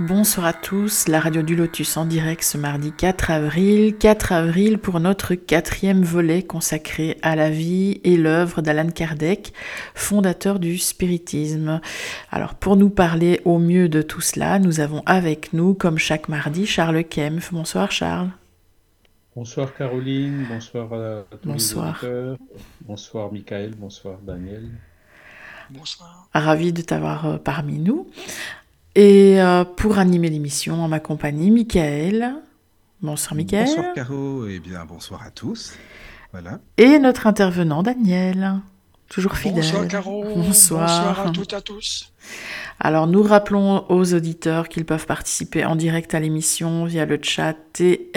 Bonsoir à tous, la radio du Lotus en direct ce mardi 4 avril. 4 avril pour notre quatrième volet consacré à la vie et l'œuvre d'Alan Kardec, fondateur du spiritisme. Alors pour nous parler au mieux de tout cela, nous avons avec nous, comme chaque mardi, Charles Kempf. Bonsoir Charles. Bonsoir Caroline, bonsoir à tous bonsoir. les auditeurs. Bonsoir Michael, bonsoir Daniel. Bonsoir. Ravi de t'avoir euh, parmi nous. Et euh, pour animer l'émission en ma compagnie, Michael. Bonsoir Michael. Bonsoir Caro, et bien bonsoir à tous. Voilà. Et notre intervenant Daniel. Toujours fidèle. Bonsoir Caro. Bonsoir. Bonsoir à toutes et à tous. Alors nous rappelons aux auditeurs qu'ils peuvent participer en direct à l'émission via le chat tlk.io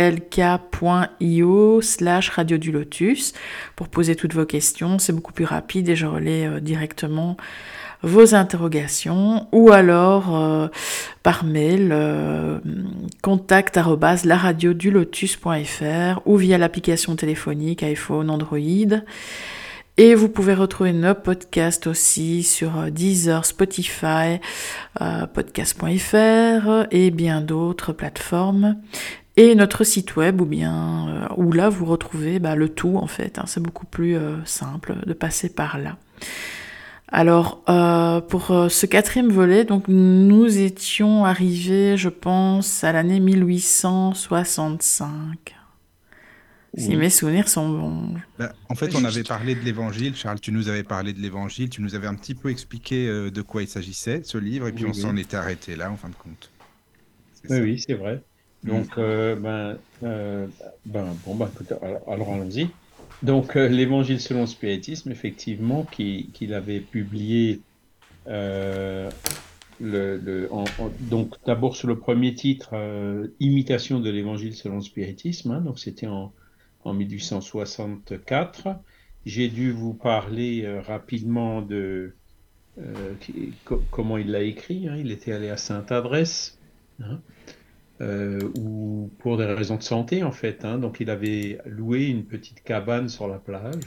slash radio du lotus pour poser toutes vos questions. C'est beaucoup plus rapide et je relais euh, directement vos interrogations ou alors euh, par mail euh, contact lotus.fr ou via l'application téléphonique iPhone, Android. Et vous pouvez retrouver nos podcasts aussi sur euh, Deezer, Spotify, euh, podcast.fr et bien d'autres plateformes. Et notre site web, ou bien où là vous retrouvez bah, le tout en fait. Hein, c'est beaucoup plus simple de passer par là. Alors, euh, pour euh, ce quatrième volet, donc nous étions arrivés, je pense, à l'année 1865. Si mes souvenirs sont bons. Bah, en fait, on avait parlé de l'évangile. Charles, tu nous avais parlé de l'évangile. Tu nous avais un petit peu expliqué euh, de quoi il s'agissait, ce livre, et puis Oui, on s'en était arrêté là, en fin de compte. Oui, c'est vrai. Donc, euh, ben, euh, ben, bon, ben, écoute, alors, alors allons-y. Donc, euh, l'Évangile selon le spiritisme, effectivement, qui- qu'il avait publié, euh, donc d'abord sur le premier titre, euh, Imitation de l'Évangile selon le spiritisme, hein, donc c'était en, en 1864. J'ai dû vous parler euh, rapidement de comment il l'a écrit. hein. Il était allé à Sainte-Adresse. hein ou pour des raisons de santé en fait. hein. Donc il avait loué une petite cabane sur la plage.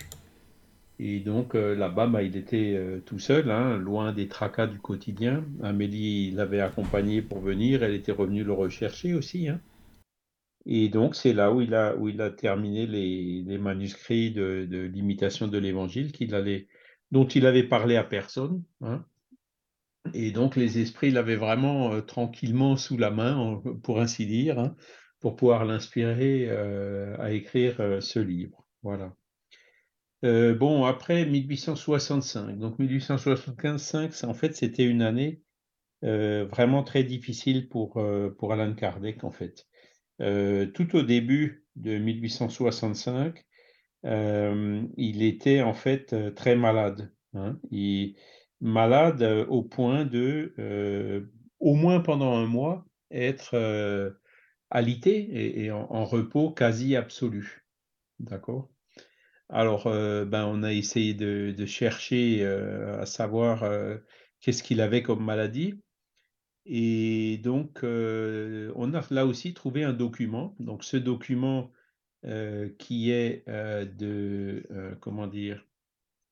Et donc euh, là-bas, bah, il était euh, tout seul, hein, loin des tracas du quotidien. Amélie l'avait accompagné pour venir, elle était revenue le rechercher aussi. hein. Et donc c'est là où il a, terminé les, manuscrits de, de l'imitation de l'Évangile qu'il allait, dont il avait parlé à personne. hein. Et donc les esprits l'avaient vraiment euh, tranquillement sous la main, pour ainsi dire, hein, pour pouvoir l'inspirer euh, à écrire euh, ce livre. Voilà. Bon, après 1865, donc 1865, ça, en fait, c'était une année vraiment très difficile pour, pour Alan Kardec, en fait. Tout au début de 1865, euh, il était en fait très malade. hein. Il, malade euh, au point de, euh, au moins pendant un mois, être euh, alité et, en, repos quasi absolu. D'accord? Alors, euh, ben, on a essayé de, chercher à savoir qu'est-ce qu'il avait comme maladie. Et donc, on a là aussi trouvé un document. Donc, ce document qui est de, comment dire,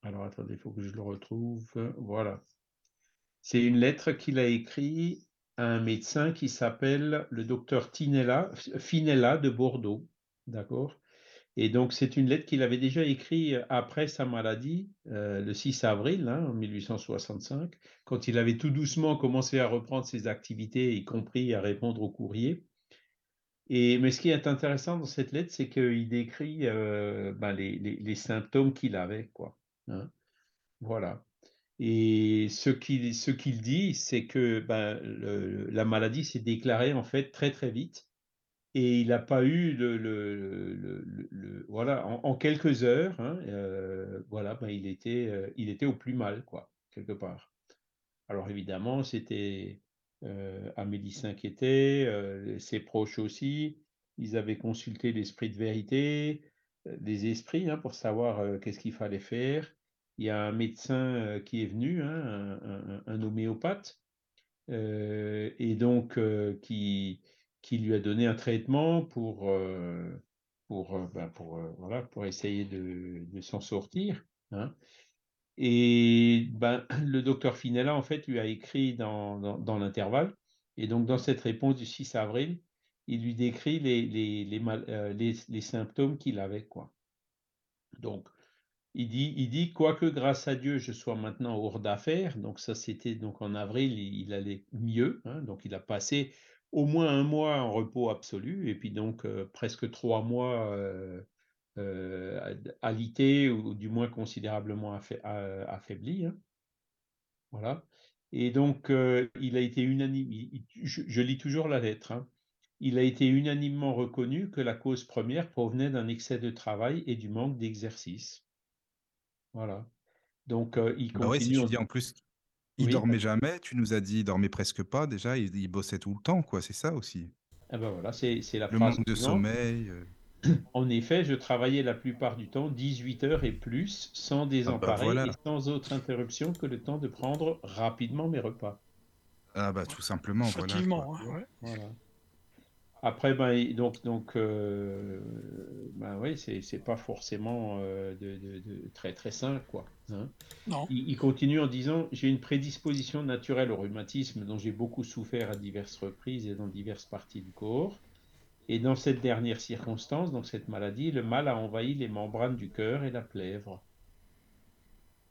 alors attendez, il faut que je le retrouve. Voilà. C'est une lettre qu'il a écrite à un médecin qui s'appelle le docteur Finella de Bordeaux. D'accord? Et donc, c'est une lettre qu'il avait déjà écrite après sa maladie, euh, le 6 avril hein, en 1865, quand il avait tout doucement commencé à reprendre ses activités, y compris à répondre aux courriers. Et, mais ce qui est intéressant dans cette lettre, c'est qu'il décrit euh, ben, les- les symptômes qu'il avait. Quoi, hein. Voilà. Et ce qu'il ce dit, c'est que ben, la maladie s'est déclarée en fait très très vite et il n'a pas eu le, le- le- voilà en, quelques heures, hein, euh, voilà, ben, il était euh, il était au plus mal quoi quelque part. Alors évidemment, c'était euh, Amélie s'inquiétait, euh, ses proches aussi. Ils avaient consulté l'esprit de vérité, des esprits, hein, pour savoir euh, qu'est-ce qu'il fallait faire. Il y a un médecin euh, qui est venu, hein, un, homéopathe, euh, et donc euh, qui, qui lui a donné un traitement pour, euh, pour, euh, ben, pour, euh, voilà, pour essayer de, de s'en sortir. Hein. Et ben, le docteur Finella, en fait, lui a écrit dans, dans, dans l'intervalle. Et donc, dans cette réponse du 6 avril, il lui décrit les, euh, symptômes qu'il avait. Donc, il dit, quoique grâce à Dieu, je sois maintenant hors d'affaires. Donc, ça, c'était donc en avril, il, allait mieux. hein. donc, il a passé au moins un mois en repos absolu. Et puis, donc, euh, presque trois mois. euh, euh, alité ou du moins considérablement affa- affaibli. hein. Voilà. Et donc, il a été unanime. je lis toujours la lettre. hein. Il a été unanimement reconnu que la cause première provenait d'un excès de travail et du manque d'exercice. Voilà. Donc, euh, il Bah ouais, si continue. tu dis en plus, il Oui, dormait jamais, tu nous as dit il dormait presque pas déjà, il, il bossait tout le temps, quoi, c'est ça aussi. ah ben voilà, c'est c'est la Le phrase manque de sommeil. euh, En effet, je travaillais la plupart du temps 18 heures et plus, sans désemparer Ah voilà. et sans autre interruption que le temps de prendre rapidement mes repas. Ah bah tout simplement, voilà. Hein, ouais. Voilà. Après, ben, donc, donc euh, ben oui, c'est c'est pas forcément euh, de, de- de très très sain, quoi. hein. Non. Il, il continue en disant J'ai une prédisposition naturelle au rhumatisme dont j'ai beaucoup souffert à diverses reprises et dans diverses parties du corps. Et dans cette dernière circonstance, donc cette maladie, le mal a envahi les membranes du cœur et la plèvre.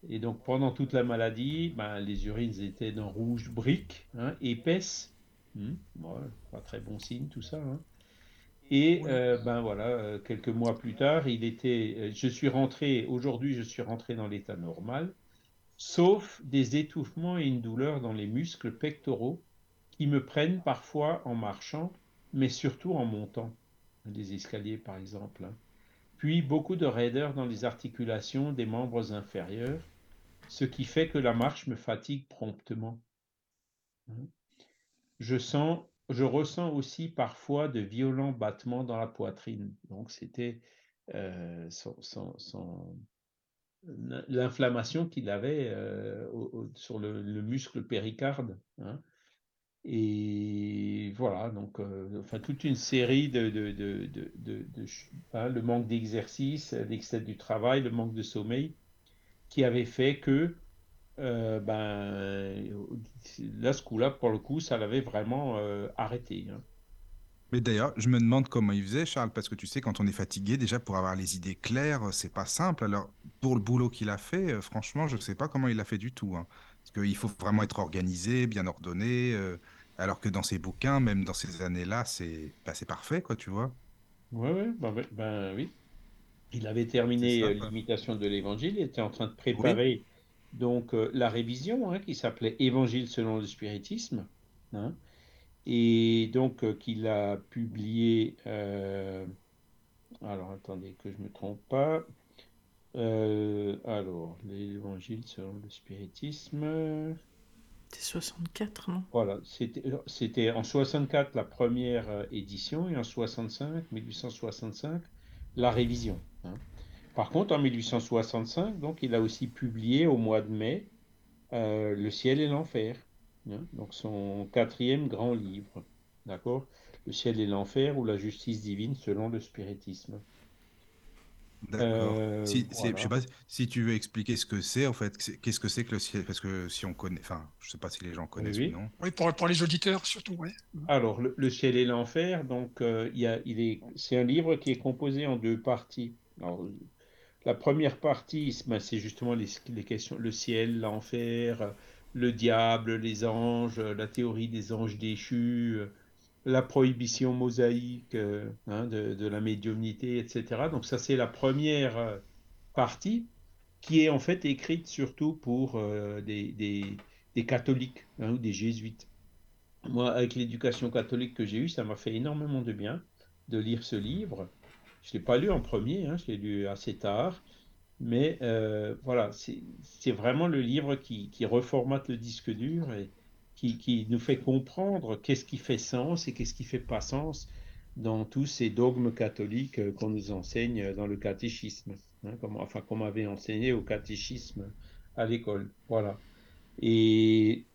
Et donc pendant toute la maladie, ben, les urines étaient d'un rouge brique, hein, épaisse. Hmm, pas très bon signe tout ça. hein. Et euh, ben voilà, euh, quelques mois plus tard, il était, euh, je suis rentré, aujourd'hui je suis rentré dans l'état normal, sauf des étouffements et une douleur dans les muscles pectoraux qui me prennent parfois en marchant, mais surtout en montant, des escaliers par exemple. hein. Puis beaucoup de raideur dans les articulations des membres inférieurs, ce qui fait que la marche me fatigue promptement. Hein. Je sens, je ressens aussi parfois de violents battements dans la poitrine. Donc c'était euh, l'inflammation qu'il avait euh, sur le, le muscle péricarde. hein. Et voilà, donc euh, enfin toute une série de, hein, le manque d'exercice, l'excès du travail, le manque de sommeil, qui avait fait que ben là ce coup-là pour le coup ça l'avait vraiment euh, arrêté. hein. Mais d'ailleurs, je me demande comment il faisait, Charles, parce que tu sais, quand on est fatigué, déjà pour avoir les idées claires, c'est pas simple. Alors, pour le boulot qu'il a fait, euh, franchement, je ne sais pas comment il l'a fait du tout. hein. Parce qu'il faut vraiment être organisé, bien ordonné. euh, alors que dans ses bouquins, même dans ces années-là, c'est bah, parfait, quoi, tu vois. Ouais, ouais, ben, ouais, ben oui. Il avait terminé euh, l'imitation de l'Évangile, il était en train de préparer donc euh, la révision hein, qui s'appelait Évangile selon le spiritisme, hein, et donc euh, qu'il a publié. euh, alors attendez que je me trompe pas. Alors l'Évangile selon le spiritisme. C'est 64, non? Voilà, c'était c'était en 64 la première édition et en 65, 1865, la révision. hein. Par contre, en 1865, donc, il a aussi publié au mois de mai euh, Le ciel et l'enfer, hein, donc son quatrième grand livre, d'accord? Le ciel et l'enfer ou la justice divine selon le spiritisme. D'accord. Euh, si, c'est- voilà. Je sais pas si tu veux expliquer ce que c'est, en fait. c'est- Qu'est-ce que c'est que le ciel? Parce que si on connaît, enfin, je sais pas si les gens connaissent oui. ou non. Oui, pour, pour les auditeurs surtout, oui. Alors, le, le ciel et l'enfer, donc, euh, il y a, il est, c'est un livre qui est composé en deux parties. Alors, la première partie, c'est ben, justement les, questions, le ciel, l'enfer, le diable, les anges, la théorie des anges déchus, la prohibition mosaïque hein, de, la médiumnité, etc. Donc, ça, c'est la première euh, partie qui est en fait écrite surtout pour euh, des catholiques hein, ou des jésuites. Moi, avec l'éducation catholique que j'ai eue, ça m'a fait énormément de bien de lire ce livre. Je ne l'ai pas lu en premier, hein, je l'ai lu assez tard. Mais euh, voilà, c'est vraiment le livre qui, reformate le disque dur et qui, nous fait comprendre qu'est-ce qui fait sens et qu'est-ce qui fait pas sens dans tous ces dogmes catholiques euh, qu'on nous enseigne dans le catéchisme, hein, enfin qu'on m'avait enseigné au catéchisme à l'école. Voilà. Et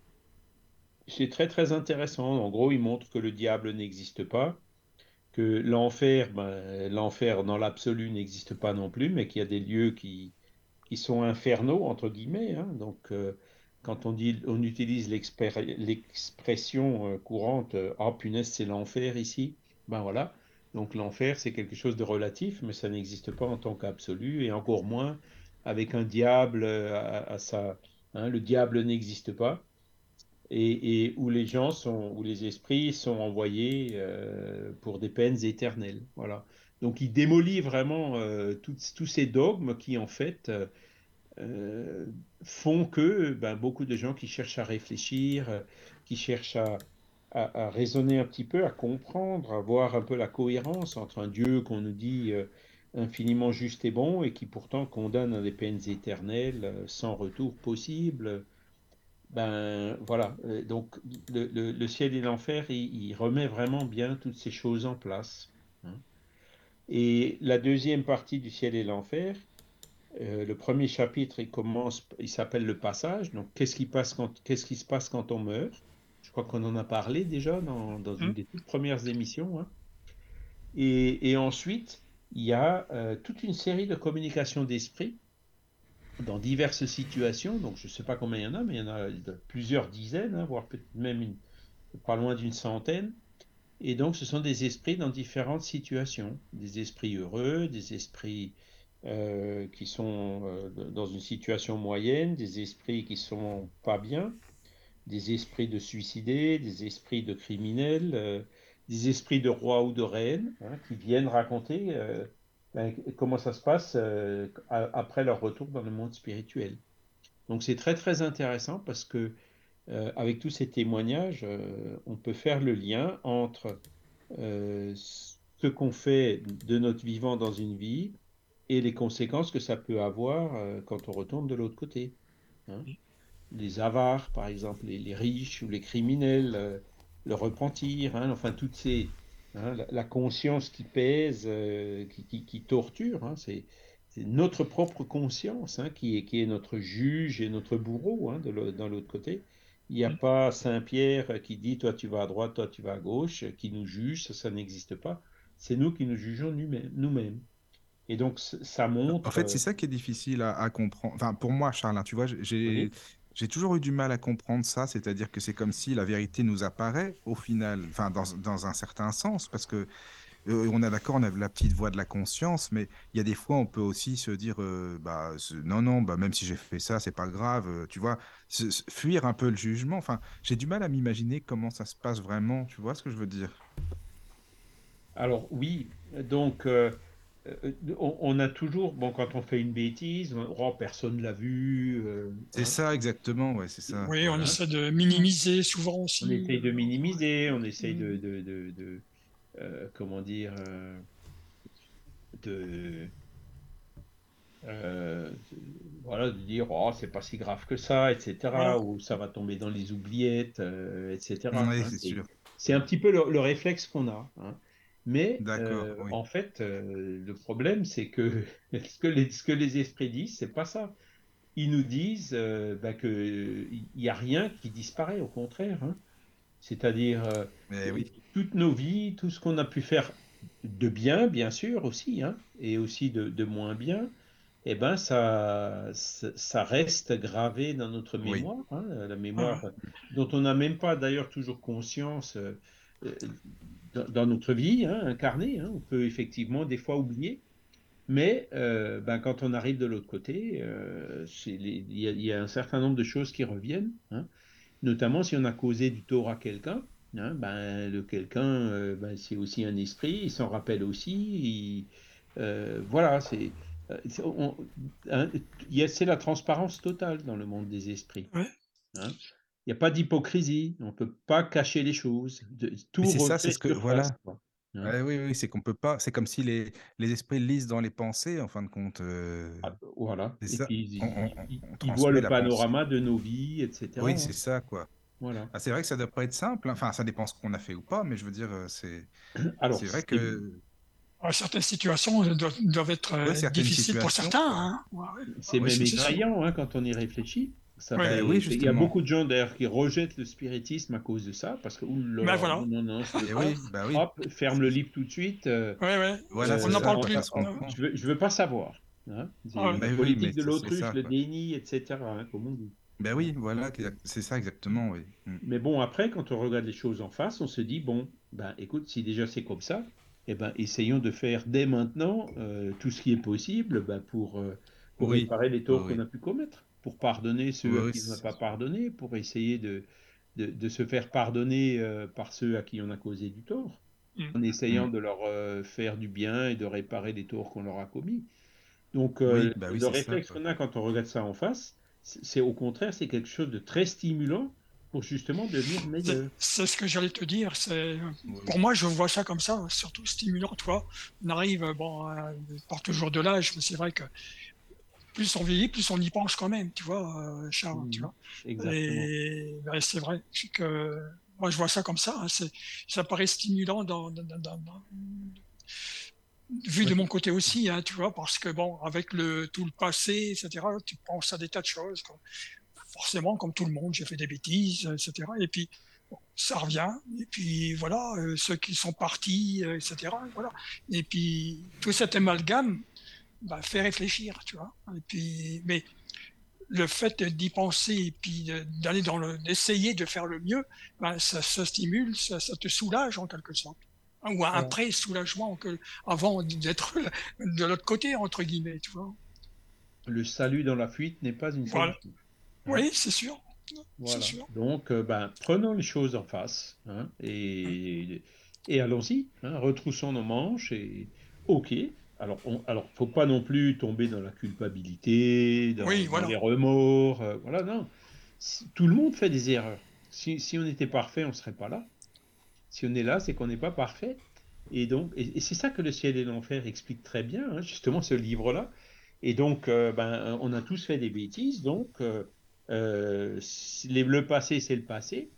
c'est très très intéressant. En gros, il montre que le diable n'existe pas, que l'enfer, ben, l'enfer dans l'absolu n'existe pas non plus, mais qu'il y a des lieux qui, qui sont infernaux entre guillemets. Hein. Donc, euh, quand on dit, on utilise l'expression euh, courante, ah punaise, c'est l'enfer ici. Ben voilà. Donc l'enfer, c'est quelque chose de relatif, mais ça n'existe pas en tant qu'absolu, et encore moins avec un diable euh, à, ça. Hein, le diable n'existe pas. Et, où les gens sont, où les esprits sont envoyés euh, pour des peines éternelles. Voilà. Donc il démolit vraiment euh, tous ces dogmes qui en fait font que ben, beaucoup de gens qui cherchent à réfléchir, qui cherchent à, à, raisonner un petit peu, à comprendre, à voir un peu la cohérence entre un Dieu qu'on nous dit euh, infiniment juste et bon et qui pourtant condamne à des peines éternelles euh, sans retour possible. Ben voilà, euh, donc le, ciel et l'enfer, il, remet vraiment bien toutes ces choses en place. Hein. Et la deuxième partie du ciel et l'enfer, le premier chapitre, il commence, il s'appelle le passage. Donc, qu'est-ce qui, passe quand, qu'est-ce qui se passe quand on meurt? Je crois qu'on en a parlé déjà dans, une hmm. des toutes premières émissions. Hein. Et, ensuite, il y a euh, toute une série de communications d'esprit dans diverses situations. Donc, je ne sais pas combien il y en a, mais il y en a plusieurs dizaines, hein, voire peut-être même pas loin d'une centaine. Et donc, ce sont des esprits dans différentes situations. Des esprits heureux, des esprits euh, qui sont euh, dans une situation moyenne, des esprits qui sont pas bien, des esprits de suicidés, des esprits de criminels, euh, des esprits de rois ou de reines hein, qui viennent raconter ben, comment ça se passe euh, après leur retour dans le monde spirituel. Donc c'est très très intéressant parce que avec tous ces témoignages, on peut faire le lien entre ce qu'on fait de notre vivant dans une vie et les conséquences que ça peut avoir quand on retourne de l'autre côté. Hein les avares, par exemple, les, riches ou les criminels, euh, le repentir, hein, enfin toutes ces, hein, la, conscience qui pèse, euh, qui, torture, hein, c'est notre propre conscience qui, est, qui est notre juge et notre bourreau de dans l'autre côté. Il n'y a mm. pas Saint Pierre qui dit toi tu vas à droite, toi tu vas à gauche, qui nous juge, ça, ça n'existe pas. C'est nous qui nous jugeons nous-mêmes. Et donc, ça montre. En fait, c'est ça qui est difficile à, comprendre. Enfin, pour moi, Charles, tu vois, j'ai j'ai toujours eu du mal à comprendre ça, c'est-à-dire que c'est comme si la vérité nous apparaît au final, enfin dans, dans un certain sens, parce que euh, on est d'accord, on a la petite voix de la conscience, mais il y a des fois on peut aussi se dire, euh, bah non non, bah même si j'ai fait ça, c'est pas grave, euh, tu vois, fuir un peu le jugement. Enfin, j'ai du mal à m'imaginer comment ça se passe vraiment, tu vois ce que je veux dire? Alors oui, donc euh, on, a toujours, bon, quand on fait une bêtise, oh, personne l'a vu. Euh, c'est hein. ça, exactement, ouais, c'est ça. Oui, on essaie de minimiser souvent aussi. On essaye de minimiser, on essaye de, de, euh, comment dire, de, voilà, de dire, oh, c'est pas si grave que ça, etc., ou ça va tomber dans les oubliettes, etc. Hein, c'est un petit peu le, réflexe qu'on a. Hein. Mais euh, en fait, euh, le problème, c'est que ce que les, ce que les esprits disent, c'est pas ça. Ils nous disent euh, bah, qu'il n'y a rien qui disparaît, au contraire. Hein. C'est-à-dire oui. toutes nos vies, tout ce qu'on a pu faire de bien, bien sûr aussi, hein, et aussi de, de, moins bien, eh ben ça, ça, reste gravé dans notre mémoire, hein, la mémoire ah. dont on n'a même pas d'ailleurs toujours conscience dans notre vie hein, incarnée. Hein, on peut effectivement des fois oublier. Mais euh, ben, quand on arrive de l'autre côté, euh, il y, a un certain nombre de choses qui reviennent. Hein. notamment si on a causé du tort à quelqu'un. ben, le quelqu'un, euh, ben, c'est aussi un esprit, il s'en rappelle aussi. voilà, c'est c'est la transparence totale dans le monde des esprits. Il n'y a pas d'hypocrisie, on ne peut pas cacher les choses. Tout c'est ça, c'est ce que voilà. Oui, oui, c'est qu'on peut pas. C'est comme si les, les esprits lisent dans les pensées, en fin de compte. Euh, ah, voilà. ils, voient le panorama de nos vies, etc. Oui, c'est ça, quoi. Voilà. Ah, c'est vrai que ça doit pas être simple. hein. Enfin, ça dépend ce qu'on a fait ou pas, mais je veux dire, euh, c'est Alors, c'est vrai que Ah, certaines situations doivent, doivent être euh, Ouais, certaines difficiles pour certains. hein. Ouais. C'est Ah oui, même effrayant hein, quand on y réfléchit. Ça Ouais. fait- Ben oui, il y a beaucoup de gens d'ailleurs qui rejettent le spiritisme à cause de ça, parce que oulala, Ben voilà. non, non, pas. oui, bah oui. Hop, ferme le livre tout de suite. euh, Ouais, ouais. Voilà, Euh, c'est on n'en parle plus. je veux, je veux pas savoir. Hein C'est Ah ouais. la Ben oui, politique de c'est- l'autruche, c'est le quoi. déni, etc. hein, comme on dit. Ben oui, voilà, c'est ça exactement, oui. Mm. Mais bon, après, quand on regarde les choses en face, on se dit bon, ben écoute, si déjà c'est comme ça, eh ben essayons de faire dès maintenant euh, tout ce qui est possible ben, pour, euh, pour Oui. réparer les torts oui. qu'on a pu commettre, pour pardonner ceux Oui, à qui on n'a pas pardonné, pour essayer de, de, de se faire pardonner euh, par ceux à qui on a causé du tort, Mm. en essayant Mm. de leur euh, faire du bien et de réparer les torts qu'on leur a commis. Donc euh, Oui, bah oui, le réflexe qu'on a quand on regarde ça en face, c'est au contraire, c'est quelque chose de très stimulant pour justement devenir meilleur. c'est ce que j'allais te dire. C'est Oui. pour moi, je vois ça comme ça, surtout stimulant. Toi, on arrive, bon, à- par toujours de l'âge, mais c'est vrai que plus on vieillit, plus on y pense quand même, tu vois, euh, Charles, Mhm. tu vois. Exactement. Et ben, c'est vrai que moi, je vois ça comme ça. hein, ça paraît stimulant dans, vu de mon côté aussi, hein, tu vois, parce que bon, avec le tout le passé, etc., tu penses à des tas de choses. quoi. Forcément, comme tout le monde, j'ai fait des bêtises, etc. Et puis bon, ça revient. Et puis voilà, euh, ceux qui sont partis, euh, etc. Voilà. Et puis tout cet amalgame bah, fait réfléchir, tu vois. Et puis, mais le fait d'y penser et puis d'aller dans le, d'essayer de faire le mieux, ben, ça, ça stimule, ça, ça te soulage en quelque sorte. Hein, Ou un Ouais. pré-soulagement que, avant d'être de l'autre côté, entre guillemets, tu vois. Le salut dans la fuite n'est pas une Voilà. solution. Oui, c'est sûr. Voilà. C'est sûr. Donc, euh, ben, prenons les choses en face hein, et, et allons-y. Hein, retroussons nos manches et OK. Alors, on, alors, faut pas non plus tomber dans la culpabilité, dans, Oui, dans voilà. les remords. euh, voilà, non. Tout le monde fait des erreurs. Si, si on était parfait, on serait pas là. Si on est là, c'est qu'on n'est pas parfait. Et donc, et, et c'est ça que le ciel et l'enfer explique très bien, hein, justement, ce livre-là. Et donc, euh, ben, on a tous fait des bêtises, donc euh, les- le passé, c'est le passé.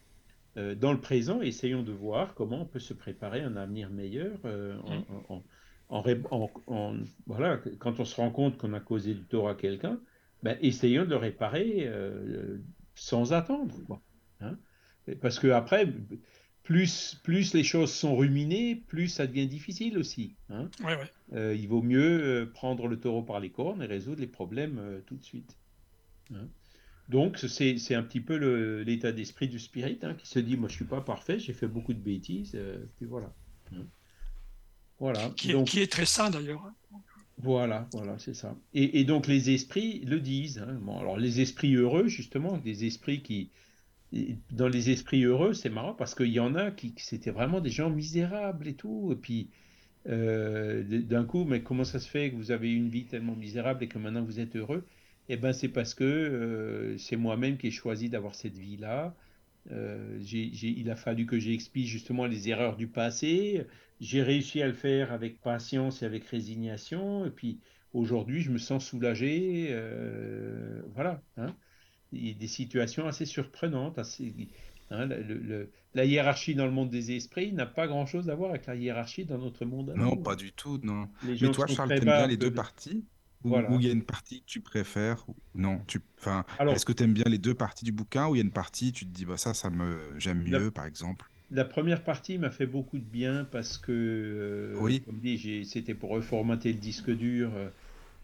Dans le présent, essayons de voir comment on peut se préparer à un avenir meilleur. euh, Mm. en- en- en ré- en- en- voilà, quand on se rend compte qu'on a causé du tort à quelqu'un, ben, essayons de le réparer euh, sans attendre. quoi, hein. Parce que après, plus, plus les choses sont ruminées, plus ça devient difficile aussi. hein. Ouais, ouais. Euh, il vaut mieux euh, prendre le taureau par les cornes et résoudre les problèmes euh, tout de suite. Hein. Donc, c'est un petit peu l'état d'esprit du spirit qui se dit Moi, je suis pas parfait, j'ai fait beaucoup de bêtises, puis voilà. Voilà. Qui, est, Donc, qui est très sain d'ailleurs. hein. voilà, voilà, c'est ça. Et, et donc, les esprits le disent. hein. Bon, alors, les esprits heureux, justement, des esprits qui. Dans les esprits heureux, c'est marrant parce qu'il y en a qui, c'était vraiment des gens misérables et tout. Et puis, euh, d'un coup, mais comment ça se fait que vous avez eu une vie tellement misérable et que maintenant vous êtes heureux? Eh ben, c'est parce que euh, c'est moi-même qui ai choisi d'avoir cette vie-là. Euh, il a fallu que j'expie justement les erreurs du passé. J'ai réussi à le faire avec patience et avec résignation. Et puis aujourd'hui, je me sens soulagé. euh, voilà. Hein. Il y a des situations assez surprenantes. Assez, hein, le- le- la hiérarchie dans le monde des esprits n'a pas grand-chose à voir avec la hiérarchie dans notre monde. Non, pas du tout, non. Les Mais toi, Charles, t'aimes bien les deux parties Ou Voilà. il y a une partie que tu préfères ou- Non, tu... enfin, est-ce que tu aimes bien les deux parties du bouquin ou il y a une partie, tu te dis, bah, ça, ça me... j'aime La- mieux, par exemple? La première partie m'a fait beaucoup de bien parce que, euh, Oui. comme dit, c'était pour reformater le disque dur euh,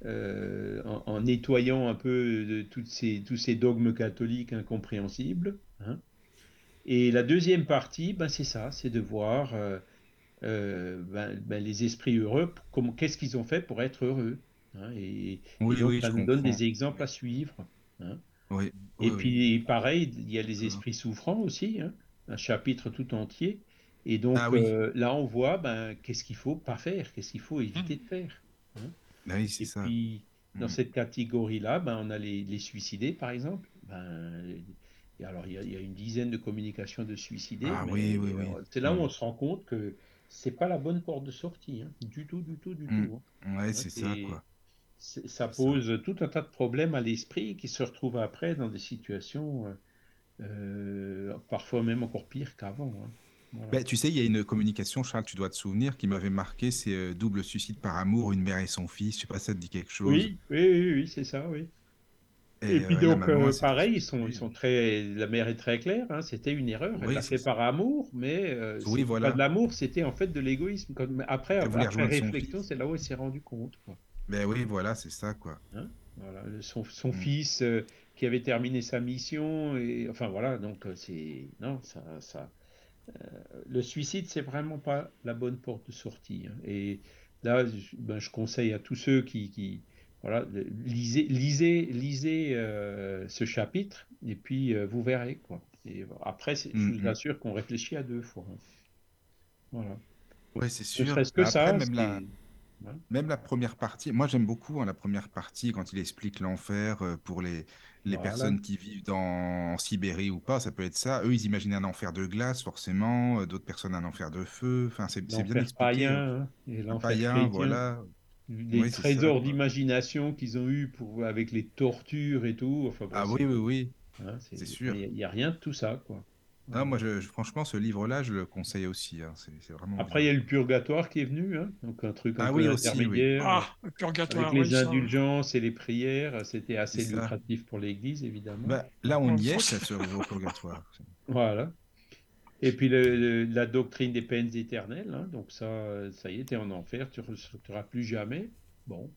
euh, en, en nettoyant un peu de toutes ces, tous ces dogmes catholiques incompréhensibles. hein. Et la deuxième partie, ben, c'est ça, c'est de voir euh, ben, ben, les esprits heureux, qu'est-ce qu'ils ont fait pour être heureux. hein. et, Oui, et donc, oui, ça nous donne des exemples à suivre. Oui. Et oui, oui. puis, pareil, il y a les esprits souffrants aussi, hein, un chapitre tout entier. Et donc, Ah oui. euh, là, on voit ben, qu'est-ce qu'il faut pas faire, qu'est-ce qu'il faut éviter de faire. Bah oui, c'est ça. puis, dans cette catégorie-là, ben, on a les, les suicidés, par exemple. Ben, et alors, il y, a, il y a une dizaine de communications de suicidés. Ah oui, oui, oui. C'est là où Mm. on se rend compte que c'est pas la bonne porte de sortie, hein, du tout, du tout, du tout. hein. Ouais, c'est ça, quoi. Ça pose tout un tas de problèmes à l'esprit qui se retrouvent après dans des situations euh, parfois même encore pire qu'avant. hein. Voilà. Ben, tu sais, il y a une communication, Charles, tu dois te souvenir, qui m'avait marqué, c'est euh, double suicide par amour, une mère et son fils. Je sais pas si ça te dit quelque chose. Oui, oui, oui, oui, c'est ça, oui. Et, puis euh, la donc, maman, euh, pareil, ils sont, ils sont très. La mère est très claire. hein, c'était une erreur. Elle Oui, l'a c'est fait par amour, mais euh, Oui, voilà. pas de l'amour, c'était en fait de l'égoïsme. Après, Elle après son réflexion, c'est là où elle s'est rendu compte. quoi. Ben oui, voilà, c'est ça, quoi. Voilà, le- son, son Mm. fils euh, qui avait terminé sa mission et enfin voilà donc euh, c'est non ça ça euh, le suicide c'est vraiment pas la bonne porte de sortie hein. et là je, ben, je conseille à tous ceux qui, qui voilà lisez lisez lisez euh, ce chapitre et puis euh, vous verrez quoi et après je vous mm. assure qu'on réfléchit à deux fois hein. voilà Ouais, c'est ne sûr. serait-ce que Après, ça même la, même la première partie, moi j'aime beaucoup hein, la première partie quand il explique l'enfer euh, pour les, les Voilà. personnes qui vivent dans, en Sibérie ou pas, ça peut être ça. Eux, ils imaginaient un enfer de glace, forcément, euh, d'autres personnes un enfer de feu. Enfin, c'est bien expliqué. hein. païen hein, et l'enfer païen, voilà. les Oui, trésors d'imagination qu'ils ont eu pour avec les tortures et tout. Enfin, bon, Ah oui, oui, oui. hein, c'est sûr. Il n'y a, rien de tout ça, quoi. Non, moi, je, je- franchement, ce livre-là, je le conseille aussi. hein. C'est c'est vraiment. Après, il y a le purgatoire qui est venu, hein, donc un truc un Ah peu oui, aussi, oui. intermédiaire. Ah, le purgatoire, Avec les oui, ça. indulgences et les prières, c'était assez C'est ça. lucratif pour l'Église, évidemment. Bah, là, on Non, y est, ça se au purgatoire. Voilà. Et puis le- le- la doctrine des peines éternelles, hein, donc ça, euh, ça y est, t'es en enfer, tu ne ressortiras plus jamais. Bon,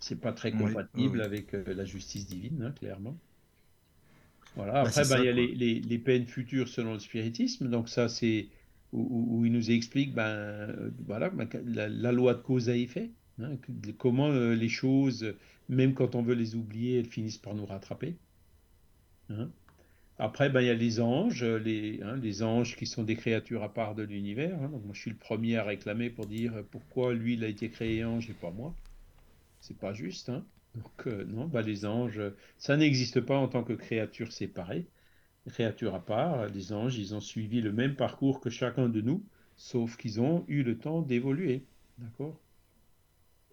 c'est pas très compatible oui, oui. avec euh, la justice divine, hein, clairement. Voilà. Bah, Après, bah, ça, il y a les, les- les peines futures selon le spiritisme, donc ça, c'est où, il nous explique, ben, euh, voilà, ben, la, la loi de cause à effet, hein, comment euh, les choses, même quand on veut les oublier, elles finissent par nous rattraper. hein. Après, ben, il y a les anges, les, hein, les anges qui sont des créatures à part de l'univers. hein. Donc, moi, je suis le premier à réclamer pour dire pourquoi lui, il a été créé ange et pas moi. C'est pas juste. Hein. Donc, euh, non, ben, les anges, ça n'existe pas en tant que créature séparée, créature à part. Les anges, ils ont suivi le même parcours que chacun de nous, sauf qu'ils ont eu le temps d'évoluer. D'accord?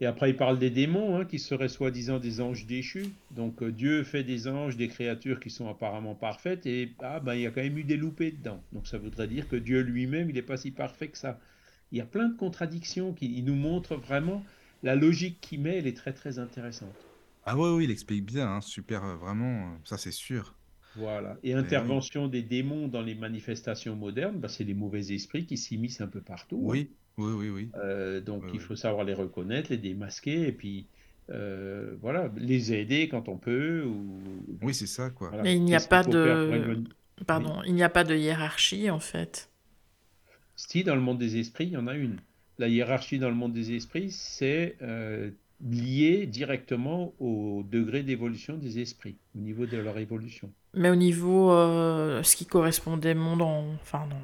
Et après, il parle des démons, hein, qui seraient soi-disant des anges déchus. Donc, euh, Dieu fait des anges, des créatures qui sont apparemment parfaites, et ah, ben, il y a quand même eu des loupés dedans. Donc, ça voudrait dire que Dieu lui-même, il n'est pas si parfait que ça. Il y a plein de contradictions qui nous montrent vraiment la logique qu'il met, elle est très très intéressante. Ah oui, oui, il explique bien, hein, super, euh, vraiment, euh, ça c'est sûr. Voilà. Et oui. intervention des démons dans les manifestations modernes, ben, c'est les mauvais esprits qui s'immiscent un peu partout. hein. Oui, oui, oui, oui. Euh, donc Oui, il oui. faut savoir les reconnaître, les démasquer, et puis euh, voilà, les aider quand on peut. Ou, Oui, c'est ça, quoi. voilà. Mais il n'y a pas de... Pardon, il n'y a pas de hiérarchie en fait. Si dans le monde des esprits, il y en a une. La hiérarchie dans le monde des esprits, c'est euh, lié directement au degré d'évolution des esprits, au niveau de leur évolution. Mais au niveau, euh, ce qui correspondait mon dans, enfin, dans,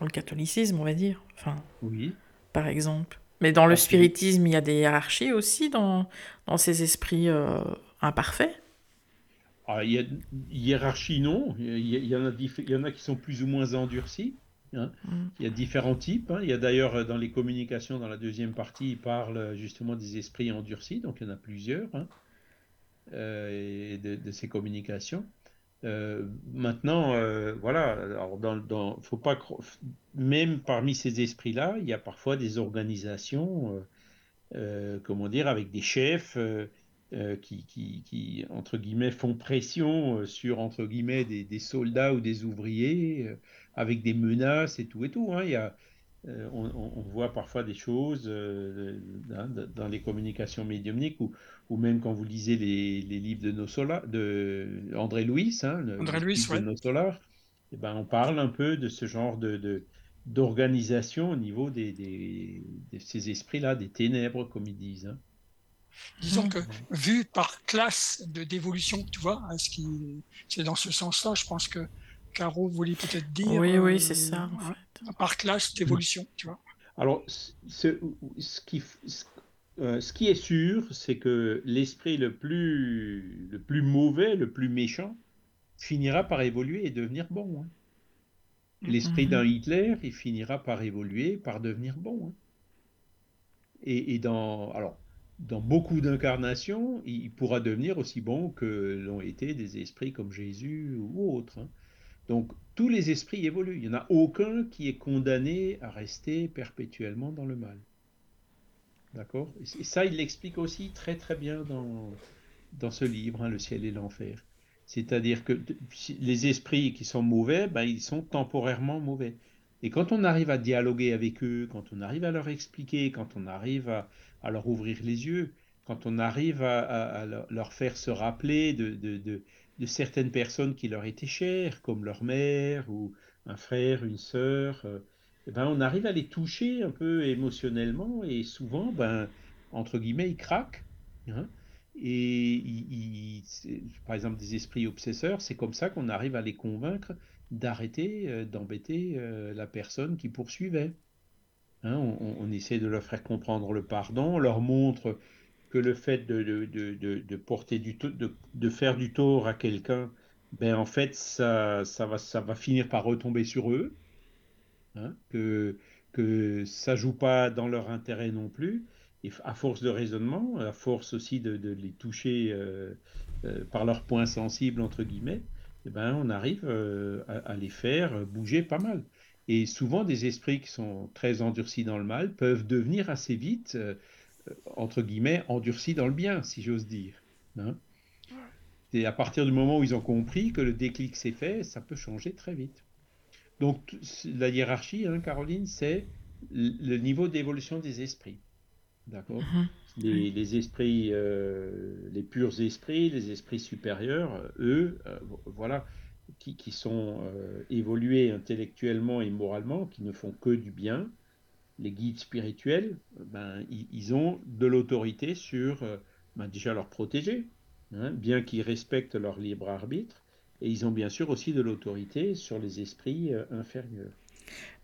dans le catholicisme, on va dire, enfin, Oui. par exemple. Mais dans le spiritisme, il y a des hiérarchies aussi dans, dans ces esprits euh, imparfaits. Ah, il y a hiérarchie, non. Il y, a- il y en a, diff- il y en a qui sont plus ou moins endurcis. Hein. Mm. Il y a différents types. hein. Il y a d'ailleurs euh, dans les communications, dans la deuxième partie, il parle euh, justement des esprits endurcis. Donc il y en a plusieurs hein, euh, et de, de ces communications. Euh, maintenant, euh, voilà. Alors dans, dans, faut pas même parmi ces esprits-là, il y a parfois des organisations, comment dire, avec des chefs. Euh, qui, qui, qui, entre guillemets, font pression euh, sur, entre guillemets, des, des soldats ou des ouvriers, euh, avec des menaces et tout et tout. hein. Il y a, on, voit parfois des choses dans les communications médiumniques ou, ou même quand vous lisez les, les livres de, nos Sola- de André Louis, hein, le, André Louis, ouais. de nos eh ben, on parle un peu de ce genre de, de- d'organisation au niveau des, des- de ces esprits-là, des ténèbres, comme ils disent. hein. Disons que vu par classe de d'évolution, tu vois, hein, ce qui c'est dans ce sens-là, je pense que Caro voulait peut-être dire. Oui, euh, oui, c'est ça, en hein, fait. Par classe d'évolution, tu vois. Alors, ce, ce qui, ce, euh, ce qui est sûr, c'est que l'esprit le plus, le plus mauvais, le plus méchant, finira par évoluer et devenir bon. hein. L'esprit Mhm. d'un Hitler, il finira par évoluer, par devenir bon. hein. Et, et dans, alors, dans beaucoup d'incarnations, il pourra devenir aussi bon que l'ont été des esprits comme Jésus ou autres. hein. Donc tous les esprits évoluent. Il n'y en a aucun qui est condamné à rester perpétuellement dans le mal. D'accord? Et ça, il l'explique aussi très très bien dans, dans ce livre, hein, Le ciel et l'enfer. C'est-à-dire que les esprits qui sont mauvais, ben, ils sont temporairement mauvais. Et quand on arrive à dialoguer avec eux, quand on arrive à leur expliquer, quand on arrive à, leur ouvrir les yeux, quand on arrive à, leur faire se rappeler de, certaines personnes qui leur étaient chères, comme leur mère ou un frère, une sœur, euh, ben, on arrive à les toucher un peu émotionnellement et souvent, ben, entre guillemets, ils craquent. hein. et par exemple, des esprits obsesseurs, c'est comme ça qu'on arrive à les convaincre d'arrêter euh, d'embêter euh, la personne qui poursuivait. Hein, on, essaie de leur faire comprendre le pardon, on leur montre que le fait de, porter du de, faire du tort à quelqu'un, ben en fait ça, va, finir par retomber sur eux, hein, que, que ça joue pas dans leur intérêt non plus. Et à force de raisonnement, à force aussi de, les toucher euh, par leurs points sensibles, entre guillemets, eh ben, on arrive euh, à, à les faire bouger pas mal. Et souvent, des esprits qui sont très endurcis dans le mal peuvent devenir assez vite, euh, euh, entre guillemets, endurcis dans le bien, si j'ose dire. hein. Et à partir du moment où ils ont compris que le déclic s'est fait, ça peut changer très vite. Donc, la hiérarchie, hein, Caroline, c'est le niveau d'évolution des esprits. D'accord Mhm. les, les esprits, euh, les purs esprits, les esprits supérieurs, eux, euh, vo- voilà, qui, qui sont euh, évolués intellectuellement et moralement, qui ne font que du bien, les guides spirituels, ben, ils, ils ont de l'autorité sur, ben, déjà leurs protégés, hein, bien qu'ils respectent leur libre arbitre, et ils ont bien sûr aussi de l'autorité sur les esprits inférieurs.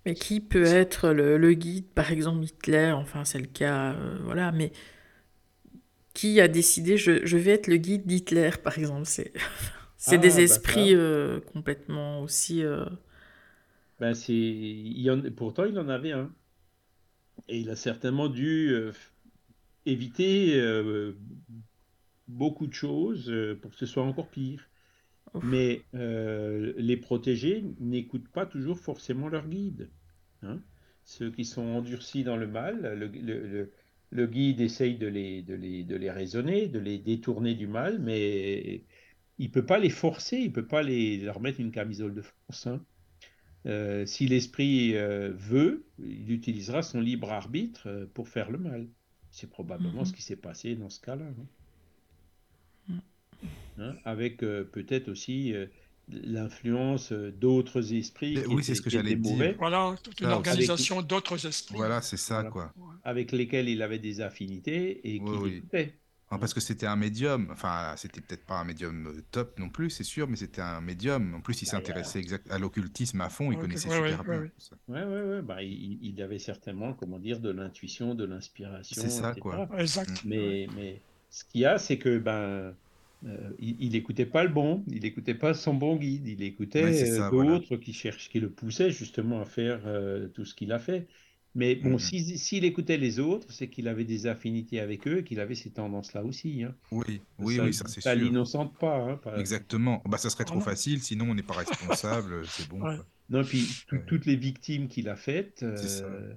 Mais qui peut être le, le guide, par exemple Hitler, enfin c'est le cas, euh, voilà, mais qui a décidé je, je vais être le guide d'Hitler, par exemple, c'est Ah, des bah, esprits euh, complètement aussi... euh, Ben il en, pourtant, il en avait un. Et il a certainement dû éviter beaucoup de choses pour que ce soit encore pire. Ouf. Mais euh, les protégés n'écoutent pas toujours forcément leur guide. hein. Ceux qui sont endurcis dans le mal, le, le- le- le guide essaye de les, de, les, de les raisonner, de les détourner du mal, mais il ne peut pas les forcer, il ne peut pas les, leur mettre une camisole de force. hein. Euh, si l'esprit euh, veut, il utilisera son libre arbitre euh, pour faire le mal. C'est probablement Mhm. ce qui s'est passé dans ce cas-là. hein. Hein, Avec euh, peut-être aussi euh, l'influence euh, d'autres esprits qui oui, c'est ce que j'allais dire. mauvais, Voilà, toute une organisation d'autres esprits. Voilà, c'est ça, Voilà. quoi. avec lesquels il avait des affinités et qui Oui. Non, parce que c'était un médium. Enfin, c'était peut-être pas un médium top non plus, c'est sûr, mais c'était un médium. En plus, il Bah, s'intéressait exact à l'occultisme à fond, il connaissait ouais, super ouais, bien ouais, tout ça. Ouais, ouais, ouais. Bah, il, il avait certainement, comment dire, de l'intuition, de l'inspiration, C'est ça, etc. quoi. Exact. Mais, mais ce qu'il y a, c'est que ben, euh, il, il écoutait pas le bon, il écoutait pas son bon guide, il écoutait Ouais, euh, ça, voilà. d'autres qui cherchent, qui le poussaient justement à faire euh, tout ce qu'il a fait. Mais bon, Mhm. s'il écoutait les autres, c'est qu'il avait des affinités avec eux, et qu'il avait ces tendances-là aussi. Hein. Oui, oui, ça, oui, ça c'est ça sûr. l'innocente pas. Hein, par- Exactement. Bah, ça serait trop facile, sinon on n'est pas responsable, c'est bon. Ouais. quoi. Non, puis Ouais. toutes les victimes qu'il a faites ça. euh,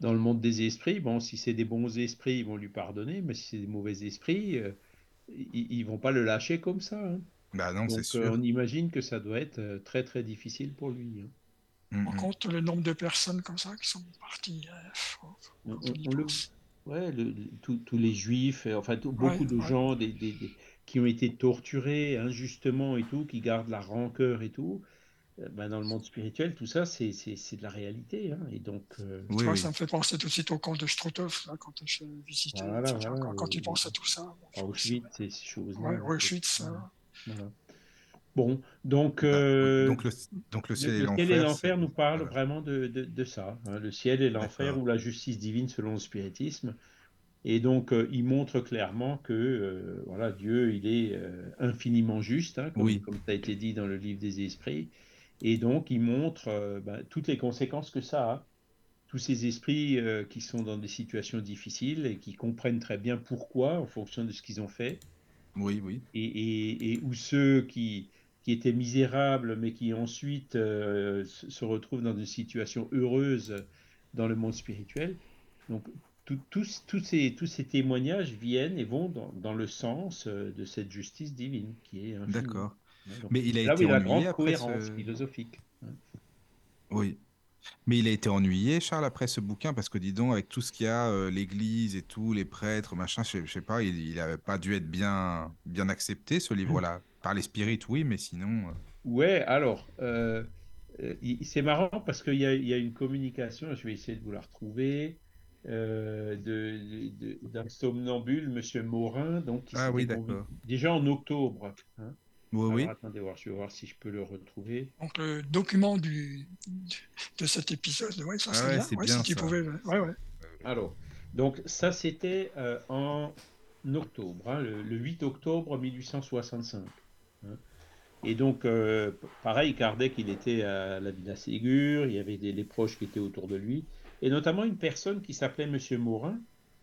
dans le monde des esprits, bon, si c'est des bons esprits, ils vont lui pardonner, mais si c'est des mauvais esprits, euh, ils, ils vont pas le lâcher comme ça. hein. Bah non, c'est Donc, euh, sûr. on imagine que ça doit être euh, très très difficile pour lui. hein. Mm, On mm. compte le nombre de personnes comme ça qui sont parties. euh, On, le- ouais, le- tous les juifs, enfin tout- beaucoup Ouais, de ouais. gens des, des- des- qui ont été torturés injustement et tout, qui gardent la rancœur et tout, euh, ben, dans le monde spirituel, tout ça, c'est c'est- c'est de la réalité. hein. Et donc, euh, Oui, Tu vois, oui. ça me fait penser tout de suite au camp de Struthof, là, quand je visitais. Voilà, etc. voilà, quand, quand tu euh, penses à tout ça. bon, à Auschwitz, ces ces choses-là. Ouais, hein, Auschwitz, ça. voilà. Bon, donc, Bah, euh, donc, le, donc le ciel et le ciel et l'enfer. nous parle voilà. vraiment de, de- de ça, hein, le ciel et l'enfer ou la justice divine selon le spiritisme. Et donc, euh, il montre clairement que euh, voilà, Dieu, il est euh, infiniment juste, hein, comme, Oui. comme ça a été dit dans le livre des esprits. Et donc, il montre euh, ben, toutes les conséquences que ça a. tous ces esprits euh, qui sont dans des situations difficiles et qui comprennent très bien pourquoi en fonction de ce qu'ils ont fait. Oui, oui. Et, et, et ou ceux qui, qui étaient misérables mais qui ensuite euh, se retrouvent dans une situation heureuse dans le monde spirituel. Donc tout- tous, tous, ces, tous ces témoignages viennent et vont dans, dans le sens de cette justice divine qui est infinie. D'accord. Donc, Mais il a là où été il y a la ennuyé grande après cohérence ce- philosophique. Oui. Mais il a été ennuyé, Charles, après ce bouquin, parce que dis donc, avec tout ce qu'il y a, euh, l'Église et tout, les prêtres, machin, je, sais- je sais pas, il, il avait pas dû être bien, bien accepté, ce livre-là. Par les spirites, oui, mais sinon. euh, Ouais, alors, euh, euh, c'est marrant parce qu'il y a, il y a une communication, je vais essayer de vous la retrouver, euh, de, de- d'un somnambule, Monsieur Morin, donc qui Ah oui, d'accord. déjà en octobre. hein. Oui, Alors, oui. attendez voir, je vais voir si je peux le retrouver. Donc le document du, de cet épisode, ouais, ça Ah serait ouais, bien. c'est Ouais, bien si tu ça. pouvais. le- Ouais, ouais. Alors, donc ça c'était euh, en octobre, hein, le, le 8 octobre 1865. hein. Et donc, euh, pareil, Kardec, il était à la Villa Ségur, il y avait des, les proches qui étaient autour de lui, et notamment une personne qui s'appelait Monsieur Morin,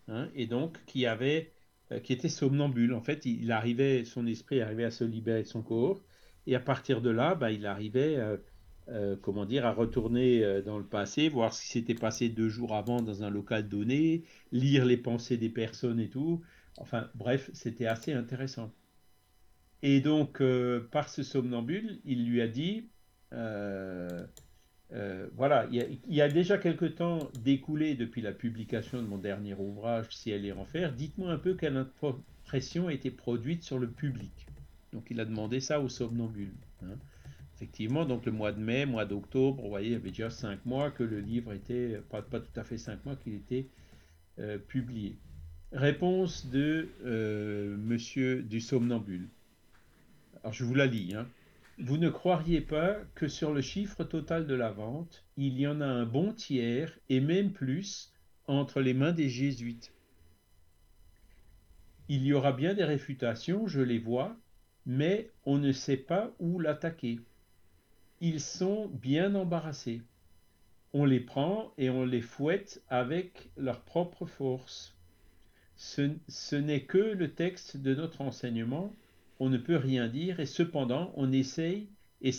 hein, et donc qui avait, euh, qui était somnambule. En fait, il, arrivait, son esprit arrivait à se libérer de son corps, et à partir de là, bah, il arrivait, euh, euh, comment dire, à retourner euh, dans le passé, voir ce qui s'était passé deux jours avant dans un local donné, lire les pensées des personnes et tout. Enfin, bref, c'était assez intéressant. Et donc, euh, par ce somnambule, il lui a dit, euh, voilà, il y, a, déjà quelque temps découlé depuis la publication de mon dernier ouvrage, Ciel et Enfer, dites-moi un peu quelle impression a été produite sur le public. Donc, il a demandé ça au somnambule. hein. Effectivement, donc le mois de mai, mois d'octobre, vous voyez, il y avait déjà cinq mois que le livre était, pas, pas tout à fait cinq mois qu'il était euh, publié. Réponse de euh, Monsieur du somnambule. Alors je vous la lis. hein. Vous ne croiriez pas que sur le chiffre total de la vente, il y en a un bon tiers et même plus entre les mains des jésuites. Il y aura bien des réfutations, je les vois, mais on ne sait pas où l'attaquer. Ils sont bien embarrassés. On les prend et on les fouette avec leur propre force. Ce, n'est que le texte de notre enseignement, on ne peut rien dire et cependant on essaye et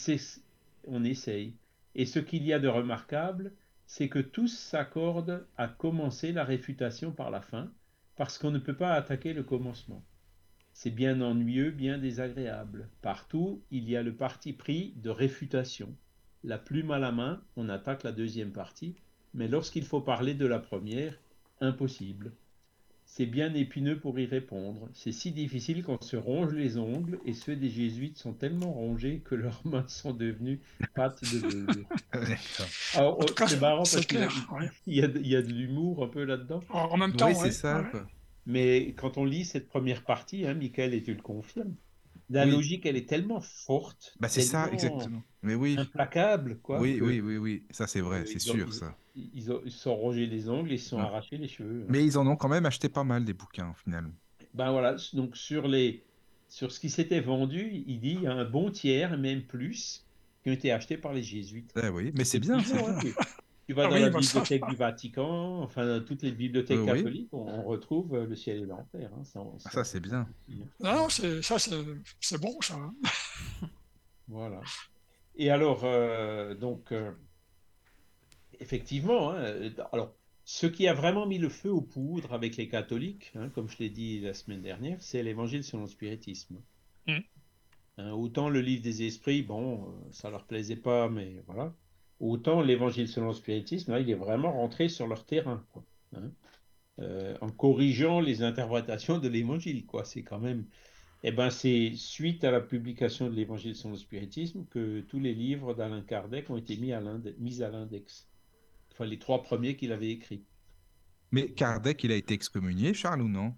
on essaye. Et ce qu'il y a de remarquable, c'est que tous s'accordent à commencer la réfutation par la fin, parce qu'on ne peut pas attaquer le commencement. C'est bien ennuyeux, bien désagréable. Partout, il y a le parti pris de réfutation. La plume à la main, on attaque la deuxième partie, mais lorsqu'il faut parler de la première, impossible. C'est bien épineux pour y répondre. C'est si difficile qu'on se ronge les ongles, et ceux des jésuites sont tellement rongés que leurs mains sont devenues pattes de velours. Alors, cas, c'est marrant c'est parce qu'il y a- clair, ouais. il y a, de- il y a de l'humour un peu là-dedans. En, en même temps, Oui, ouais, c'est ça, ouais. Mais quand on lit cette première partie, hein, Michael, et tu le confirmes, la Oui. logique, elle est tellement forte, Bah, c'est ça, exactement. Mais oui, implacable, quoi. oui, que oui, oui, oui. Ça, c'est vrai, Euh, c'est sûr, ils- ça. Ils, ont- ils se sont rongés les ongles et ils se sont Ouais. arrachés les cheveux. Mais ils en ont quand même acheté pas mal, des bouquins, finalement. Ben voilà, donc sur, les, sur ce qui s'était vendu, il dit il y a un bon tiers, même plus, qui ont été achetés par les jésuites. Eh oui, mais c'est bien, c'est bien. hein, tu, tu vas Ah dans oui, la bah ça. bibliothèque du Vatican, enfin dans toutes les bibliothèques Euh, catholiques, on, on retrouve euh, le ciel et l'enfer. hein, ça, Ah, Ça, c'est bien. Non, non, c'est, ça, c'est, c'est bon, ça. hein. Voilà. Et alors, euh, donc, euh, effectivement, hein, euh, alors, ce qui a vraiment mis le feu aux poudres avec les catholiques, hein, comme je l'ai dit la semaine dernière, c'est l'évangile selon le spiritisme. Mm. Hein, autant le livre des esprits, bon, euh, ça leur plaisait pas, mais voilà. Autant l'évangile selon le spiritisme, là, il est vraiment rentré sur leur terrain, quoi, hein. Euh, en corrigeant les interprétations de l'évangile, quoi. C'est quand même. Eh ben, c'est suite à la publication de l'Évangile selon le spiritisme que tous les livres d'Alain Kardec ont été mis à l'inde- mis à l'index. Enfin, les trois premiers qu'il avait écrits. Mais Kardec, il a été excommunié, Charles, ou non?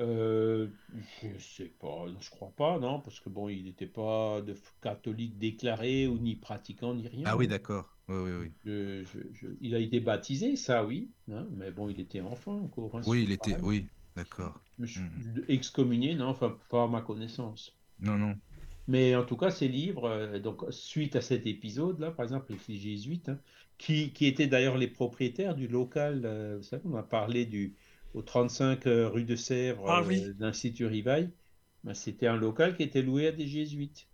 Euh, je sais pas, je crois pas, non, parce que bon, il n'était pas de catholique déclaré ou ni pratiquant ni rien. Ah oui, d'accord. Oui, oui, oui. Je- je- je- il a été baptisé, ça oui, hein, mais bon, il était enfant encore. hein, Oui, il était. pareil. Oui, d'accord. Mhm. Excommunié, non, enfin, pas à ma connaissance. Non, non. Mais en tout cas, ces livres, euh, donc suite à cet épisode-là, par exemple, les jésuites, hein, qui, qui étaient d'ailleurs les propriétaires du local, euh, vous savez, on a parlé du, au 35 euh, rue de Sèvres, Ah oui. euh, d'Institut Rivail, ben, c'était un local qui était loué à des jésuites,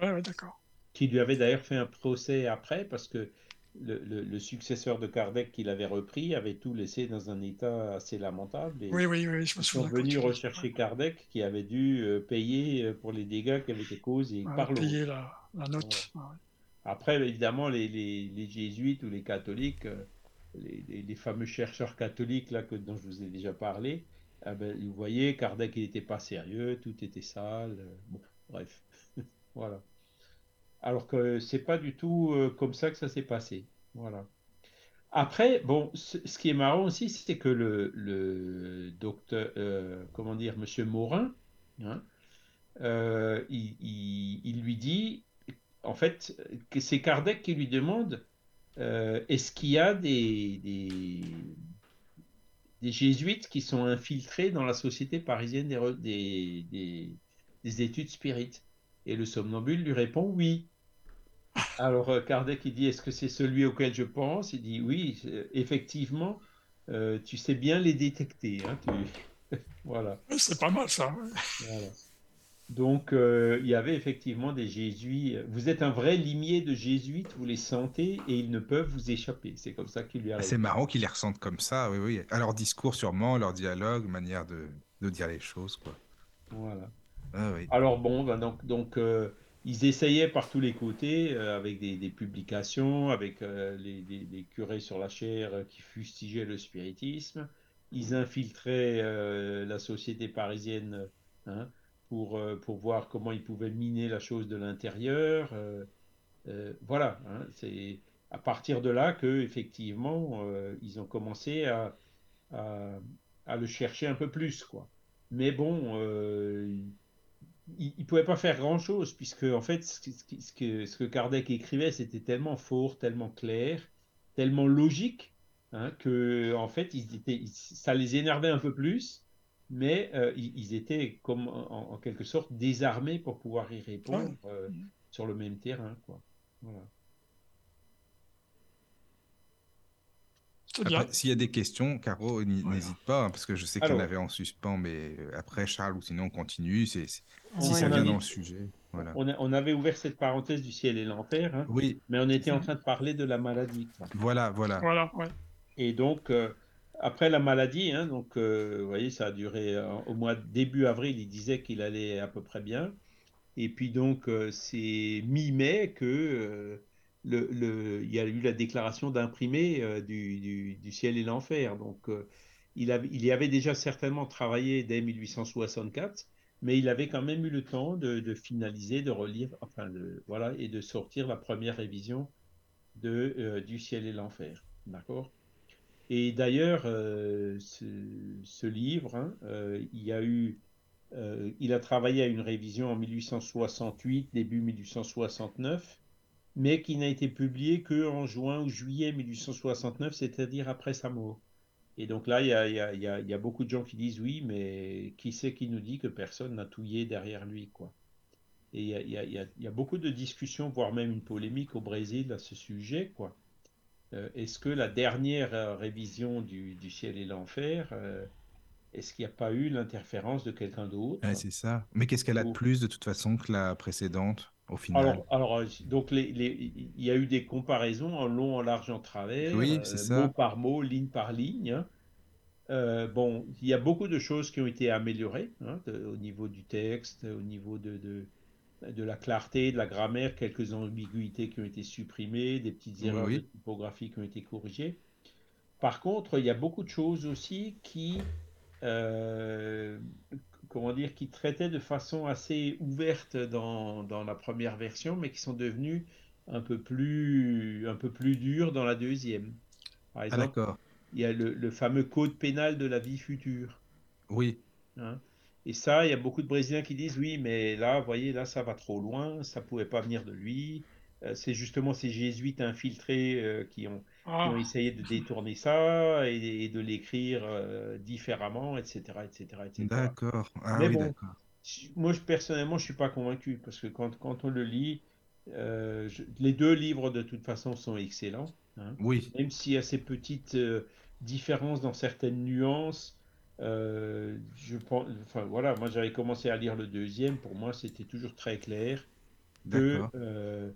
Ouais, ouais, d'accord. qui lui avaient d'ailleurs fait un procès après, parce que le, le- le successeur de Kardec qui l'avait repris avait tout laissé dans un état assez lamentable. Et Oui, oui, oui, je me ils souviens. sont quand venus rechercher Kardec, qui avait dû euh, payer euh, pour les dégâts qui avaient été causés Ouais, par l'eau. payer la, la note. Ouais. Après, évidemment, les, les, les jésuites ou les catholiques, euh, les, fameux chercheurs catholiques là, que, dont je vous ai déjà parlé, ah ben, vous voyez, Kardec, il n'était pas sérieux, tout était sale. bon, bref, voilà. Alors que c'est pas du tout euh, comme ça que ça s'est passé. Voilà. Après, bon, ce, qui est marrant aussi, c'est que le, le docteur, euh, comment dire, Monsieur Morin, hein, euh, il, lui dit, en fait, que c'est Kardec qui lui demande, est-ce qu'il y a des, des, jésuites qui sont infiltrés dans la société parisienne des, des- des études spirites? Et le somnambule lui répond oui. Alors euh, Kardec il dit est-ce que c'est celui auquel je pense? Il dit oui, euh, effectivement, euh, tu sais bien les détecter. hein, tu- Voilà. C'est pas mal ça. ouais. Voilà. Donc, euh, il y avait effectivement des jésuites. Vous êtes un vrai limier de jésuites, vous les sentez et ils ne peuvent vous échapper. C'est comme ça qu'il lui arrive. C'est marrant qu'ils les ressentent comme ça, oui, oui. À leur discours sûrement, leur dialogue, manière de, de dire les choses, quoi. Voilà. Ah oui. Alors bon, ben donc, donc euh, ils essayaient par tous les côtés, euh, avec des, des publications, avec euh, les, les curés sur la chaire euh, qui fustigeaient le spiritisme. Ils infiltraient la société parisienne hein, pour, pour voir comment ils pouvaient miner la chose de l'intérieur. voilà, hein, c'est à partir de là que effectivement ils ont commencé à, à, à le chercher un peu plus, quoi. Mais bon, il ne pouvait pas faire grand-chose, puisque en fait, ce, ce que, ce que Kardec écrivait, c'était tellement fort, tellement clair, tellement logique, hein, que en fait, ils étaient, ça les énervait un peu plus, mais euh, ils, ils étaient comme en, en quelque sorte désarmés pour pouvoir y répondre euh, sur le même terrain, quoi. Voilà. C'est bien. Après, s'il y a des questions, Caro, Voilà. n'hésite pas, hein, parce que je sais qu'il y en avait en suspens, mais euh, après, Charles, ou sinon on continue. C'est, si Ouais, ça on vient a- dans le sujet. Voilà. On, a- on avait ouvert cette parenthèse du ciel et l'enfer, hein, Oui, mais on était en train de parler de la maladie. quoi. voilà, voilà. Voilà, ouais. Et donc, euh, après la maladie, hein, donc, euh, vous voyez, ça a duré euh, au mois de début avril, il disait qu'il allait à peu près bien. Et puis donc, euh, c'est mi-mai que euh, il y a eu la déclaration d'imprimé euh, du, ciel et l'enfer. Donc, euh, il, y avait déjà certainement travaillé dès 1864, mais il avait quand même eu le temps de, finaliser, de relire, enfin, voilà, et de sortir la première révision de, euh, du ciel et l'enfer. D'accord? Et d'ailleurs, ce, livre, hein, il a travaillé à une révision en 1868, début 1869, mais qui n'a été publié que en juin ou juillet 1869, c'est-à-dire après sa mort. Et donc là, il y y a- y y beaucoup de gens qui disent oui, mais qui c'est qui nous dit que personne n'a touillé derrière lui, quoi? Et il y a, beaucoup de discussions, voire même une polémique au Brésil à ce sujet, quoi. Euh, est-ce que la dernière euh, révision du, du ciel et l'enfer, euh, est-ce qu'il n'y a pas eu l'interférence de quelqu'un d'autre? Ouais, c'est ça. Mais qu'est-ce qu'elle a de plus de toute façon que la précédente, au final? Alors, alors, euh, donc les, les- il y a eu des comparaisons en long, en large, en travers, Oui, euh, mot par mot, ligne par ligne. hein. Euh, bon, il y a beaucoup de choses qui ont été améliorées hein, de- au niveau du texte, au niveau de, de, de la clarté, de la grammaire, quelques ambiguïtés qui ont été supprimées, des petites Oui, erreurs oui. de typographie qui ont été corrigées. Par contre, il y a beaucoup de choses aussi qui, euh, comment dire, qui traitaient de façon assez ouverte dans, dans la première version, mais qui sont devenues un peu plus, un peu plus dures dans la deuxième. Par Ah, exemple, il y a le, le fameux code pénal de la vie future. Oui, hein. Et ça, il y a beaucoup de Brésiliens qui disent oui, mais là, vous voyez, là, ça va trop loin, ça pouvait pas venir de lui. Euh, c'est justement ces jésuites infiltrés euh, qui ont, qui Ah, ont essayé de détourner ça et, et de l'écrire euh, différemment, etc., etc., etc. d'accord. Ah Mais oui, bon, moi, je, personnellement, je suis pas convaincu parce que quand, quand on le lit, euh, je- les deux livres de toute façon sont excellents. hein. Oui, Même s'il y a ces petites euh, différences dans certaines nuances, euh, je pense, enfin voilà, moi j'avais commencé à lire le deuxième. Pour moi, c'était toujours très clair que d'accord. euh,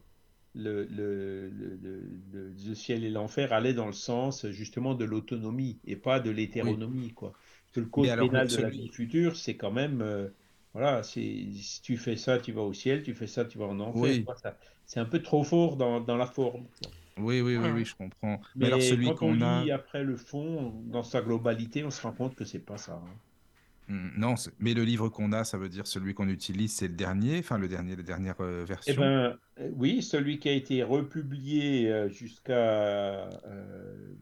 le, le, le, le- le- le ciel et l'enfer allaient dans le sens justement de l'autonomie et pas de Oui. l'hétéronomie, quoi. Parce que le code alors, pénal de la celui. vie future, c'est quand même, euh, voilà, c'est, si tu fais ça, tu vas au ciel, tu fais ça, tu vas en enfer. Oui, c'est un peu trop fort dans, dans la forme. quoi. oui, oui, oui, Ouais, oui, je comprends. Mais alors, Mais celui quand on qu'on a. lit après le fond, dans sa globalité, on se rend compte que c'est pas ça. hein. Hmm, Non, mais le livre qu'on a, ça veut dire celui qu'on utilise, c'est le dernier, enfin le dernier, la dernière euh, Eh version. ben, euh, oui, celui qui a été republié euh, jusqu'à, euh,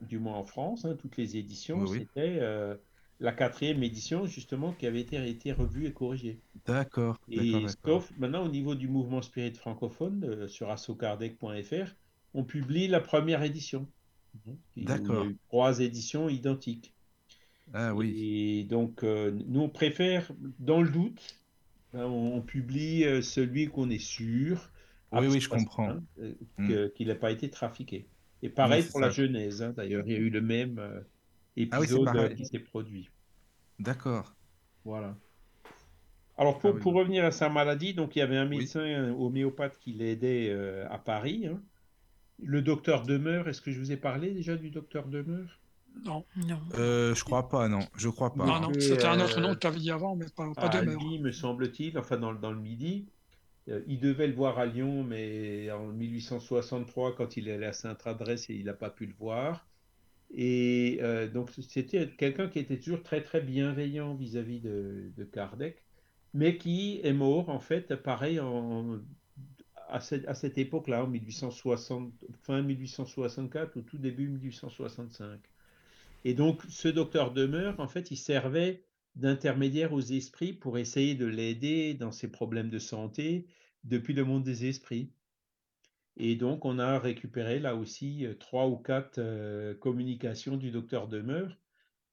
du moins en France, hein, toutes les éditions, Oui, c'était euh, la quatrième édition justement qui avait été, été revue et corrigée. D'accord, Et sauf maintenant au niveau du mouvement spirit francophone euh, sur assokardec.fr, on publie la première édition. Il y a D'accord. trois éditions identiques. Ah oui, Et donc, euh, nous, on préfère, dans le doute, ben, on, publie euh, celui qu'on est sûr, oui, je comprends. hein, euh, Hmm. qu'il n'a pas été trafiqué. Et pareil pour la. Genèse, hein, d'ailleurs, il y a eu le même euh, Ah oui, épisode qui s'est produit. D'accord. Voilà. Alors, Ah pour, oui. pour revenir à sa maladie, donc il y avait un médecin homéopathe qui l'aidait euh, à Paris. hein. Le docteur Demeure, est-ce que je vous ai parlé déjà du docteur Demeure? Non, Non. Euh, je crois pas, non. Je crois pas. non, c'était un autre euh, nom que tu avais dit avant, mais pas, pas à demeure. Albi, me semble-t-il, enfin dans, le- dans le Midi. Euh, il devait le voir à Lyon, mais en 1863, quand il est allé à Sainte-Adresse, il n'a pas pu le voir. Et euh, donc, c'était quelqu'un qui était toujours très, très bienveillant vis-à-vis de, de Kardec, mais qui est mort, en fait, pareil, en, à, cette, à cette époque-là, en 1860, fin 1864 ou tout début 1865. Et donc, ce docteur Demeure, en fait, il servait d'intermédiaire aux esprits pour essayer de l'aider dans ses problèmes de santé depuis le monde des esprits. Et donc, on a récupéré là aussi euh, trois ou quatre euh, communications du docteur Demeure,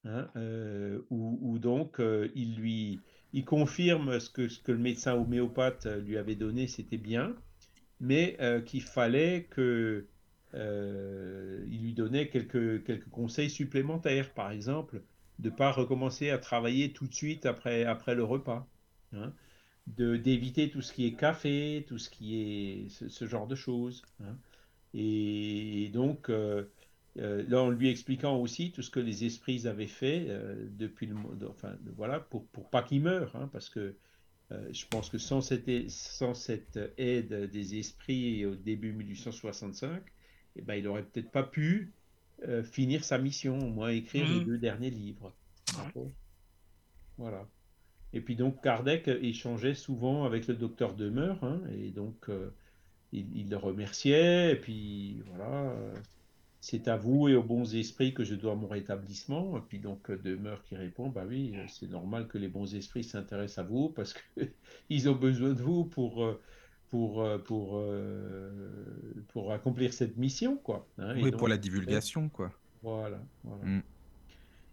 hein, euh, où, donc il lui il confirme ce que, ce que le médecin homéopathe lui avait donné, c'était bien, mais qu'il fallait que euh, il lui donnait quelques, quelques conseils supplémentaires, par exemple, de ne pas recommencer à travailler tout de suite après, après le repas, hein, de d'éviter tout ce qui est café, tout ce qui est ce, genre de choses. hein. Et, donc, euh, euh, là, en lui expliquant aussi tout ce que les esprits avaient fait depuis le enfin, voilà, pour, pour pas qu'il meure, hein, parce que je pense que sans cette, sans cette aide des esprits au début 1865, eh ben, il aurait peut-être pas pu euh, finir sa mission, au moins écrire les Mhm. deux derniers livres. Ouais. Voilà. Et puis donc Kardec échangeait souvent avec le docteur Demeure, hein, et donc euh, il, il le remerciait, et puis voilà, euh, c'est à vous et aux bons esprits que je dois mon rétablissement. Et puis donc euh, Demeure qui répond, bah oui, euh, c'est normal que les bons esprits s'intéressent à vous parce que ils ont besoin de vous pour euh, pour euh, pour euh, pour accomplir cette mission, quoi. hein. Et Oui, donc, pour la divulgation, quoi. voilà, voilà. Mm.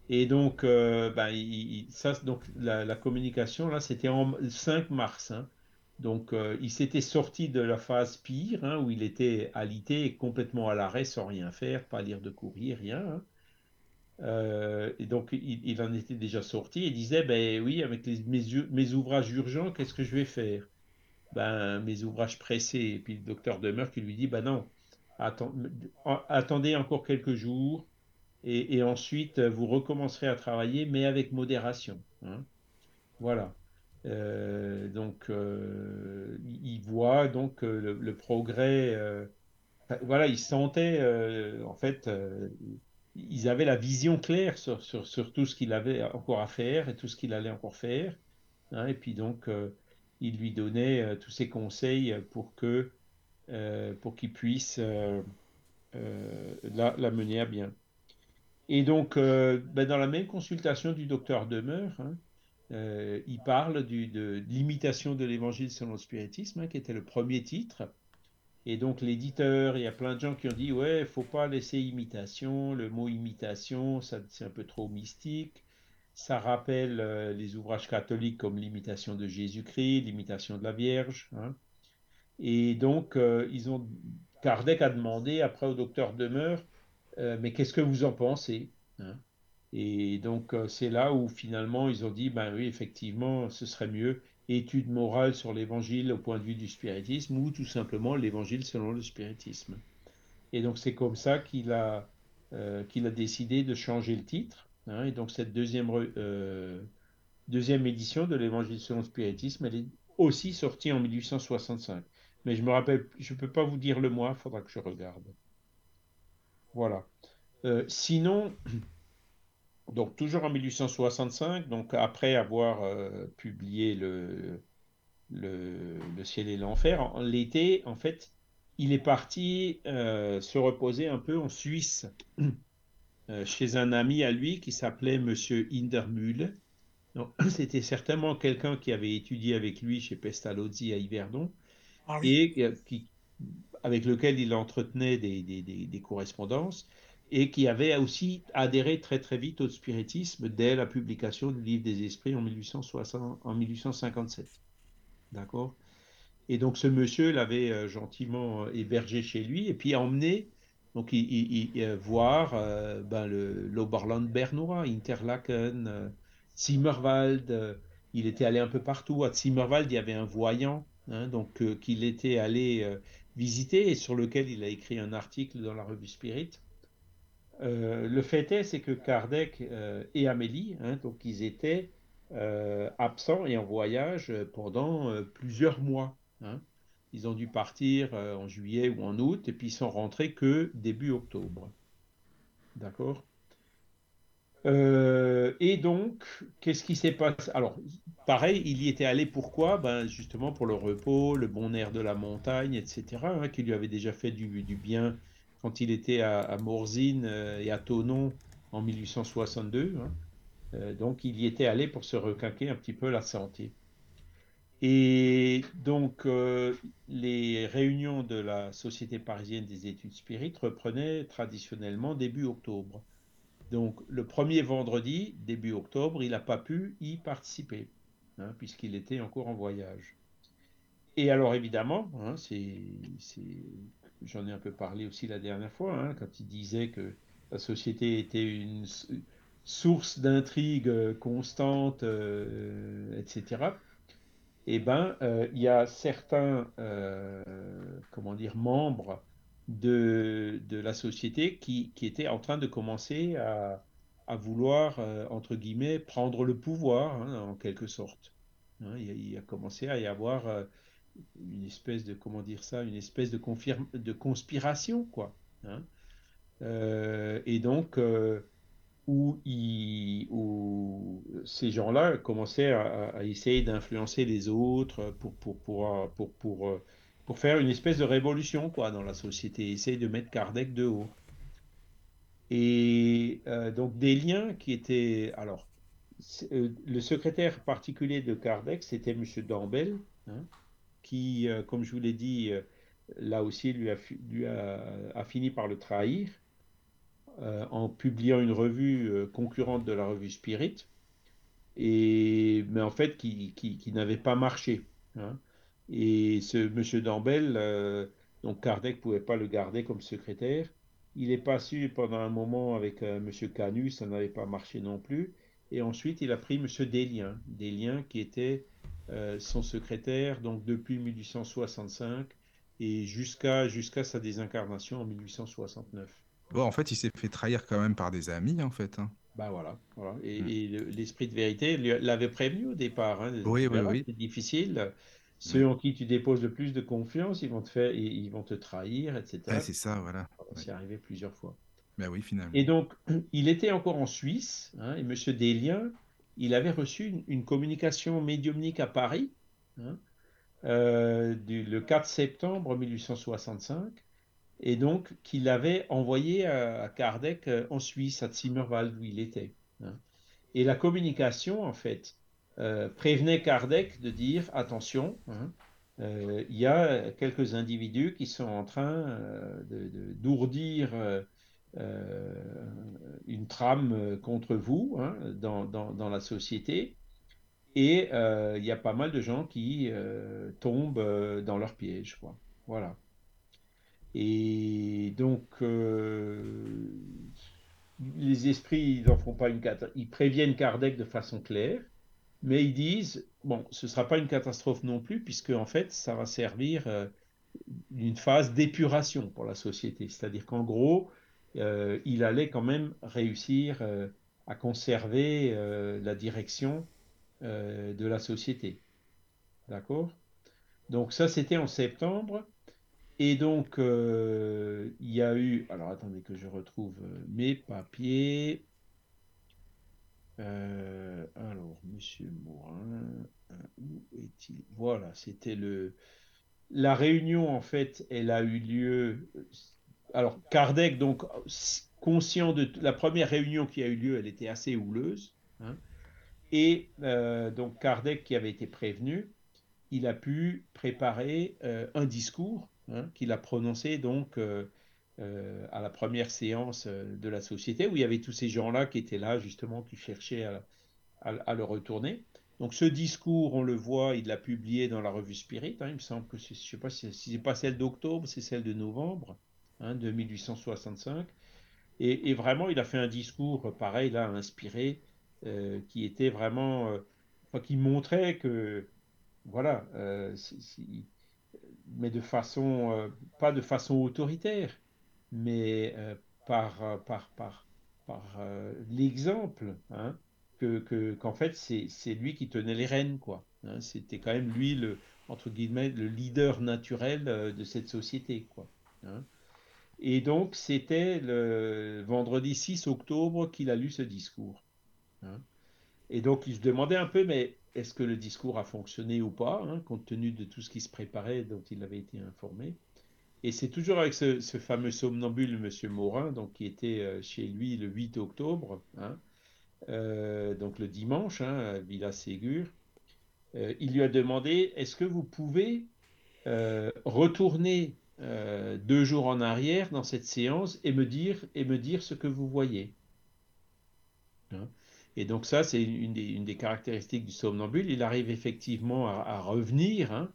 Et donc, euh, ben, il- ça, donc la, la communication, là, c'était en 5 mars. hein. Donc, euh, il s'était sorti de la phase pire, hein, où il était alité et complètement à l'arrêt, sans rien faire, pas lire de courrier, rien. Euh, et donc, il, il en était déjà sorti et disait, ben oui, avec les- mes, mes ouvrages urgents, qu'est-ce que je vais faire? Ben, mes ouvrages pressés. Et puis, le docteur Demeure qui lui dit, ben non, atten- attendez encore quelques jours et, ensuite euh, vous recommencerez à travailler, mais avec modération. hein. Voilà. Euh, donc, euh, il il voit donc le, progrès. voilà, ils sentaient euh, en fait, ils avaient la vision claire sur, sur, tout ce qu'il avait encore à faire et tout ce qu'il allait encore faire. hein. et puis donc, il lui donnait euh, tous ses conseils pour que euh, pour qu'il puisse euh, la, mener à bien. Et donc, ben, dans la même consultation du docteur Demeure, hein, il parle du, de, l'imitation de l'évangile selon le spiritisme, hein, qui était le premier titre. Et donc, l'éditeur, il y a plein de gens qui ont dit Ouais, faut pas laisser imitation, le mot imitation, ça, c'est un peu trop mystique. Ça rappelle euh, les ouvrages catholiques comme l'imitation de Jésus-Christ, l'imitation de la Vierge. hein. Et donc, euh, ils ont, Kardec a demandé après au docteur Demeure, euh, mais qu'est-ce que vous en pensez? hein? Et donc, euh, c'est là où finalement ils ont dit, ben oui, effectivement, ce serait mieux étude morale sur l'évangile au point de vue du spiritisme ou tout simplement l'évangile selon le spiritisme. Et donc, c'est comme ça qu'il a, qu'il a décidé de changer le titre. Hein. et donc, cette deuxième, euh, deuxième édition de l'évangile selon le spiritisme, elle est aussi sortie en 1865. Mais je me rappelle, je peux pas vous dire le mois, faudra que je regarde. Voilà. Euh, sinon, donc toujours en 1865, donc après avoir euh, publié le, le, le ciel et l'enfer, en l'été, en fait, il est parti se reposer un peu en Suisse, chez un ami à lui qui s'appelait Monsieur Hindermühle. Donc, C'était certainement quelqu'un qui avait étudié avec lui chez Pestalozzi à Yverdon Ah oui. et euh, qui, avec lequel il entretenait des, des- des- des correspondances et qui avait aussi adhéré très très vite au spiritisme dès la publication du Livre des Esprits en 1860, en 1857. D'accord? Et donc ce monsieur l'avait euh, gentiment euh, hébergé chez lui et puis emmené donc il, il- il- euh, voir euh, ben, l'Oberland bernois, Interlaken, euh, Zimmerwald. il était allé un peu partout. À Zimmerwald, il y avait un voyant hein, donc qu'il était allé visiter et sur lequel il a écrit un article dans la revue Spirit. Le fait est, c'est que Kardec et Amélie, hein, donc ils étaient absents et en voyage pendant plusieurs mois. hein. Ils ont dû partir euh, en juillet ou en août et puis ils sont rentrés que début octobre. D'accord? Euh, et donc, qu'est-ce qui s'est passé? Alors, pareil, il y était allé pourquoi? Ben, justement pour le repos, le bon air de la montagne, etc., hein, qui lui avait déjà fait du, bien quand il était à, Morzine euh, et à Thonon en 1862. hein. Donc, il y était allé pour se requinquer un petit peu la santé. Et donc, euh, les réunions de la Société parisienne des études spirites reprenaient traditionnellement début octobre. Donc, le premier vendredi, début octobre, il n'a pas pu y participer, hein, puisqu'il était encore en voyage. Et alors, évidemment, hein, j'en ai un peu parlé aussi la dernière fois, hein, quand il disait que la société était une source d'intrigue euh, constante, euh, etc. Eh ben, euh, il y a certains, euh, comment dire, membres de, de la société qui, qui étaient en train de commencer à, à vouloir, euh, entre guillemets, prendre le pouvoir, hein, en quelque sorte. Hein, il, y a, il y a commencé à y avoir euh, une espèce de, comment dire ça, une espèce de, confirme, de conspiration, quoi. hein. Euh, et donc, euh, où, ces gens-là commençaient à, essayer d'influencer les autres pour, pour, pour, pour, pour, euh, pour faire une espèce de révolution quoi, dans la société, essayer de mettre Kardec de haut. Et euh, donc des liens qui étaient... Alors, euh, le secrétaire particulier de Kardec, c'était M. Dambel, hein, qui, comme je vous l'ai dit, là aussi, lui a fini par le trahir euh, en publiant une revue euh, concurrente de la revue Spirit, et, mais en fait qui, qui, n'avait pas marché. hein. Et ce monsieur Dambel, euh, donc Kardec ne pouvait pas le garder comme secrétaire. Il est passé pendant un moment avec euh, monsieur Canus, ça n'avait pas marché non plus. Et ensuite, il a pris monsieur Desliens, Desliens qui était son secrétaire donc depuis 1865 et jusqu'à jusqu'à sa désincarnation en 1869. Bon, en fait, il s'est fait trahir quand même par des amis, en fait. hein. Bah voilà, voilà. Et, Mm. et l'esprit de vérité l'avait prévenu au départ. Hein. Oui, Tu oui. C'est difficile. Ceux Mm. en qui tu déposes le plus de confiance, ils vont te faire, ils, vont te trahir, etc. C'est ça, voilà. Ouais. C'est arrivé plusieurs fois. Ben oui, finalement. Et donc, il était encore en Suisse, hein, et Monsieur Desliens, il avait reçu une, une communication médiumnique à Paris, hein, euh, du- le 4 septembre 1865, et donc qu'il avait envoyé à, Kardec euh, en Suisse, à Zimmerwald, où il était. hein. Et la communication, en fait, euh, prévenait Kardec de dire attention, hein, euh, il y a quelques individus qui sont en train d'ourdir une trame contre vous hein, dans, dans, dans, la société. Et il y a pas mal de gens qui tombent dans leur piège. Quoi. Voilà. Et donc, les esprits, ils font pas une Ils préviennent Kardec de façon claire, mais ils disent bon, ce sera pas une catastrophe non plus, puisque en fait, ça va servir euh, d'une phase d'épuration pour la société. C'est-à-dire qu'en gros, euh, il allait quand même réussir euh, à conserver la direction de la société. D'accord? Donc ça, c'était en septembre. Et donc, il y a eu... Alors, attendez que je retrouve mes papiers. Euh, alors, Monsieur Morin, euh, où est-il? Voilà, c'était le. La réunion, en fait, elle a eu lieu. Alors, Kardec, donc, conscient de la première réunion qui a eu lieu, elle était assez houleuse. Hein. et euh, donc, Kardec, qui avait été prévenu, il a pu préparer un discours hein, qu'il a prononcé donc euh, à la première séance euh, de la société, où il y avait tous ces gens-là qui étaient là, justement, qui cherchaient à, le retourner. Donc ce discours, on le voit, il l'a publié dans la revue Spirit. Hein, il me semble que je ne sais pas si, c'est pas celle d'octobre, c'est celle de novembre, hein, de 1865. Et, vraiment, il a fait un discours pareil, là, inspiré, euh, qui était vraiment, qui montrait que, voilà, mais de façon, pas de façon autoritaire, mais euh, par, euh, par, par, par euh, l'exemple, hein, que, qu'en fait, c'est, c'est lui qui tenait les rênes, quoi. Hein. c'était quand même lui, le, entre guillemets, le leader naturel de cette société, quoi. Hein. Et donc, c'était le vendredi 6 octobre qu'il a lu ce discours. Et donc, il se demandait un peu, mais est-ce que le discours a fonctionné ou pas, compte tenu de tout ce qui se préparait, dont il avait été informé. Et c'est toujours avec ce, fameux somnambule, M. Morin, donc, qui était euh, chez lui le 8 octobre, hein, euh, donc le dimanche, hein, à Villa Ségur. Euh, il lui a demandé Est-ce que vous pouvez retourner deux jours en arrière dans cette séance et me dire, et me dire ce que vous voyez hein. Et donc, ça, c'est une, des, caractéristiques du somnambule. Il arrive effectivement à, revenir. Hein,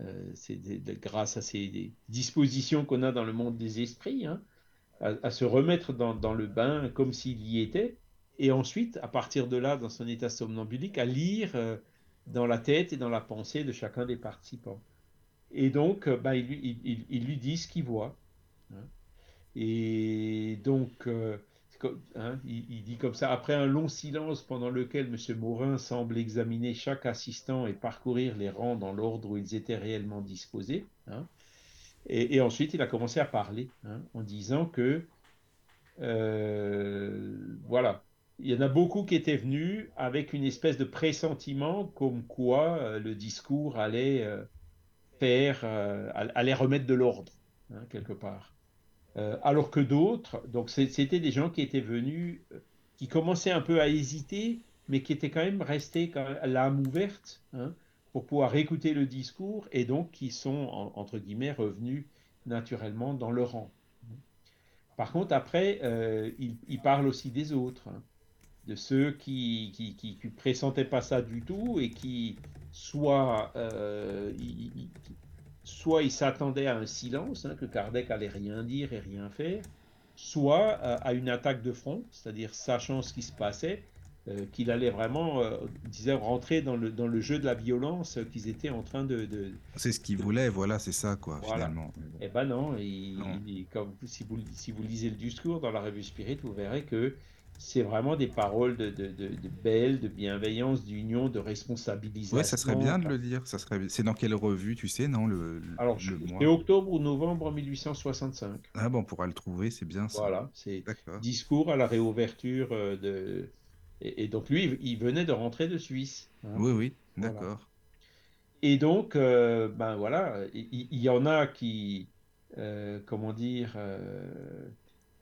euh, c'est grâce à ces dispositions qu'on a dans le monde des esprits, hein, à, se remettre dans, le bain comme s'il y était, et ensuite, à partir de là, dans son état somnambulique, à lire euh, dans la tête et dans la pensée de chacun des participants. Et donc, euh, ben, il, lui dit ce qu'il voit. Hein. Et donc, Hein, il, dit comme ça, après un long silence pendant lequel M. Morin semble examiner chaque assistant et parcourir les rangs dans l'ordre où ils étaient réellement disposés. Hein, et, ensuite, il a commencé à parler hein, en disant que, euh, voilà, il y en a beaucoup qui étaient venus avec une espèce de pressentiment comme quoi euh, le discours allait euh, faire, allait remettre de l'ordre, quelque part. Euh, alors que d'autres, donc c'était des gens qui étaient venus, euh, qui commençaient un peu à hésiter, mais qui étaient quand même restés l'âme ouverte hein, pour pouvoir écouter le discours et donc qui sont, entre guillemets, revenus naturellement dans le rang. Par contre, après, euh, il, parle aussi des autres, hein, de ceux qui, qui, qui, pressentaient pas ça du tout et qui soit soit il s'attendait à un silence, hein, que Kardec allait rien dire et rien faire, soit euh, à une attaque de front, c'est-à-dire sachant ce qui se passait, euh, qu'il allait vraiment, euh, disait, rentrer dans le, dans le jeu de la violence qu'ils étaient en train de... c'est ce qu'il voulait, voilà, c'est ça, quoi, finalement. Eh ben non, comme, si, vous, si vous lisez le discours dans la revue Spirit, vous verrez que c'est vraiment des paroles de, de, de, de belle, de bienveillance, d'union, de responsabilisation. Ouais, ça serait bien de le dire. Ça serait... C'est dans quelle revue, tu sais, non le, Alors, c'est octobre ou novembre 1865. Ah bon, on pourra le trouver, c'est bien ça. Voilà, c'est discours à la réouverture euh, de. Et, donc lui, il venait de rentrer de Suisse. Hein. Oui, oui, d'accord. Et donc, euh, ben voilà, il y, en a qui, euh, comment dire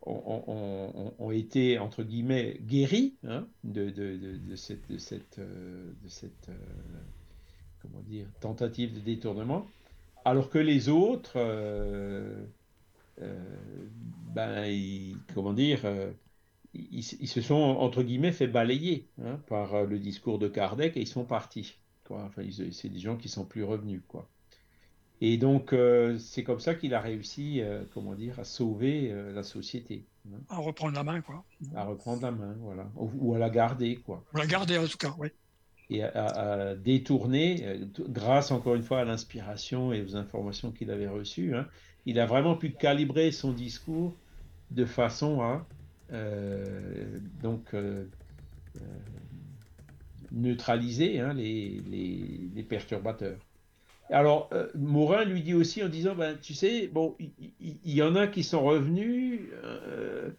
ont, été, entre guillemets, guéris hein, de, cette, euh, euh, tentative de détournement, alors que les autres, euh, ben, comment dire, ils, se sont, entre guillemets, fait balayer hein, par le discours de Kardec et ils sont partis. Enfin, c'est des gens qui sont plus revenus. Quoi. Et donc, euh, c'est comme ça qu'il a réussi, euh, comment dire, à sauver euh, la société. Hein. À reprendre la main, quoi. À reprendre la main, voilà. Ou, à la garder, quoi. Ou la garder, en tout cas, oui. Et à, détourner, grâce encore une fois à l'inspiration et aux informations qu'il avait reçues, hein, il a vraiment pu calibrer son discours de façon à donc neutraliser hein, les, les perturbateurs. Alors, euh, Morin lui dit aussi en disant, ben, tu sais, bon, il y, en a qui sont revenus, euh,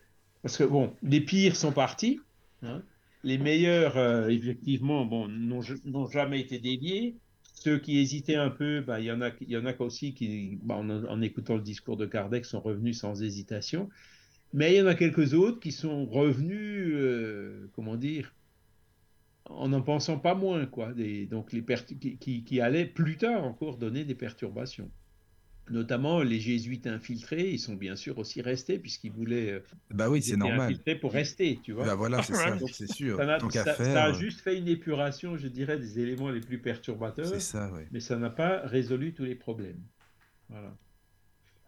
parce que, bon, les pires sont partis, hein. les meilleurs, euh, effectivement, bon, n'ont jamais été déviés. Ceux qui hésitaient un peu, ben, il y en a, y en a aussi qui, ben, en, en, écoutant le discours de Kardec, sont revenus sans hésitation. Mais il y en a quelques autres qui sont revenus, comment dire, en n'en pensant pas moins, quoi. Des, donc les qui, qui, allaient plus tard encore donner des perturbations. Notamment les jésuites infiltrés, ils sont bien sûr aussi restés puisqu'ils voulaient. Euh, bah oui, c'est normal. Infiltrés pour rester, tu vois. Bah voilà, c'est ça, c'est sûr. Ça a, juste fait une épuration, je dirais, des éléments les plus perturbateurs. Ça. Mais ça n'a pas résolu tous les problèmes. Voilà.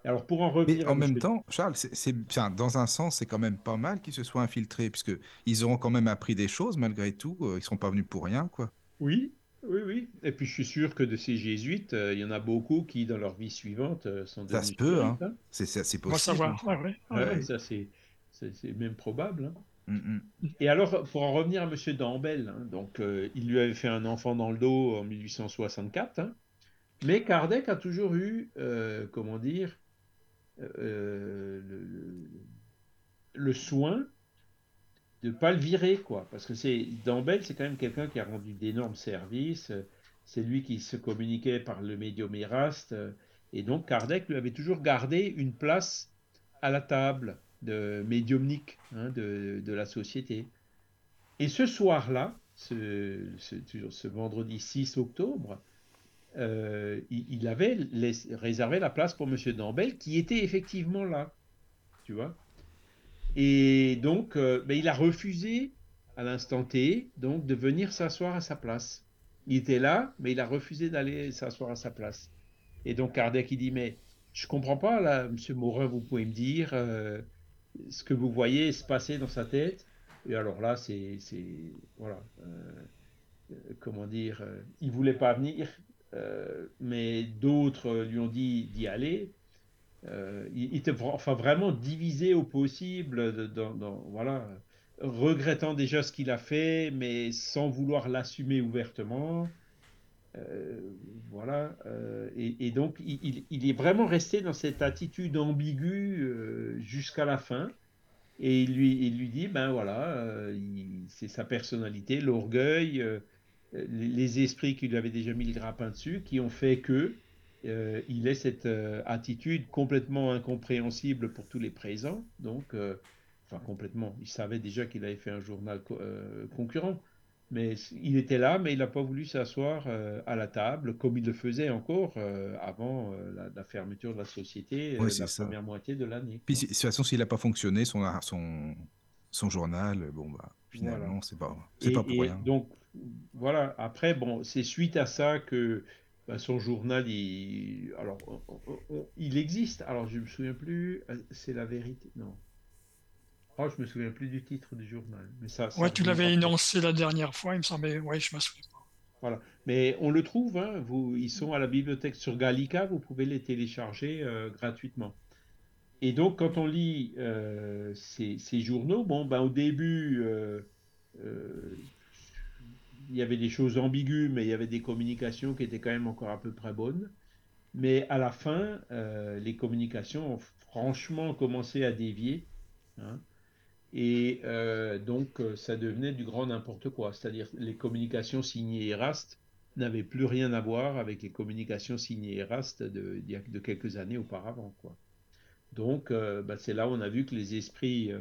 Alors pour en revenir. Mais en même temps, Charles, dans un sens, c'est quand même pas mal qu'ils se soient infiltrés, puisque ils auront quand même appris des choses malgré tout. Euh, ils sont pas venus pour rien, quoi. Oui, oui, oui. Et puis je suis sûr que de ces jésuites, euh, il y en a beaucoup qui, dans leur vie suivante, euh, sont devenus. Ça se peut, hein. hein. C'est, possible. On va savoir. Ouais, ça c'est, même probable. Hein. Mm, mm. Et alors, pour en revenir à M. Dambel, hein, donc il lui avait fait un enfant dans le dos en 1864, mais Kardec a toujours eu, comment dire, euh, le, soin de pas le virer, quoi. Parce que c'est Dambel, c'est quand même quelqu'un qui a rendu d'énormes services. C'est lui qui se communiquait par le médium Eraste. Et donc Kardec lui avait toujours gardé une place à la table de médiumnique hein, de, de, la société. Et ce soir-là, ce, ce, ce, vendredi 6 octobre, euh, il, avait réservé la place pour M. Dambel, qui était effectivement là. Tu vois Et donc, euh, ben, il a refusé à l'instant T donc, de venir s'asseoir à sa place. Il était là, mais il a refusé d'aller s'asseoir à sa place. Et donc Kardec, il dit, mais je comprends pas, là, Monsieur Morin, vous pouvez me dire euh, ce que vous voyez se passer dans sa tête. Et alors là, c'est, voilà, comment dire, il voulait pas venir, euh, mais d'autres lui ont dit d'y aller. Euh, il, était enfin vraiment divisé au possible, dans, voilà, regrettant déjà ce qu'il a fait, mais sans vouloir l'assumer ouvertement. Euh, voilà. Et, donc, il, est vraiment resté dans cette attitude ambiguë jusqu'à la fin. Et lui, il lui dit, ben voilà, c'est sa personnalité, l'orgueil, les esprits qui lui avaient déjà mis le grappin dessus, qui ont fait que euh, il ait cette euh, attitude complètement incompréhensible pour tous les présents. Donc, euh, enfin complètement, il savait déjà qu'il avait fait un journal concurrent, mais il était là, mais il n'a pas voulu s'asseoir à la table comme il le faisait encore avant la, fermeture de la société la première moitié de l'année. Puis de toute façon, s'il n'a pas fonctionné, son, son, son journal, bon bah finalement c'est pas c'est pas pour rien. Donc voilà. Après bon, c'est suite à ça que bah, son journal, il alors il existe. Alors je me souviens plus. Euh, c'est la vérité. Non. Oh, je me souviens plus du titre du journal. Mais ça. ouais, tu l'avais énoncé la dernière fois, il me semblait. Ouais, je me souviens pas. Voilà. Mais on le trouve. Hein, vous, ils sont à la bibliothèque sur Gallica. Vous pouvez les télécharger euh, gratuitement. Et donc, quand on lit euh, ces, journaux, bon, ben, au début, euh, il y avait des choses ambiguës, mais il y avait des communications qui étaient quand même encore à peu près bonnes. Mais à la fin, les communications ont franchement commencé à dévier. Hein. et donc, ça devenait du grand n'importe quoi. C'est-à-dire, les communications signées Eraste n'avaient plus rien à voir avec les communications signées Eraste de, quelques années auparavant. Quoi. Donc, euh, bah, c'est là où on a vu que les esprits euh,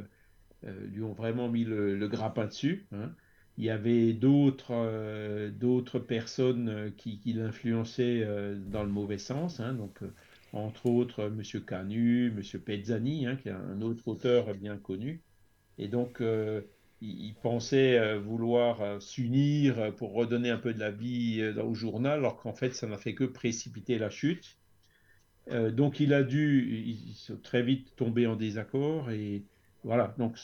euh, lui ont vraiment mis le, grappin dessus. Hein. Il y avait d'autres d'autres personnes qui, l'influençaient dans le mauvais sens. Hein. donc, entre autres, M. Canu, M. Pezzani, hein, qui est un autre auteur bien connu. Et donc, euh, il, il pensait euh, vouloir euh, s'unir euh, pour redonner un peu de la vie euh, au journal, alors qu'en fait, ça n'a fait que précipiter la chute. Euh, donc, il a dû il- il- très vite tomber en désaccord. Et voilà. Donc,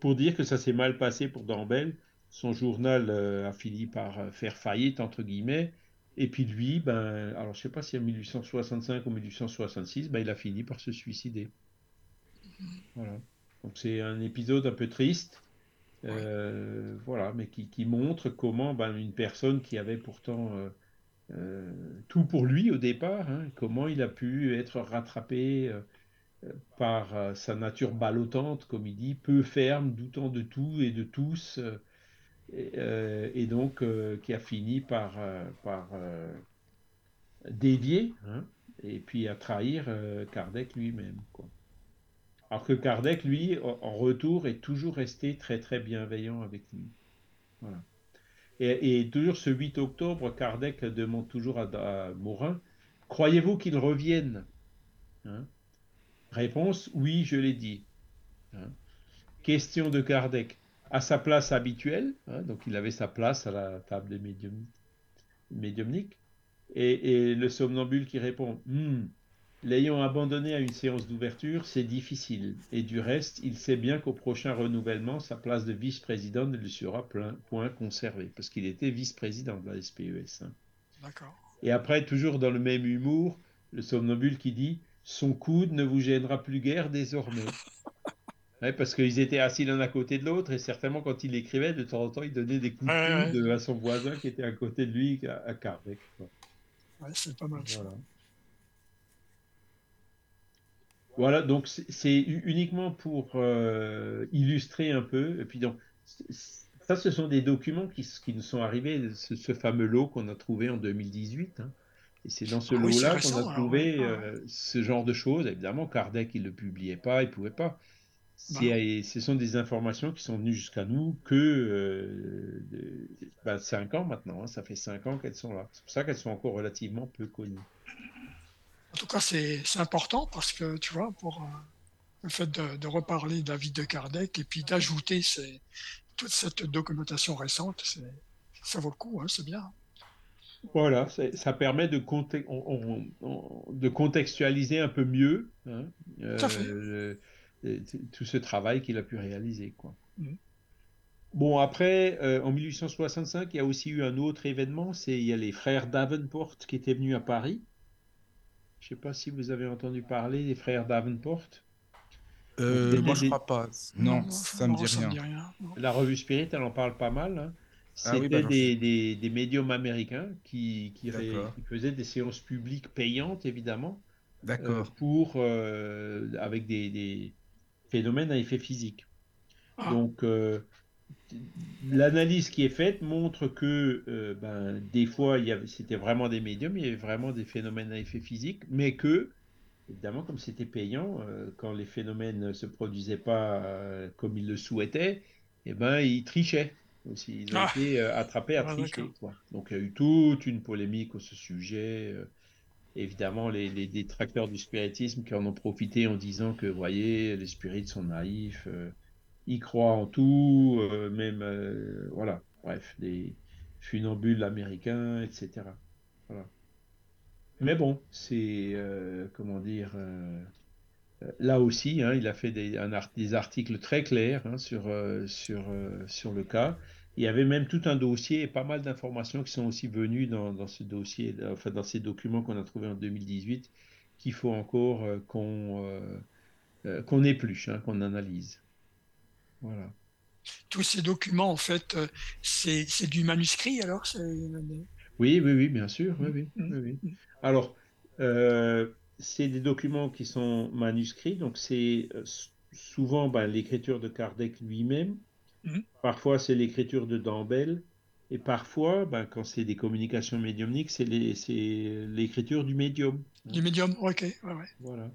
pour dire que ça s'est mal passé pour Dambel, son journal euh, a fini par euh, faire faillite, entre guillemets. Et puis lui, ben, alors je sais pas si en 1865 ou 1866, ben, il a fini par se suicider. Voilà. Donc c'est un épisode un peu triste, euh, voilà, mais qui, qui montre comment ben, une personne qui avait pourtant euh, euh, tout pour lui au départ, hein, comment il a pu être rattrapé par sa nature ballottante, comme il dit, peu ferme, doutant de tout et de tous, et, euh, et donc euh, qui a fini par, euh, dévier, hein, et puis à trahir Kardec lui-même. Alors que Kardec, lui, en retour, est toujours resté très très bienveillant avec lui. Et toujours ce 8 octobre, Kardec demande toujours à, à Morin, croyez-vous qu'il revienne? Hein Réponse, oui, je l'ai dit. Hein Question de Kardec, à sa place habituelle, hein, donc il avait sa place à la table des médium, médiumniques, et, et le somnambule qui répond, Hmm, l'ayant abandonné à une séance d'ouverture, c'est difficile, et du reste, il sait bien qu'au prochain renouvellement, sa place de vice-président ne lui sera plein, point conservée, parce qu'il était vice-président de la SPES. hein. D'accord. Et après, toujours dans le même humour, le somnambule qui dit Son coude ne vous gênera plus guère désormais. Ouais, parce qu'ils étaient assis l'un à côté de l'autre, et certainement quand il écrivait, de temps en temps, il donnait des coups de Ouais, à son voisin qui était à côté de lui, à, à. Ouais, c'est pas mal. ça. Voilà. Donc c'est uniquement pour euh, illustrer un peu. Et puis donc, ça, ce sont des documents qui, qui nous sont arrivés, ce, ce fameux lot qu'on a trouvé en 2018. hein. Et c'est dans ce Ah oui, lot-là qu'on a alors, trouvé ouais. euh, ce genre de choses. Évidemment, Kardec, il ne le publiait pas, il ne pouvait pas. C'est- Bah. et ce sont des informations qui sont venues jusqu'à nous que euh, de- ben, cinq ans maintenant. hein. ça fait cinq ans qu'elles sont là. C'est pour ça qu'elles sont encore relativement peu connues. En tout cas, c'est important parce que, tu vois, pour euh, le fait de, de reparler de la vie de Kardec et puis d'ajouter toute cette documentation récente, ça vaut le coup, hein, c'est bien. Voilà, ça permet de, conte- on- on- on- de contextualiser un peu mieux hein, euh, Tout le- tout ce travail qu'il a pu réaliser. Quoi. Mhm. Bon, après, euh, en 1865, il y a aussi eu un autre événement, c'est il y a les frères Davenport qui étaient venus à Paris. Je ne sais pas si vous avez entendu parler des frères Davenport. Euh, moi, des- je crois pas. Non, ça me dit rien. La revue Spirit, elle en parle pas mal. hein. Ah C'était oui, bah, des, des, des médiums américains qui, qui, ré- D'accord. qui faisaient des séances publiques payantes, évidemment. euh, D'accord. pour euh, avec des, des phénomènes à effet physique. Ah. Donc euh, l'analyse qui est faite montre que euh, ben, des fois il y avait c'était vraiment des médiums, il y avait vraiment des phénomènes à effet physique, mais que évidemment comme c'était payant, euh, quand les phénomènes ne se produisaient pas euh, comme ils le souhaitaient, eh ben ils trichaient aussi. Ils ont Ah. été attrapés à Ah, tricher. quoi. Donc il y a eu toute une polémique au ce sujet. Évidemment les, détracteurs du spiritisme qui en ont profité en disant que, voyez, les spirites sont naïfs, euh, ils croient en tout, euh, même, euh, voilà, bref, des funambules américains, etc. Mais bon, c'est, euh, comment dire, là aussi, hein, il a fait des, articles très clairs hein, sur, sur, sur le cas. Il y avait même tout un dossier et pas mal d'informations qui sont aussi venues dans, dans ce dossier, enfin dans ces documents qu'on a trouvés en 2018, qu'il faut encore euh, qu'on euh, euh, épluche, hein, qu'on analyse. Voilà. Tous ces documents, en fait, euh, c'est du manuscrit alors Oui, oui, oui, bien sûr. Oui, oui, Mhm. oui, oui. Alors, euh, c'est des documents qui sont manuscrits, donc c'est euh, souvent ben, l'écriture de Kardec lui-même. Mhm. Parfois, c'est l'écriture de Dambel. Et parfois, ben, quand c'est des communications médiumniques, c'est l'écriture du médium. du médium. Ok, ouais, ouais. Voilà.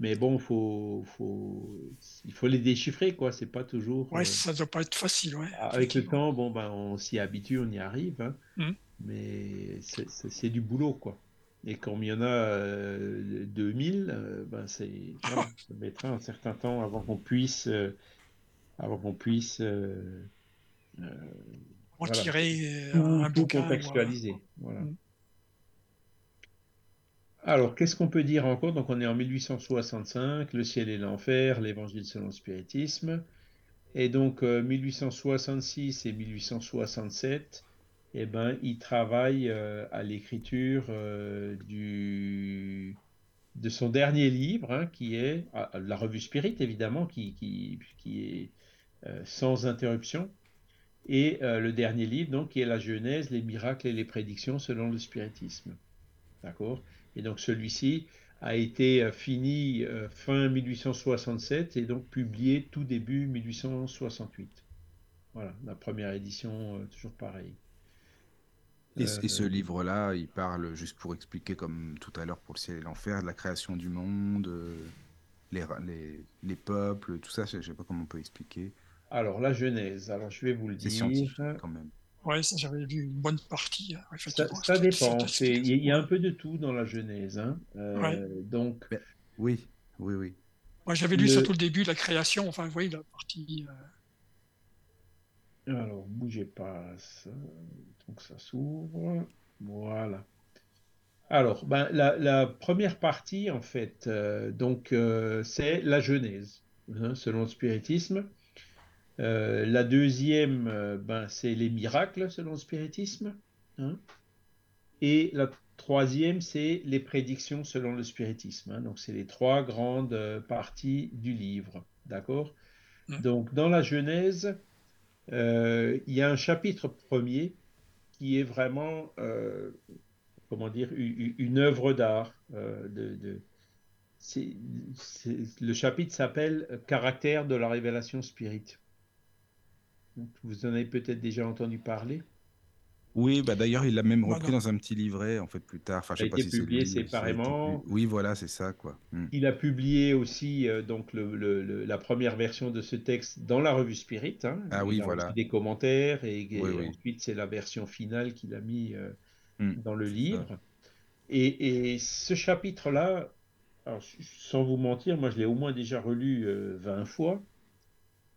Mais bon, faut, faut, il faut les déchiffrer, quoi. C'est pas toujours. Ouais, euh, ça doit pas être facile, ouais. avec le temps, bon, ben, on s'y habitue, on y arrive, hein. Mhm. mais c'est- du boulot, quoi. Et comme il y en a euh, 2000, euh, ben c'est, voilà, ça mettra un certain temps avant qu'on puisse euh, avant qu'on puisse euh, euh, En voilà. tirer euh, tout, un tout bouquin. contextualiser. Voilà. Mm. Alors, qu'est-ce qu'on peut dire encore? Donc, on est en 1865, Le ciel et l'enfer, l'Évangile selon le spiritisme. Et donc, euh, 1866 et 1867, eh ben, il travaille euh, à l'écriture euh, du, de son dernier livre, hein, qui est ah, la revue Spirit, évidemment, qui, qui, qui est euh, sans interruption. Et euh, le dernier livre, donc, qui est la Genèse, les miracles et les prédictions selon le spiritisme. D'accord? Et donc, celui-ci a été euh, fini euh, fin 1867 et donc publié tout début 1868. Voilà, la première édition, euh, toujours pareil. Et, ce- et ce Euh, livre-là, il parle, juste pour expliquer, comme tout à l'heure pour le ciel et l'enfer, de la création du monde, euh, les, les, les peuples, tout ça, je ne sais pas comment on peut expliquer. Alors, la Genèse, alors je vais vous le dire. quand même. Ouais, ça, j'avais vu une bonne partie, hein, Ça, dépend. Il y, a- il y a un peu de tout dans la Genèse. hein. Euh, Ouais. Donc, Oui, oui, oui. Moi, j'avais lu ça Le- tout le début, la création, enfin, vous voyez, la partie. euh, alors, bougez pas. Ça, donc, ça s'ouvre. Voilà. Alors, ben, la, la première partie, en fait, euh, donc, euh, c'est la Genèse, hein, selon le spiritisme. Euh, la deuxième, euh, ben, c'est les miracles, selon le spiritisme. hein. Et la troisième, c'est les prédictions selon le spiritisme. hein. Donc, c'est les trois grandes euh, parties du livre. D'accord? Donc, dans la Genèse, il y a un chapitre premier qui est vraiment, comment dire, une œuvre d'art. de, le chapitre s'appelle Caractère de la révélation spirit. Vous en avez peut-être déjà entendu parler. Oui, bah d'ailleurs, il l'a même Voilà. repris dans un petit livret, en fait, plus tard. Enfin, je sais pas été si c'est publié été séparément. Oui, voilà, c'est ça, quoi. Hmm. Il a publié aussi euh, donc le- le- le- la première version de ce texte dans la revue Spirit. hein. Ah Il oui, a voilà. des commentaires et, et Oui, oui. ensuite c'est la version finale qu'il a mis euh, Hmm, dans le livre. Et, et ce chapitre-là, sans vous mentir, moi je l'ai au moins déjà relu euh, 20 fois.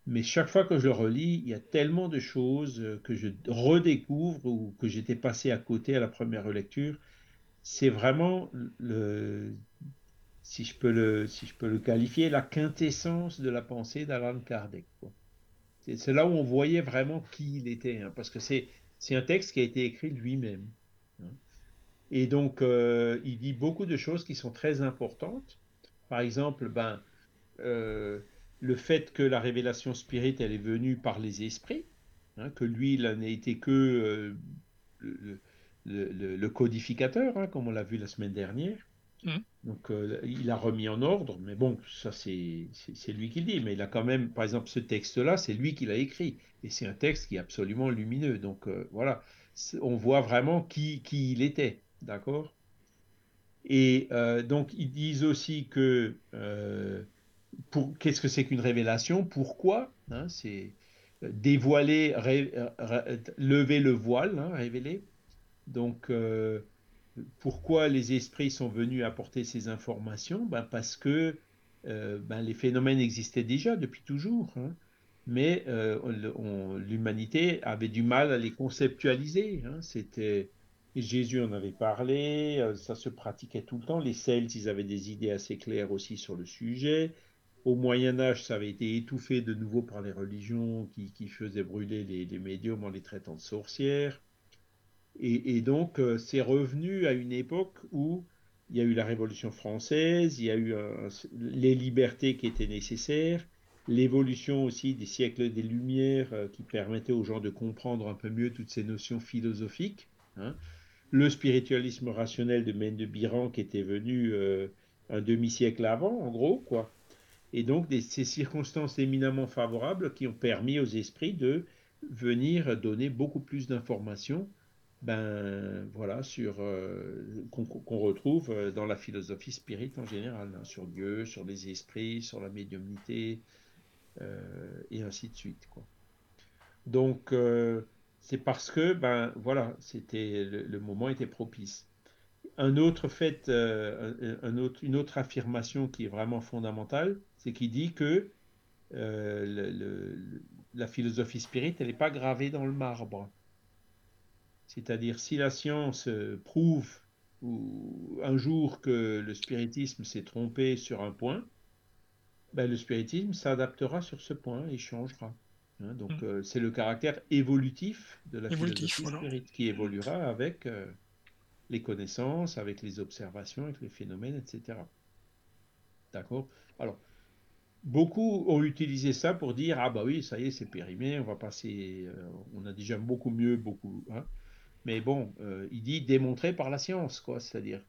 Mais chaque fois que je le relis, il y a tellement de choses euh, que je redécouvre ou que j'étais passé à côté à la première relecture. C'est vraiment le, si je peux le, si je peux le qualifier, la quintessence de la pensée d'Alan Kardec. C'est là où on voyait vraiment qui il était, hein, parce que c'est un texte qui a été écrit lui-même. hein. Et donc, euh, il dit beaucoup de choses qui sont très importantes. Par exemple, ben, euh, le fait que la révélation spirit, elle est venue par les esprits, hein, que lui, il n'a été que euh, le, le- le- le codificateur, hein, comme on l'a vu la semaine dernière. Mhm. Donc, euh, il a remis en ordre, mais bon, ça, c'est lui qui le dit. Mais il a quand même, par exemple, ce texte-là, c'est lui qui l'a écrit. Et c'est un texte qui est absolument lumineux. Donc, euh, voilà, on voit vraiment qui, qui il était. D'accord? Et donc, ils disent aussi que qu'est-ce que c'est qu'une révélation? Pourquoi hein, C'est euh, dévoiler, euh, ré- lever le voile, hein, révéler? Donc, euh, pourquoi les esprits sont venus apporter ces informations? Ben Parce que euh, ben, les phénomènes existaient déjà depuis toujours, hein. mais euh, l'humanité avait du mal à les conceptualiser. C'était Jésus en avait parlé, euh, ça se pratiquait tout le temps. Les Celtes, ils avaient des idées assez claires aussi sur le sujet. Au Moyen Âge, ça avait été étouffé de nouveau par les religions qui, faisaient brûler les, médiums en les traitant de sorcières. Et, donc, euh, c'est revenu à une époque où il y a eu la Révolution française, il y a eu euh, les libertés qui étaient nécessaires, l'évolution aussi des siècles des Lumières euh, qui permettaient aux gens de comprendre un peu mieux toutes ces notions philosophiques. hein. Le spiritualisme rationnel de Mène de Biran qui était venu un demi-siècle avant, en gros, quoi. Et donc, ces circonstances éminemment favorables qui ont permis aux esprits de venir donner beaucoup plus d'informations ben voilà sur euh, qu'on retrouve euh, dans la philosophie spirit en général hein, sur Dieu, sur les esprits, sur la médiumnité euh, et ainsi de suite. Donc c'est parce que ben voilà c'était le, moment était propice. Un autre fait, un autre, une autre affirmation qui est vraiment fondamentale, c'est qu'il dit que euh, le- le- la philosophie spirit, elle n'est pas gravée dans le marbre. C'est-à-dire, si la science prouve ou, un jour que le spiritisme s'est trompé sur un point, ben, le spiritisme s'adaptera sur ce point et changera. Hein, donc, Mm. euh, c'est le caractère évolutif de la Évolutif, philosophie voilà. spirit qui évoluera avec euh, les connaissances, avec les observations, avec les phénomènes, etc. D'accord? Alors, beaucoup ont utilisé ça pour dire Ah, bah oui, ça y est, c'est périmé, on va passer, euh, on a déjà beaucoup mieux, beaucoup. hein. Mais bon, euh, il dit démontrer par la science, quoi. C'est-à-dire,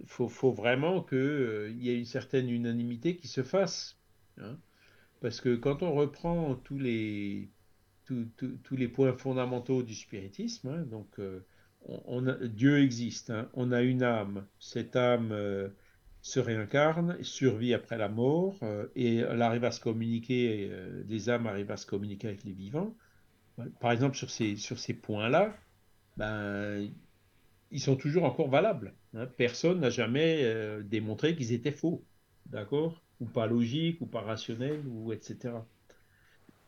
il faut, faut vraiment qu'il y ait une certaine unanimité qui se fasse. hein. Parce que quand on reprend tous les, tous, tous- tous les points fondamentaux du spiritisme, hein, donc euh, Dieu existe, on a une âme, cette âme euh, se réincarne, survit après la mort, euh, et elle arrive à se communiquer, euh, les âmes arrivent à se communiquer avec les vivants. Par exemple, sur ces, sur ces points-là, ben, ils sont toujours encore valables. hein. Personne n'a jamais euh, démontré qu'ils étaient faux, d'accord? Ou pas logiques, ou pas rationnels, ou etc.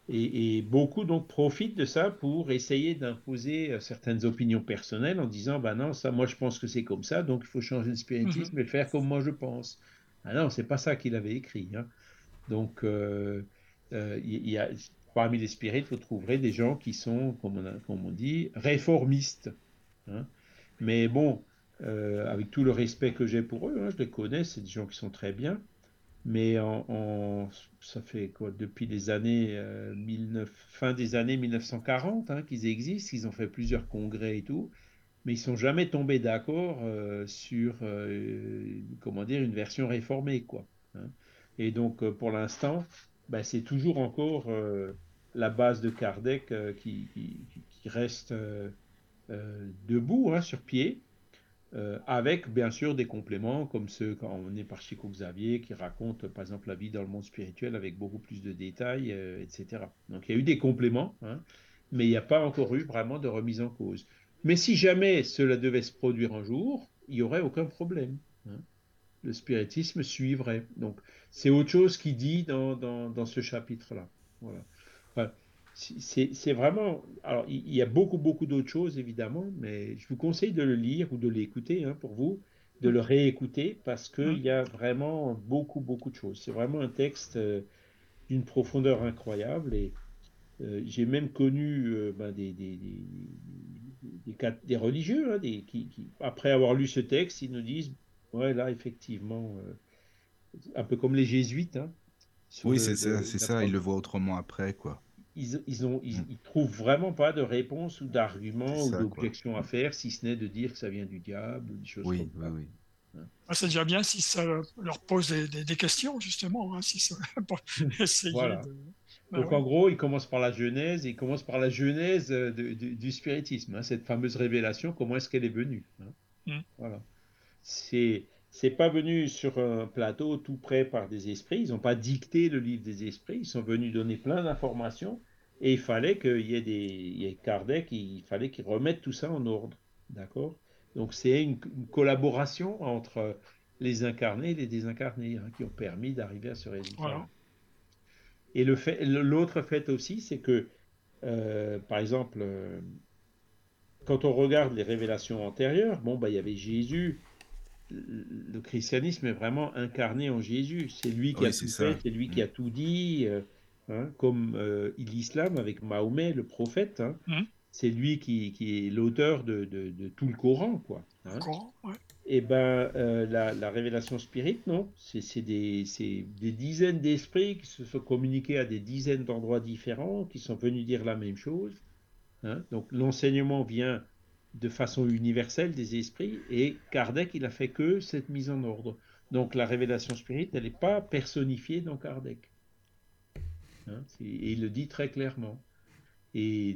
Et, et beaucoup donc profitent de ça pour essayer d'imposer euh, certaines opinions personnelles en disant, ben non, ça, moi je pense que c'est comme ça, donc il faut changer le spiritisme et le faire comme moi je pense. Ah non, c'est pas ça qu'il avait écrit. hein. Donc, euh, euh, il y a, parmi les spirites, vous trouverez des gens qui sont, comme on, a- comme on dit, réformistes. hein. Mais bon, euh, avec tout le respect que j'ai pour eux, hein, je les connais, c'est des gens qui sont très bien. Mais ça fait depuis les années euh, 19 fin des années 1940 hein, qu'ils existent, ils ont fait plusieurs congrès et tout, mais ils sont jamais tombés d'accord euh, sur euh, comment dire une version réformée quoi. hein. Et donc pour l'instant, ben, c'est toujours encore la base de Kardec qui, reste debout hein, sur pied. Euh, avec bien sûr des compléments comme ceux quand on est par Chico Xavier qui raconte par exemple la vie dans le monde spirituel avec beaucoup plus de détails, euh, etc. Donc il y a eu des compléments, hein, mais il n'y a pas encore eu vraiment de remise en cause. Mais si jamais cela devait se produire un jour, il n'y aurait aucun problème. hein. Le spiritisme suivrait. Donc c'est autre chose qu'il dit dans, dans, ce chapitre-là. Voilà. C'est vraiment. Alors, il y a beaucoup, beaucoup d'autres choses, évidemment, mais je vous conseille de le lire ou de l'écouter, hein, pour vous, de le réécouter, parce qu'il y a vraiment beaucoup, beaucoup de choses. C'est vraiment un texte euh, d'une profondeur incroyable. Et euh, j'ai même connu euh, ben, des, des, des, des, religieux, hein, qui, qui, après avoir lu ce texte, ils nous disent Ouais, là, effectivement, un peu comme les jésuites. Hein, Oui, c'est ça, c'est la ça, il le voit autrement après, quoi. Ils, ils ont, ils, ils trouvent vraiment pas de réponse ou d'argument ou d'objection à faire, si ce n'est de dire que ça vient du diable ou des choses Oui, comme oui, ça. oui. Ah, C'est déjà bien si ça leur pose des, des- des questions, justement, hein, si ça, pour essayer Voilà. de. Ben Donc ouais. en gros, il commence par la Genèse, et il commence par la Genèse euh, de- de- du spiritisme, hein, cette fameuse révélation, comment est-ce qu'elle est venue. hein. Mm. Voilà. C'est c'est pas venu sur un plateau tout prêt par des esprits, ils n'ont pas dicté le livre des esprits, ils sont venus donner plein d'informations, et il fallait qu'il y ait des, il y ait Kardec, il fallait qu'il remette tout ça en ordre, d'accord? Donc c'est une, une collaboration entre les incarnés et les désincarnés hein, qui ont permis d'arriver à ce résultat. Voilà. Et le fait, l'autre fait aussi, c'est que, euh, par exemple, euh, quand on regarde les révélations antérieures, bon, bah, il y avait Jésus. Le christianisme est vraiment incarné en Jésus. C'est lui qui Oui, a tout ça. fait, c'est lui qui a tout dit, euh, hein, comme euh, l'islam avec Mahomet, le prophète. hein. Mhm. C'est lui qui, qui est l'auteur de, de- de tout le Coran, quoi. hein. Courant, ouais. Eh ben, euh, la, la révélation spirit, non. C'est des, dizaines d'esprits qui se sont communiqués à des dizaines d'endroits différents, qui sont venus dire la même chose. hein. Donc, l'enseignement vient de façon universelle des esprits, et Kardec, il a fait que cette mise en ordre. Donc, la révélation spirit, elle n'est pas personnifiée dans Kardec. Hein, et il le dit très clairement. Et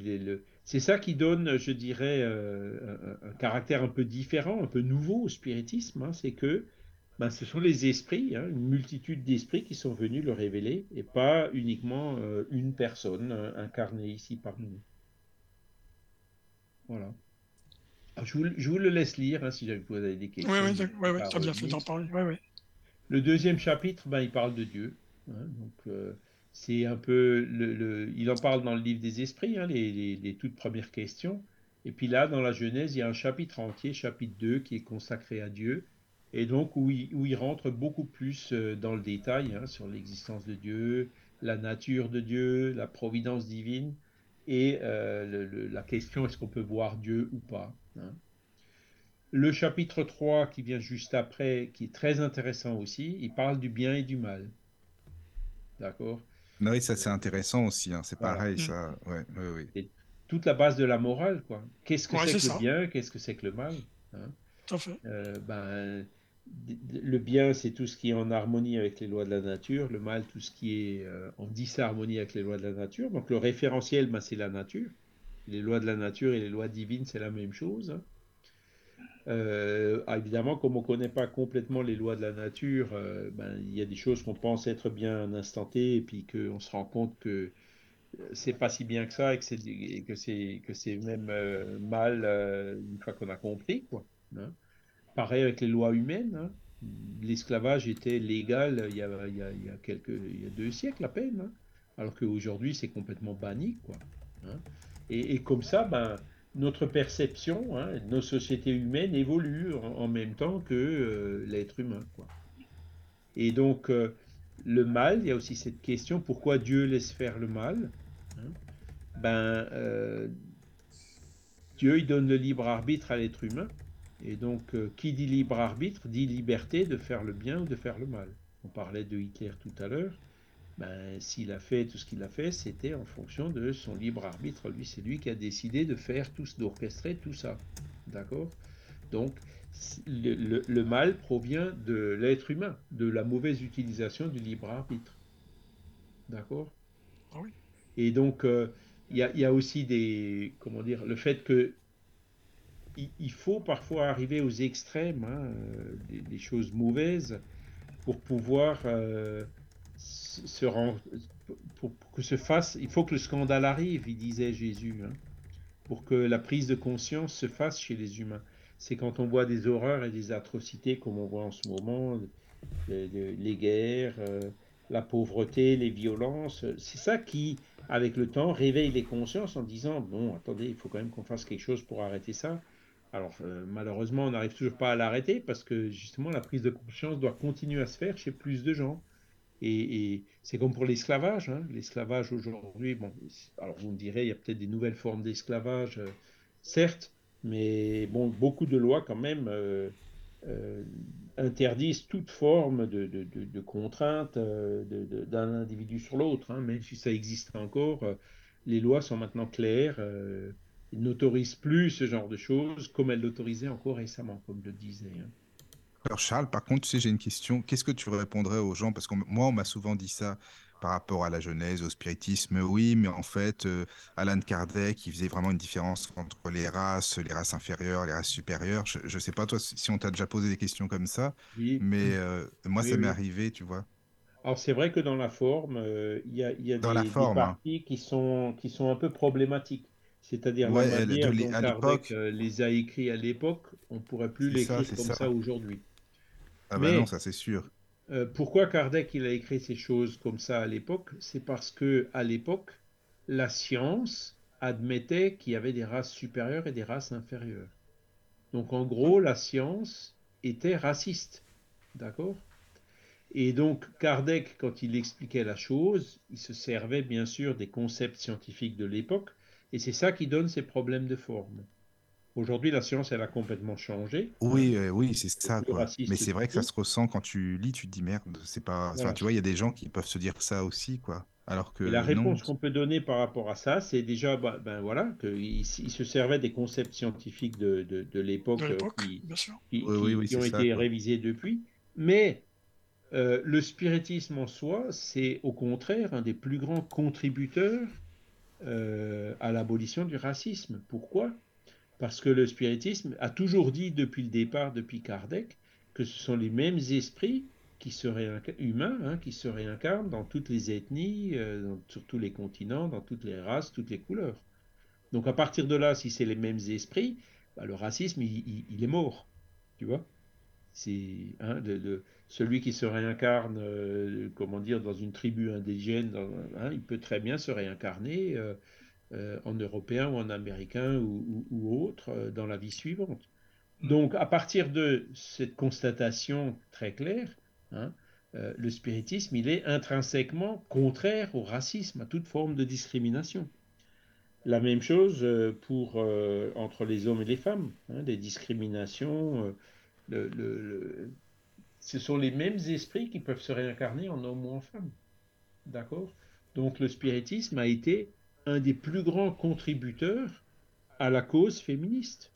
c'est ça qui donne, je dirais, euh, un, caractère un peu différent, un peu nouveau au spiritisme. hein, c'est que ben, ce sont les esprits, hein, une multitude d'esprits qui sont venus le révéler, et pas uniquement euh, une personne incarnée ici parmi nous. Voilà. Ah, Je vous, je vous le laisse lire hein, si jamais vous avez des questions. Oui, oui, t'as bien fait d'en parler. Ouais, ouais. Le deuxième chapitre, ben, il parle de Dieu. hein, donc, euh, c'est un peu le, le- il en parle dans le livre des esprits, hein, les, les- les toutes premières questions. Et puis là, dans la Genèse, il y a un chapitre entier, chapitre 2, qui est consacré à Dieu, et donc où il, où il rentre beaucoup plus euh, dans le détail sur l'existence de Dieu, la nature de Dieu, la providence divine, et euh, le- la question est-ce qu'on peut voir Dieu ou pas? Hein. Le chapitre 3 qui vient juste après, qui est très intéressant aussi, il parle du bien et du mal. D'accord? Oui, ça c'est intéressant aussi, hein, c'est Voilà. pareil, Mm. ça. Ouais, ouais, ouais. toute la base de la morale, quoi. Qu'est-ce que Ouais, c'est que le bien, qu'est-ce que c'est que le mal hein? Tout à fait. Euh, ben, Le bien, c'est tout ce qui est en harmonie avec les lois de la nature, le mal, tout ce qui est euh, en disharmonie avec les lois de la nature. Donc le référentiel, ben, c'est la nature. Les lois de la nature et les lois divines, c'est la même chose. hein. Euh, ah, évidemment, comme on ne connaît pas complètement les lois de la nature, euh, ben, il y a des choses qu'on pense être bien à et puis qu'on se rend compte que c'est pas si bien que ça et que c'est que c'est même euh, mal euh, une fois qu'on a compris quoi. hein. Pareil avec les lois humaines. hein. L'esclavage était légal il y a, y a, deux siècles à peine, alors qu'aujourd'hui c'est complètement banni quoi. Et, comme ça, ben notre perception, hein, nos sociétés humaines évoluent en, même temps que euh, l'être humain quoi. Et donc euh, le mal, il y a aussi cette question pourquoi Dieu laisse faire le mal hein Ben, euh, Dieu, il donne le libre arbitre à l'être humain. Et donc, qui dit libre arbitre dit liberté de faire le bien ou de faire le mal. On parlait de Hitler tout à l'heure. Ben, s'il a fait tout ce qu'il a fait, c'était en fonction de son libre arbitre. Lui, c'est lui qui a décidé de faire tout, d'orchestrer tout ça. D'accord? Donc, le, le- le mal provient de l'être humain, de la mauvaise utilisation du libre arbitre. D'accord? Ah oui. Et donc, euh, il y, a, il y a aussi des. Comment dire Le fait que. Il, il faut parfois arriver aux extrêmes, hein, euh, des, des choses mauvaises, pour pouvoir euh, se rendre. Pour, que se fasse. Il faut que le scandale arrive, disait Jésus, hein, pour que la prise de conscience se fasse chez les humains. C'est quand on voit des horreurs et des atrocités comme on voit en ce moment, les guerres, euh, la pauvreté, les violences. C'est ça qui, avec le temps, réveille les consciences en disant bon, attendez, il faut quand même qu'on fasse quelque chose pour arrêter ça. Alors euh, malheureusement, on n'arrive toujours pas à l'arrêter parce que justement la prise de conscience doit continuer à se faire chez plus de gens. Et, c'est comme pour l'esclavage. hein. L'esclavage aujourd'hui, bon, alors vous me direz, il y a peut-être des nouvelles formes d'esclavage, euh, certes, mais bon, beaucoup de lois quand même euh, euh, interdisent toute forme de, de, de, contrainte d'un individu sur l'autre, hein, même si ça existe encore. les lois sont maintenant claires, n'autorisent plus ce genre de choses comme elles l'autorisaient encore récemment, comme le disais. hein. Alors Charles, par contre, tu sais, j'ai une question. Qu'est-ce que tu répondrais aux gens? Parce que moi, on m'a souvent dit ça par rapport à la Genèse, au spiritisme. Oui, mais en fait, euh, Alan Kardec, il faisait vraiment une différence entre les races, les races inférieures, les races supérieures. Je ne sais pas, toi, si on t'a déjà posé des questions comme ça, Oui. mais euh, moi, Oui, ça m'est arrivé, tu vois. Alors c'est vrai que dans la forme, euh, il y a, y des, des hein. parties qui sont, qui sont un peu problématiques. C'est-à-dire Ouais, les a écrits à l'époque, on ne pourrait plus ça, l'écrire comme ça. ça, aujourd'hui. Ah bah Mais- non, ça c'est sûr. Euh, pourquoi Kardec il a écrit ces choses comme ça à l'époque? C'est parce que à l'époque, la science admettait qu'il y avait des races supérieures et des races inférieures. Donc en gros, la science était raciste. D'accord? Et donc Kardec, quand il expliquait la chose, il se servait bien sûr des concepts scientifiques de l'époque, et c'est ça qui donne ces problèmes de forme. Aujourd'hui, la science, elle a complètement changé. Oui, euh, oui, c'est ça, quoi. Mais c'est vrai que ça se ressent quand tu lis, tu te dis merde, c'est pas. Enfin, tu vois, il y a des gens qui peuvent se dire ça aussi, quoi. Alors que Et la réponse qu'on peut donner par rapport à ça, c'est déjà, bah, ben voilà, qu'il il se servait des concepts scientifiques de, de, de l'époque De euh, l'époque, qui, bien sûr. qui, Oui, qui- oui, oui, qui ont ça, été quoi. révisés depuis. Mais euh, le spiritisme en soi, c'est au contraire un des plus grands contributeurs euh, à l'abolition du racisme. Pourquoi? Parce que le spiritisme a toujours dit depuis le départ, depuis Kardec, que ce sont les mêmes esprits qui se humains, hein, qui se réincarnent dans toutes les ethnies, euh, sur tous les continents, dans toutes les races, toutes les couleurs. Donc à partir de là, si c'est les mêmes esprits, bah, le racisme, il, est mort. Tu vois? c'est hein, de, de- celui qui se réincarne, euh, comment dire, dans une tribu indigène, hein, il peut très bien se réincarner euh, en Européen ou en Américain ou, ou- ou autre euh, dans la vie suivante. Donc, à partir de cette constatation très claire, hein, euh, le spiritisme, il est intrinsèquement contraire au racisme, à toute forme de discrimination. La même chose euh, pour euh, entre les hommes et les femmes, hein, des discriminations. euh, le- le- le- ce sont les mêmes esprits qui peuvent se réincarner en homme ou en femme. D'accord? Donc le spiritisme a été un des plus grands contributeurs à la cause féministe.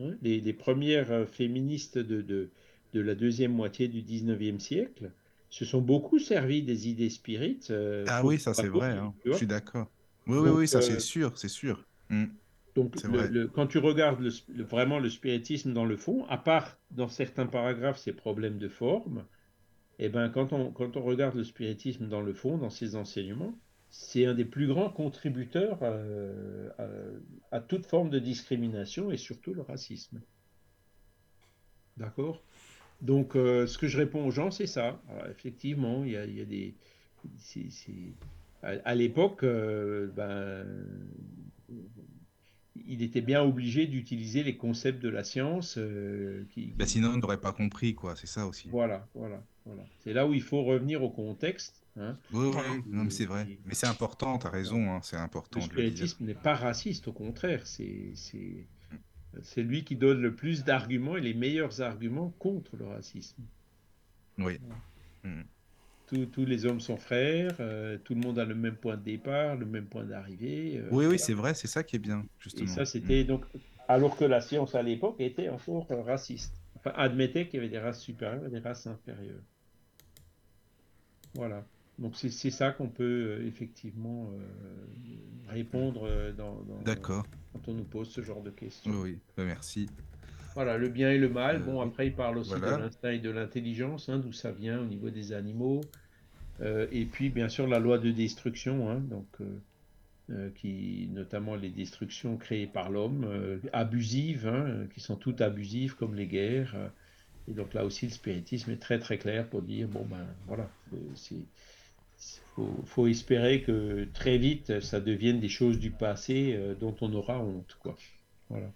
Hein, Les, les premières euh, féministes de, de, de la deuxième moitié du 19e siècle se sont beaucoup servis des idées spirites. euh, Ah oui, ça c'est vrai, hein. Je suis d'accord. Oui, oui, Donc, oui, ça euh, c'est sûr, c'est sûr. Mm. Donc, le- le- quand tu regardes le- vraiment le spiritisme dans le fond, à part dans certains paragraphes ces problèmes de forme, eh ben, quand on, quand on regarde le spiritisme dans le fond, dans ses enseignements, c'est un des plus grands contributeurs euh, à, à toute forme de discrimination et surtout le racisme. D'accord? Donc, euh, ce que je réponds aux gens, c'est ça. Alors, effectivement, il y a, il y a des. À, à l'époque, euh, ben, il était bien obligé d'utiliser les concepts de la science. euh, qui, sinon, on n'aurait pas compris, quoi. C'est ça aussi. Voilà, voilà, voilà. C'est là où il faut revenir au contexte. Hein. Oui, oui, oui. C'est vrai. Mais c'est important, t'as raison, hein, c'est important Le spiritisme n'est pas raciste, au contraire. C'est, lui qui donne le plus d'arguments et les meilleurs arguments contre le racisme. Oui. Tous, tous les hommes sont frères, euh, tout le monde a le même point de départ, le même point d'arrivée. euh, Oui, oui, c'est vrai, c'est ça qui est bien, Et justement. ça, c'était donc. Alors que la science à l'époque était encore raciste. Enfin, admettait qu'il y avait des races supérieures et des races inférieures. Voilà. Donc c'est c'est ça qu'on peut euh, effectivement euh, répondre euh, dans, quand on nous pose ce genre de questions. Oui. Bah, merci. Voilà, le bien et le mal. Bon, après, il parle aussi voilà. de l'instinct et de l'intelligence, hein, d'où ça vient au niveau des animaux. Euh, et puis, bien sûr, la loi de destruction, hein, donc, euh, euh, qui, notamment les destructions créées par l'homme, abusives, hein, qui sont toutes abusives, comme les guerres. et donc là aussi, le spiritisme est très très clair pour dire, bon ben voilà, c'est faut, faut espérer que très vite, ça devienne des choses du passé euh, dont on aura honte, quoi. Voilà.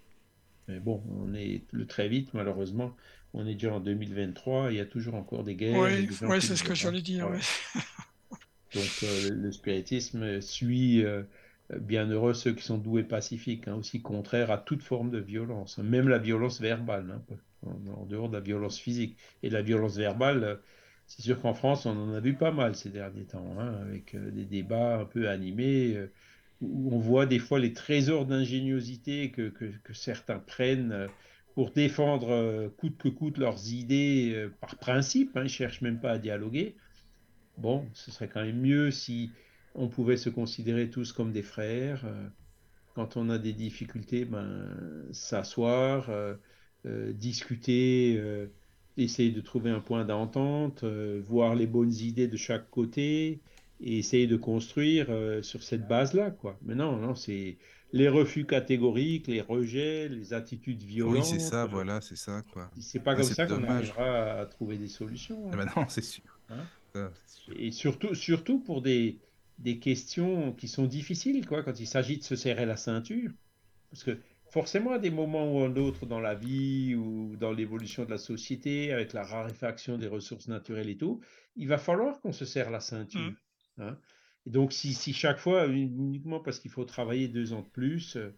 Mais bon, on est le très vite, malheureusement. On est déjà en 2023, il y a toujours encore des guerres. Oui, ouais, c'est ce que j'allais dire. Ouais. Donc euh, le, spiritisme suit euh, bienheureux ceux qui sont doués pacifiques, hein, aussi contraires à toute forme de violence, hein, même la violence verbale, hein, en, dehors de la violence physique. Et la violence verbale, c'est sûr qu'en France, on en a vu pas mal ces derniers temps, hein, avec euh, des débats un peu animés, euh, où on voit des fois les trésors d'ingéniosité que, que, certains prennent euh, pour défendre coûte que coûte leurs idées par principe, hein, ils cherchent même pas à dialoguer. Bon, ce serait quand même mieux si on pouvait se considérer tous comme des frères. quand on a des difficultés, ben, s'asseoir, discuter, essayer de trouver un point d'entente, euh, voir les bonnes idées de chaque côté et essayer de construire euh, sur cette base-là, quoi. Mais non, non, c'est les refus catégoriques, les rejets, les attitudes violentes. Oui, c'est ça, euh, voilà, c'est ça, quoi. C'est pas Ah, comme ça qu'on arrivera à trouver des solutions. Eh hein. ben non, c'est sûr. Hein Ça, c'est sûr. Et surtout, surtout pour des, des questions qui sont difficiles, quoi, quand il s'agit de se serrer la ceinture. Parce que forcément, à des moments ou d'autres dans la vie ou dans l'évolution de la société, avec la raréfaction des ressources naturelles et tout, il va falloir qu'on se serre la ceinture. hein. Et donc, si, si chaque fois, uniquement parce qu'il faut travailler deux ans de plus, euh,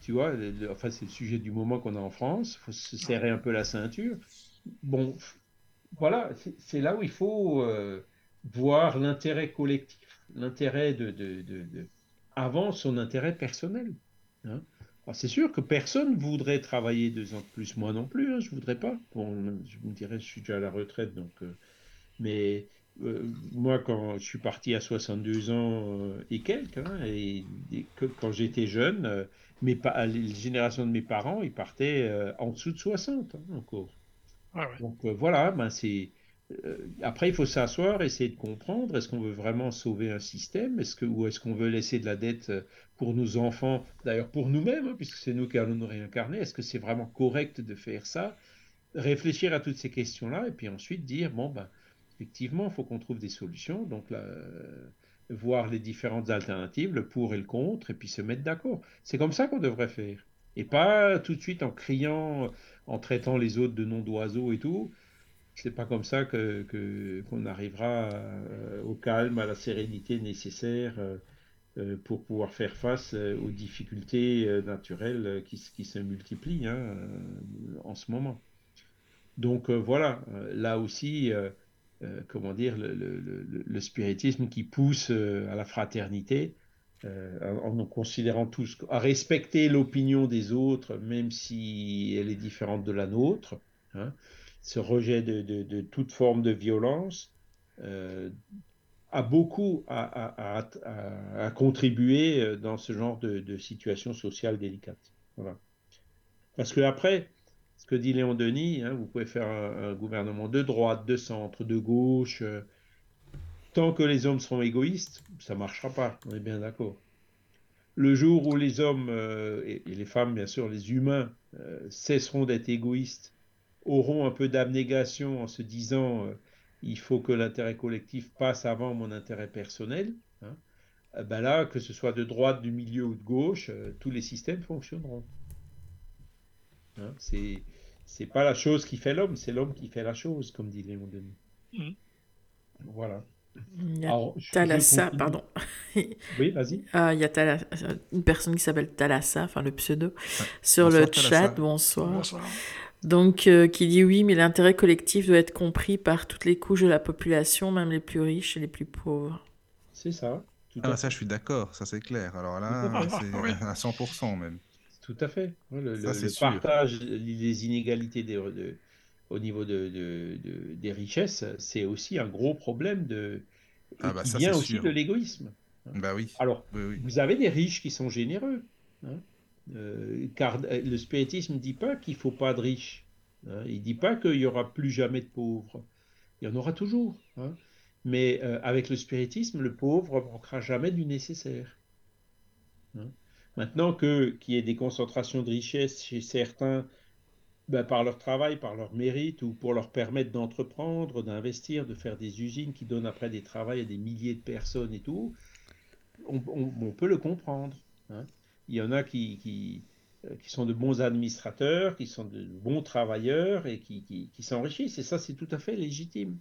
tu vois, le- le- enfin, c'est le sujet du moment qu'on a en France, il faut se serrer un peu la ceinture. Bon, voilà, c'est- c'est là où il faut euh, voir l'intérêt collectif, l'intérêt de, de, de, de- avant son intérêt personnel. hein. Alors, c'est sûr que personne voudrait travailler deux ans de plus, moi non plus, hein, je voudrais pas. Bon, je me dirais, je suis déjà à la retraite, donc. euh, mais euh, moi, quand je suis parti à 62 ans euh, et quelques, hein, et, et que, quand j'étais jeune, mes les générations de mes parents, ils partaient en dessous de 60 hein, encore. Ouais. Donc voilà, ben c'est. Euh, après, il faut s'asseoir, essayer de comprendre. Est-ce qu'on veut vraiment sauver un système Est-ce que, ou est-ce qu'on veut laisser de la dette euh, pour nos enfants, d'ailleurs pour nous-mêmes, hein, puisque c'est nous qui allons nous réincarner Est-ce que c'est vraiment correct de faire ça? Réfléchir à toutes ces questions-là et puis ensuite dire bon ben effectivement, il faut qu'on trouve des solutions. Donc euh, voir les différentes alternatives, le pour et le contre, et puis se mettre d'accord. C'est comme ça qu'on devrait faire. Et pas tout de suite en criant, en traitant les autres de noms d'oiseaux et tout. C'est pas comme ça que qu'on arrivera euh, au calme, à la sérénité nécessaire euh, pour pouvoir faire face aux difficultés naturelles qui, se multiplient hein, en ce moment. Donc euh, voilà, euh, là aussi, euh, comment dire, le, spiritisme qui pousse à la fraternité, en, considérant tous, à respecter l'opinion des autres, même si elle est différente de la nôtre, hein, ce rejet de, toute forme de violence, a beaucoup à, contribuer dans ce genre de, situation sociale délicate. Parce que après, ce que dit Léon Denis, hein, vous pouvez faire un, gouvernement de droite, de centre, de gauche. Euh, tant que les hommes seront égoïstes, ça ne marchera pas, on est bien d'accord. Le jour où les hommes, euh, et, les femmes bien sûr, les humains, euh, cesseront d'être égoïstes, auront un peu d'abnégation en se disant il faut que l'intérêt collectif passe avant mon intérêt personnel, hein, ben là, que ce soit de droite, du milieu ou de gauche, tous les systèmes fonctionneront. Hein, c'est c'est pas la chose qui fait l'homme, c'est l'homme qui fait la chose, comme dit Léon Denis. Mm. Voilà. Il y a Thalassa, pardon. oui, vas-y. Ah, il y a une personne qui s'appelle Thalassa, enfin le pseudo, sur le chat. Bonsoir. bonsoir. Donc, euh, qui dit oui, mais l'intérêt collectif doit être compris par toutes les couches de la population, même les plus riches et les plus pauvres. C'est ça. ah, ça, je suis d'accord, ça c'est clair. Alors là, c'est à 100% même. Tout à fait. Le, partage, les inégalités des, au niveau de, des richesses, c'est aussi un gros problème de, ah bah qui vient aussi de l'égoïsme. Hein. Bah oui. Alors, vous avez des riches qui sont généreux. Hein. Euh, car euh, le spiritisme ne dit pas qu'il ne faut pas de riches. Hein. Il ne dit pas qu'il n'y aura plus jamais de pauvres. Il y en aura toujours. Mais euh, avec le spiritisme, le pauvre manquera jamais du nécessaire. Maintenant que qu'il y ait des concentrations de richesses chez certains ben, par leur travail, par leur mérite, ou pour leur permettre d'entreprendre, d'investir, de faire des usines qui donnent après des travails à des milliers de personnes et tout, on, peut le comprendre. Hein. Il y en a qui, qui, euh, qui, sont de bons administrateurs, qui sont de bons travailleurs et qui, qui s'enrichissent. Et ça, c'est tout à fait légitime.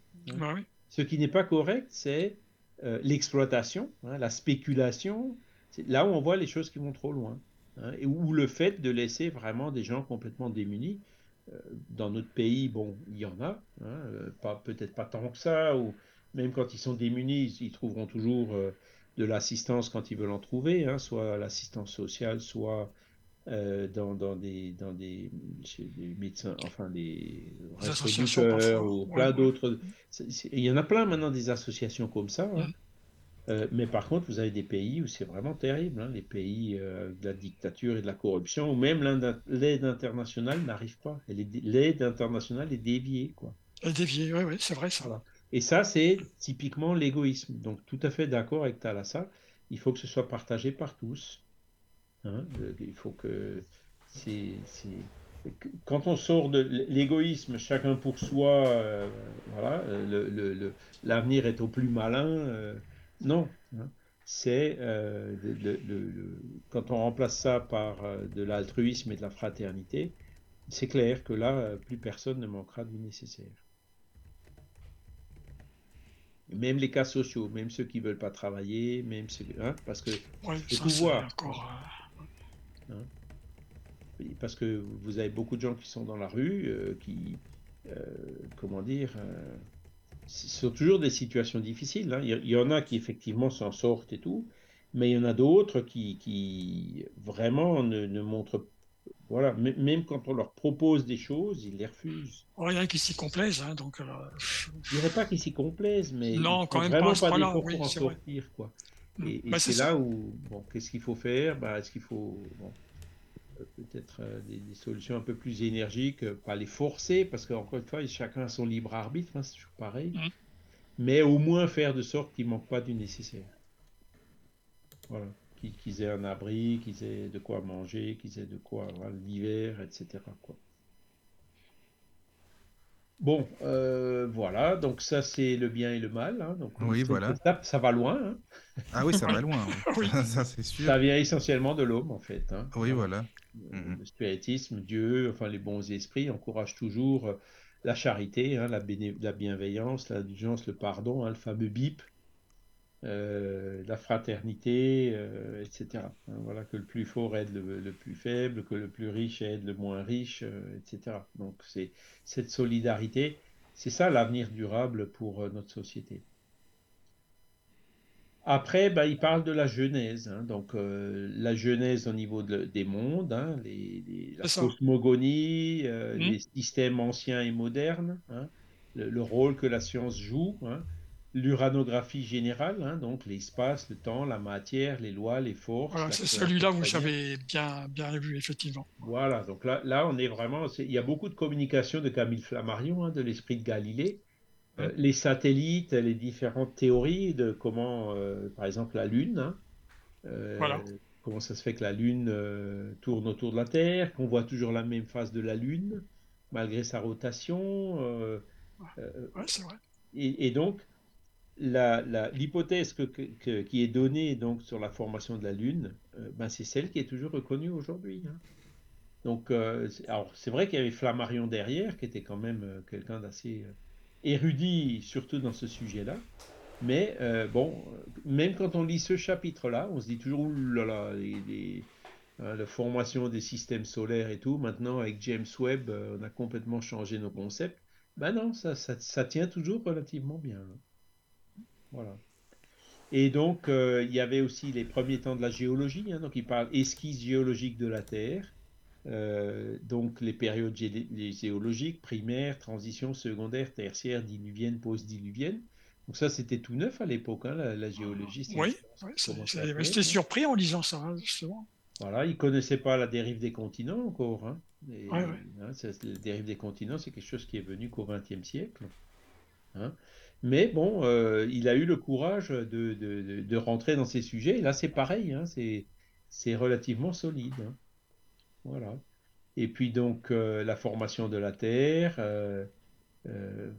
Ce qui n'est pas correct, c'est euh, l'exploitation, hein, la spéculation, c'est là où on voit les choses qui vont trop loin. Hein, et ou le fait de laisser vraiment des gens complètement démunis. Euh, dans notre pays, bon, il y en a, hein, pas, peut-être pas tant que ça, ou même quand ils sont démunis, ils trouveront toujours euh, de l'assistance quand ils veulent en trouver, hein, soit l'assistance sociale, soit dans, dans, des, dans des, médecins, enfin des associations ou plein d'autres. Il y en a plein maintenant des associations comme ça. Hein. Euh, mais par contre, vous avez des pays où c'est vraiment terrible, hein, les pays euh, de la dictature et de la corruption, où même l'aide internationale n'arrive pas. L'aide internationale est déviée. Quoi. Elle est déviée, oui, c'est vrai ça. Et ça, c'est typiquement l'égoïsme. Donc, tout à fait d'accord avec Thalassa. Il faut que ce soit partagé par tous. Hein. il faut que. quand on sort de l'égoïsme, chacun pour soi, euh, voilà, l'avenir est au plus malin. Non. Hein. C'est euh, quand on remplace ça par euh, de l'altruisme et de la fraternité, c'est clair que là, euh, plus personne ne manquera du nécessaire. Même les cas sociaux, même ceux qui ne veulent pas travailler, même ceux, hein, parce que le pouvoir. Hein. parce que vous avez beaucoup de gens qui sont dans la rue, qui, comment dire, ce sont toujours des situations difficiles. Hein. Il y en a qui effectivement s'en sortent et tout, mais il y en a d'autres qui, qui, vraiment ne, ne, montrent. Voilà, même quand on leur propose des choses, ils les refusent. Oh, il y en a qui s'y complaisent, hein, donc. Euh, je dirais pas qu'ils s'y complaisent, mais non, quand même vraiment pas, pas oui, pour en sortir, quoi. Mm. Et, bah, c'est là où, bon, qu'est-ce qu'il faut faire? Bah, Est-ce qu'il faut euh, peut-être euh, des, solutions un peu plus énergiques, euh, pas les forcer, parce qu'encore une fois, chacun a son libre arbitre, hein, c'est toujours pareil, mmh. mais au moins faire de sorte qu'il ne manque pas du nécessaire. Voilà, qu'ils aient un abri, qu'ils aient de quoi manger, qu'ils aient de quoi l'hiver, etc. Quoi. Bon, euh, voilà, donc ça c'est le bien et le mal. hein. Donc, Oui, voilà. étape, ça va loin. hein. Ah oui, ça va loin. oui. Ça, c'est sûr. Ça vient essentiellement de l'homme en fait. hein. Oui, voilà. Euh, Mhm. Le spiritisme, Dieu, enfin les bons esprits encouragent toujours euh, la charité, la, béné- la bienveillance, l'indulgence, le pardon, le fameux BIP, euh, la fraternité, euh, etc. Hein, voilà, que le plus fort aide le, le plus faible, que le plus riche aide le moins riche, euh, etc. Donc c'est cette solidarité, c'est ça l'avenir durable pour notre société. Après, bah, il parle de la genèse, hein, donc la genèse au niveau de- des mondes, hein, les, les- la cosmogonie, Mhm. les systèmes anciens et modernes, hein, le, le rôle que la science joue, hein, l'uranographie générale, hein, donc l'espace, le temps, la matière, les lois, les forces. Voilà, c'est celui-là, vous savez bien, bien vu, effectivement. Voilà, donc là, là on est vraiment. Il y a beaucoup de communication de Camille Flammarion, hein, de l'esprit de Galilée. Euh, les satellites, les différentes théories de comment, euh, par exemple, la Lune, hein, euh, Voilà. comment ça se fait que la Lune tourne autour de la Terre, qu'on voit toujours la même face de la Lune, malgré sa rotation. Ouais, c'est vrai. et, et donc, l'hypothèse qui est donnée donc, sur la formation de la Lune, euh, ben, c'est celle qui est toujours reconnue aujourd'hui. hein. Donc, euh, alors, c'est vrai qu'il y avait Flammarion derrière, qui était quand même euh, quelqu'un d'assez érudit, surtout dans ce sujet-là. Mais bon, même quand on lit ce chapitre-là, on se dit toujours, les- hein, la formation des systèmes solaires et tout. Maintenant, avec James Webb, on a complètement changé nos concepts. Ben non, ça, ça, ça tient toujours relativement bien. hein. Voilà. Et donc, euh, il y avait aussi les premiers temps de la géologie. hein, donc, il parle esquisse géologique de la Terre. euh, donc, les périodes gé- les géologiques, primaires, transition, secondaire, tertiaire, diluvienne, post-diluvienne. Donc, ça, c'était tout neuf à l'époque, hein, la, la géologie. Oui, ouais, j'étais hein. surpris en lisant ça, hein, justement. Voilà, ils ne connaissaient pas la dérive des continents encore. hein. Et, Ouais, ouais. hein, c'est- la dérive des continents, c'est quelque chose qui est venu qu'au XXe siècle. hein. Mais bon, euh, il a eu le courage de, de- rentrer dans ces sujets. Et là, c'est pareil, hein, c'est, relativement solide. hein. Voilà. Et puis donc, euh, la formation de la Terre. euh,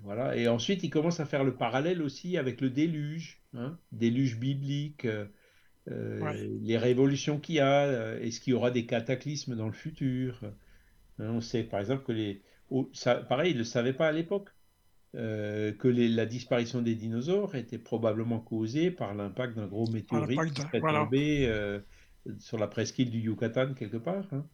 voilà. Et ensuite, il commence à faire le parallèle aussi avec le déluge, hein, déluge biblique. Ouais. les révolutions qu'il y a, est-ce qu'il y aura des cataclysmes dans le futur? Hein, on sait par exemple que les... oh, ça, pareil, ils ne le savaient pas à l'époque, euh, que les- la disparition des dinosaures était probablement causée par l'impact d'un gros météorite qui serait voilà. tombé euh, sur la presqu'île du Yucatan quelque part. hein.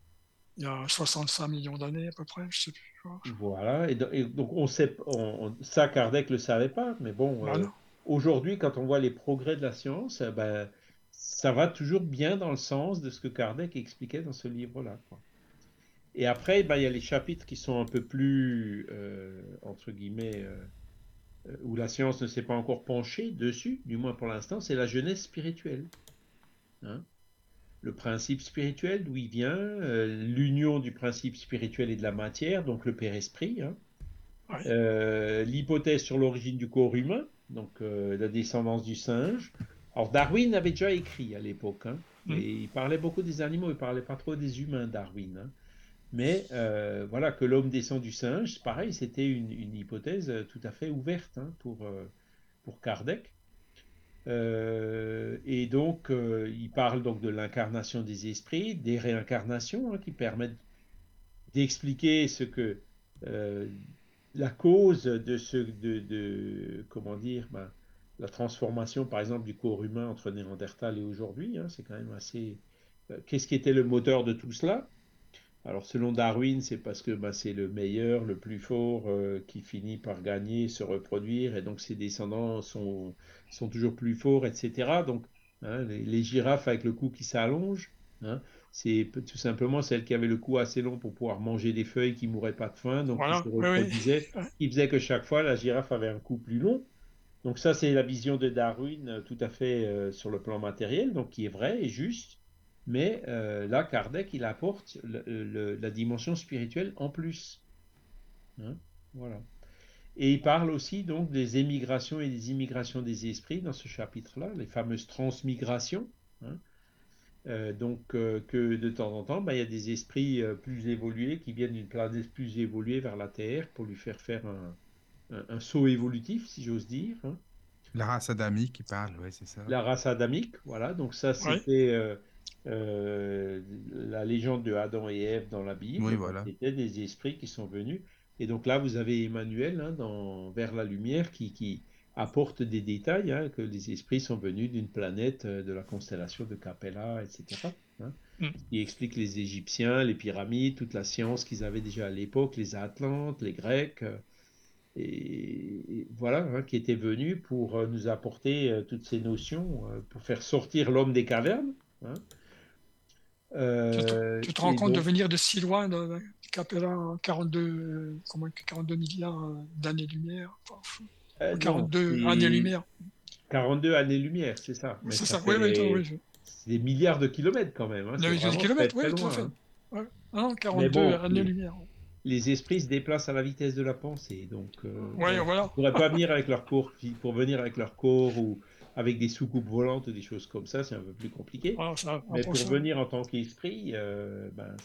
Il y a 65 millions d'années à peu près, je sais plus. Voilà, et, do- et donc on sait, on- on- ça Kardec le savait pas, mais bon, Bah euh, aujourd'hui, quand on voit les progrès de la science, euh, ben, ça va toujours bien dans le sens de ce que Kardec expliquait dans ce livre-là. quoi. Et après, ben, il y a les chapitres qui sont un peu plus, euh, entre guillemets, euh, euh, où la science ne s'est pas encore penchée dessus, du moins pour l'instant, c'est la jeunesse spirituelle. Hein le principe spirituel, d'où il vient, euh, l'union du principe spirituel et de la matière, donc le Père-Esprit, hein. Ouais. L'hypothèse sur l'origine du corps humain, donc la descendance du singe. Alors Darwin avait déjà écrit à l'époque, hein, Mm. et il parlait beaucoup des animaux, il parlait pas trop des humains, Darwin. hein. Mais euh, voilà, que l'homme descend du singe, pareil, c'était une, hypothèse euh, tout à fait ouverte hein, pour, euh, pour Kardec. Et donc, il parle donc de l'incarnation des esprits, des réincarnations hein, qui permettent d'expliquer ce que la cause de ce de, comment dire ben, la transformation par exemple du corps humain entre Néandertal et aujourd'hui hein, c'est quand même assez qu'est-ce qui était le moteur de tout cela? Alors selon Darwin c'est parce que ben, c'est le meilleur le plus fort euh, qui finit par gagner se reproduire et donc ses descendants sont sont toujours plus forts etc donc hein, les, les girafes avec le cou qui s'allonge hein, c'est tout simplement celle qui avait le cou assez long pour pouvoir manger des feuilles qui mouraient pas de faim, donc Voilà, qui se oui, oui. reproduisaient, qui faisait que chaque fois la girafe avait un cou plus long. Donc ça, c'est la vision de Darwin euh, tout à fait euh, sur le plan matériel, donc qui est vrai et juste. Mais euh, là, Kardec, il apporte le- le- la dimension spirituelle en plus. Hein, voilà. Et il parle aussi donc des émigrations et des immigrations des esprits dans ce chapitre-là, les fameuses transmigrations. hein. Euh, donc euh, que de temps en temps, bah, il y a des esprits euh, plus évolués qui viennent d'une planète plus évoluée vers la Terre pour lui faire faire un, un- un saut évolutif, si j'ose dire. hein. La race adamique qui parle, ouais, c'est ça. La race adamique, voilà. Donc ça, Ouais. c'était euh, euh, la légende de Adam et Ève dans la Bible. Oui, voilà. C'était des esprits qui sont venus. Et donc là, vous avez Emmanuel hein, dans Vers la lumière qui, qui apporte des détails, hein, que les esprits sont venus d'une planète euh, de la constellation de Capella, etc. hein. Mm. Il explique les Égyptiens, les pyramides, toute la science qu'ils avaient déjà à l'époque, les Atlantes, les Grecs. euh, et, et voilà, hein, qui étaient venus pour nous apporter euh, toutes ces notions, euh, pour faire sortir l'homme des cavernes. Euh, Tu te rends et compte de donc- venir de si loin, de, de Capella, 42, euh, comment, 42 milliards euh, d'années-lumière, enfin, fou. euh, non, 42 c'est années-lumière. 42 années-lumière, c'est ça. C'est ça ça, oui, oui, oui. C'est des milliards de kilomètres quand même. hein, Des c'est de vraiment kilomètres, très, oui, tout à fait. hein. Ouais. Ah non, 42 bon, années-lumière. Les esprits se déplacent à la vitesse de la pensée, donc euh, Ouais, bon, voilà. ils pourraient pas venir avec leur corps, pour venir avec leur corps ou avec des soucoupes volantes ou des choses comme ça, c'est un peu plus compliqué. Ça, Mais pour venir en tant qu'esprit, euh, ben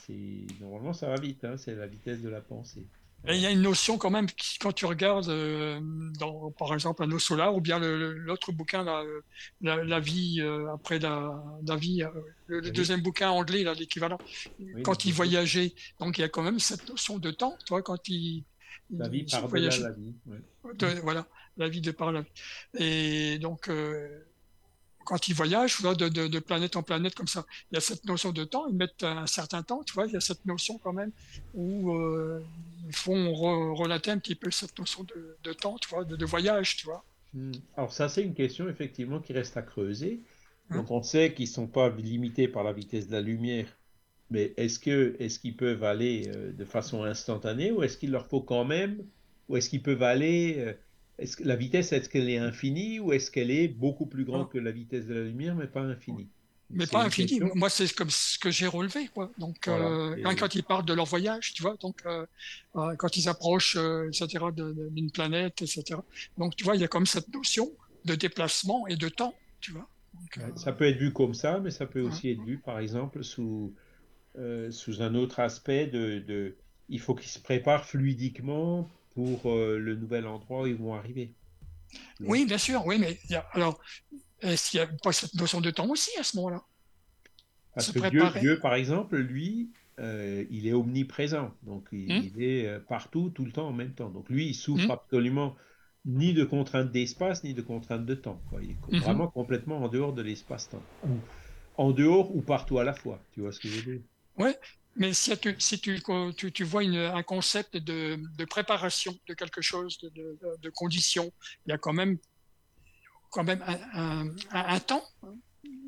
normalement ça va vite, hein, c'est la vitesse de la pensée. Et il y a une notion quand même, qui, quand tu regardes, euh, dans, par exemple, un solar ou bien l'autre bouquin, là, euh, la, la vie euh, après la, la vie, euh, le, le Oui. deuxième bouquin anglais, l'équivalent, Oui, quand il voyageait. Donc il y a quand même cette notion de temps, toi, quand il, La vie par-delà voyageait. la vie. ouais. de- voilà, la vie de par la vie. Et donc, euh, quand ils voyagent, vois, de, de, de planète en planète comme ça, il y a cette notion de temps, ils mettent un certain temps, tu vois, il y a cette notion quand même où euh, ils font re- relater un petit peu cette notion de, de temps, tu vois, de, voyage, tu vois. Hmm. Alors ça, c'est une question effectivement qui reste à creuser. Hein? Donc on sait qu'ils sont pas limités par la vitesse de la lumière, mais est-ce que est-ce qu'ils peuvent aller euh, de façon instantanée ou est-ce qu'il leur faut quand même ou est-ce qu'ils peuvent aller est-ce que la vitesse est-ce qu'elle est infinie ou est-ce qu'elle est beaucoup plus grande Ah. que la vitesse de la lumière mais pas infinie? Mais pas une infini. question. Moi, c'est comme ce que j'ai relevé, quoi. Donc, Voilà. euh, quand, quand ils parlent de leur voyage, tu vois, donc euh, euh, quand ils approchent, euh, etc., d'une planète, etc. Donc, tu vois, il y a comme cette notion de déplacement et de temps, tu vois. Donc, Ça peut être vu comme ça, mais ça peut Ouais. aussi être vu, par exemple, sous, sous un autre aspect de, de- il faut qu'ils se préparent fluidiquement pour euh, le nouvel endroit où ils vont arriver. Oui, bien sûr, oui, mais il y a, alors, est-ce qu'il n'y a pas cette notion de temps aussi à ce moment-là? Parce que Dieu. Dieu, par exemple, lui, euh, il est omniprésent, donc il, Hmm. il est euh, partout, tout le temps en même temps. Donc lui, il souffre Hmm. absolument ni de contraintes d'espace, ni de contraintes de temps. quoi. Il est Mhm. vraiment complètement en dehors de l'espace-temps. Ou En dehors ou partout à la fois, tu vois ce que je veux dire? Mais si, tu, si tu, tu, tu vois une, un concept de, de préparation de quelque chose, de, de, de conditions, il y a quand même, quand même un, un, un, un temps,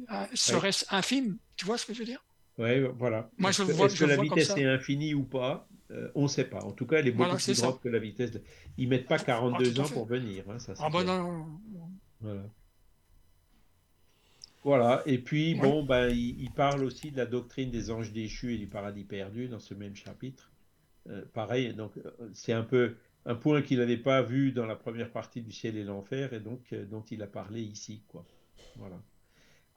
hein, serait-ce infime, tu vois ce que je veux dire? Ouais, voilà. Moi, Est-ce je que, vois- est-ce que la vitesse est infinie ou pas? Euh, on ne sait pas. En tout cas, elle est beaucoup Voilà, plus grande que la vitesse. Ils mettent pas 42 Ah, ans pour venir. hein, ça, Ah ben non. Voilà. Voilà. Et puis, Ouais. bon, ben, il, il parle aussi de la doctrine des anges déchus et du paradis perdu dans ce même chapitre. Euh, pareil, donc, euh, c'est un peu un point qu'il n'avait pas vu dans la première partie du ciel et l'enfer et donc euh, dont il a parlé ici, quoi. Voilà.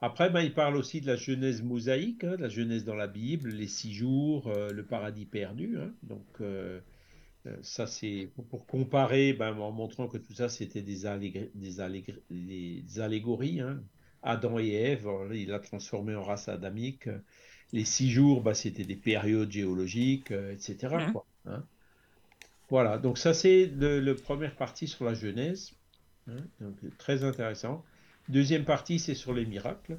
Après, ben, il parle aussi de la Genèse mosaïque, hein, la Genèse dans la Bible, les six jours, euh, le paradis perdu. hein. donc, euh, ça, c'est pour, pour comparer, ben, en montrant que tout ça, c'était des allégories. hein. Adam et Ève, voilà, il l'a transformé en race adamique. Les six jours, ben, c'était des périodes géologiques, euh, etc. Quoi, hein. Voilà, donc ça, c'est le, le première partie sur la Genèse. hein, donc, très intéressant. Deuxième partie, c'est sur les miracles.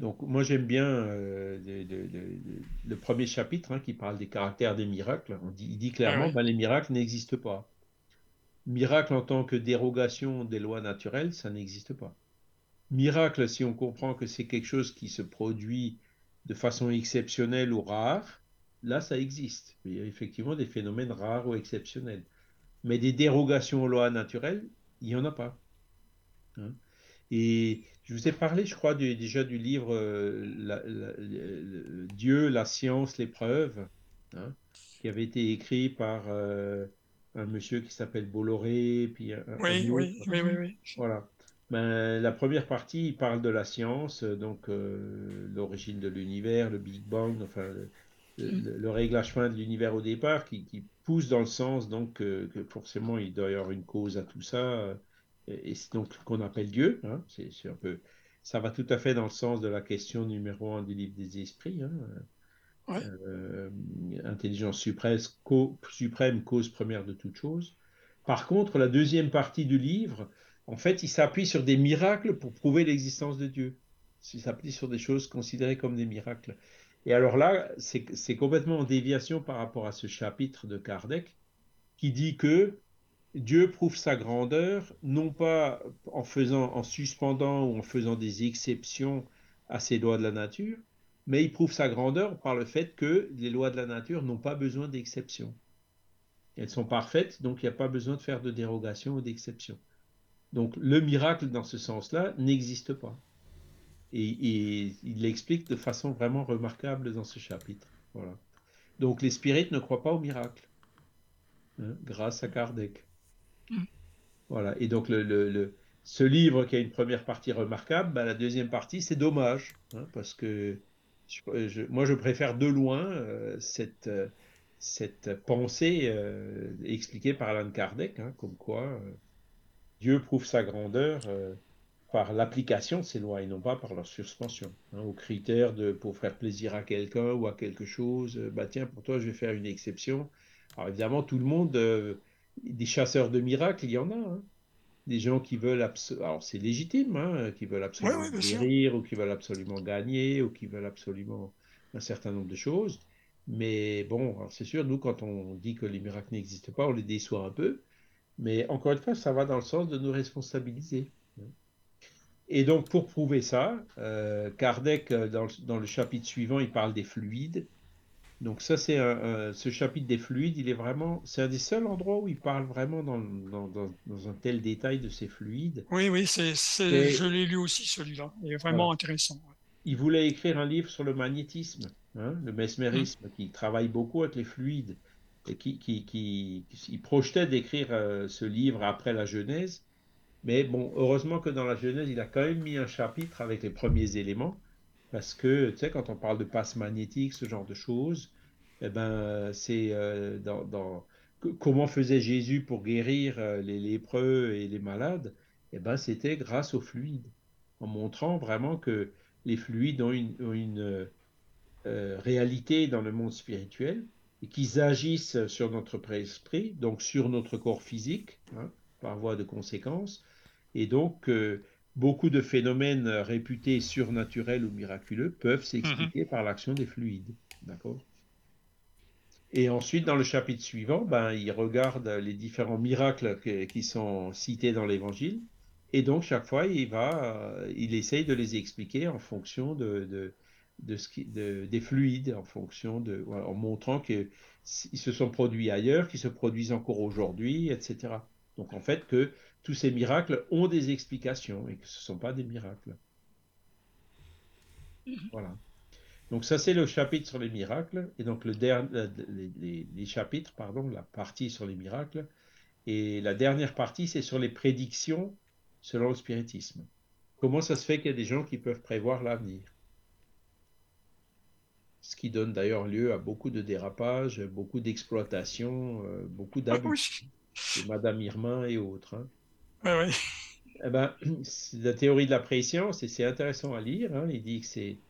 Donc, moi, j'aime bien euh, de- de- de- de- le premier chapitre hein, qui parle des caractères des miracles. On dit, il dit clairement Ah ouais. ben, les miracles n'existent pas. Miracle en tant que dérogation des lois naturelles, ça n'existe pas. Miracle, si on comprend que c'est quelque chose qui se produit de façon exceptionnelle ou rare, là, ça existe. Il y a effectivement des phénomènes rares ou exceptionnels. Mais des dérogations aux lois naturelles, il n'y en a pas. Hein. Et je vous ai parlé, je crois, du- déjà du livre euh, la- la- le- le- Dieu, la science, l'épreuve, hein, qui avait été écrit par euh, un monsieur qui s'appelle Bolloré, puis un, Oui, oui, oui, oui, oui. Voilà. Ben, la première partie, il parle de la science, euh, donc euh, l'origine de l'univers, le Big Bang, enfin le, le- le réglage fin de l'univers au départ, qui, qui pousse dans le sens donc euh, que forcément il doit y avoir une cause à tout ça, et, et c'est donc qu'on appelle Dieu. Hein, c'est c'est un peu, ça va tout à fait dans le sens de la question numéro un du livre des esprits. Hein, Ouais. euh, intelligence suprême, co- suprême, cause première de toute chose. Par contre, la deuxième partie du livre, en fait, il s'appuie sur des miracles pour prouver l'existence de Dieu. Il s'appuie sur des choses considérées comme des miracles. Et alors là, c'est complètement en déviation par rapport à ce chapitre de Kardec qui dit que Dieu prouve sa grandeur non pas en faisant, en suspendant ou en faisant des exceptions à ses lois de la nature, mais il prouve sa grandeur par le fait que les lois de la nature n'ont pas besoin d'exception. Elles sont parfaites, donc il n'y a pas besoin de faire de dérogation ou d'exception. Donc le miracle dans ce sens-là n'existe pas. Et, il l'explique de façon vraiment remarquable dans ce chapitre. Voilà. Donc les spirites ne croient pas au miracle, hein, grâce à Kardec. Voilà. Et donc ce livre qui a une première partie remarquable, ben, la deuxième partie c'est dommage, hein, parce que moi je préfère de loin euh, cette, euh, cette pensée euh, expliquée par Alan Kardec, hein, comme quoi Dieu prouve sa grandeur euh, par l'application de ses lois et non pas par leur suspension. hein, aux critères de pour faire plaisir à quelqu'un ou à quelque chose, euh, bah tiens, pour toi je vais faire une exception. Alors évidemment, tout le monde, euh, des chasseurs de miracles, il y en a. hein. Des gens qui veulent absolument, alors c'est légitime, hein, qui veulent absolument Ouais, ouais, guérir ou qui veulent absolument gagner ou qui veulent absolument un certain nombre de choses. Mais bon, c'est sûr, nous, quand on dit que les miracles n'existent pas, on les déçoit un peu. Mais encore une fois, ça va dans le sens de nous responsabiliser. Et donc, pour prouver ça, euh, Kardec, euh, dans le, dans le chapitre suivant, il parle des fluides. Donc ça, c'est ce chapitre des fluides, il est vraiment, c'est un des seuls endroits où il parle vraiment dans, dans- dans- dans un tel détail de ces fluides. Oui, oui, c'est, je l'ai lu aussi celui-là. Il est vraiment Voilà. intéressant. ouais. Il voulait écrire un livre sur le magnétisme, hein, le mesmérisme, qui travaille beaucoup avec les fluides, qui, qui, qui, qui- projetait d'écrire euh, ce livre après la Genèse. Mais bon, heureusement que dans la Genèse, il a quand même mis un chapitre avec les premiers éléments, parce que, tu sais, quand on parle de passe magnétique, ce genre de choses, eh ben, c'est euh, dans, comment faisait Jésus pour guérir euh, les lépreux et les malades, eh ben, c'était grâce aux fluides, en montrant vraiment que les fluides ont une, réalité dans le monde spirituel et qu'ils agissent sur notre esprit, donc sur notre corps physique, hein, par voie de conséquence. Et donc, euh, beaucoup de phénomènes réputés surnaturels ou miraculeux peuvent s'expliquer par l'action des fluides. D'accord? Et ensuite, dans le chapitre suivant, ben, il regarde les différents miracles que- qui sont cités dans l'Évangile. Et donc, chaque fois, il va, il essaye de les expliquer en fonction de, de, de ce qui, de- des fluides, en fonction de, en montrant qu'ils se sont produits ailleurs, qu'ils se produisent encore aujourd'hui, etc. Donc, en fait, que tous ces miracles ont des explications et que ce ne sont pas des miracles. Voilà. Donc, ça, c'est le chapitre sur les miracles. Et donc, le der- les, les- les chapitres, pardon, la partie sur les miracles. Et la dernière partie, c'est sur les prédictions selon le spiritisme. Comment ça se fait qu'il y a des gens qui peuvent prévoir l'avenir? Ce qui donne d'ailleurs lieu à beaucoup de dérapages, beaucoup d'exploitation, euh, beaucoup Ah, d'abus. oui, C'est Madame Irmin et autres. hein. ouais, ouais. Eh ben, la théorie de la préscience, et c'est intéressant à lire. hein. Il dit que c'est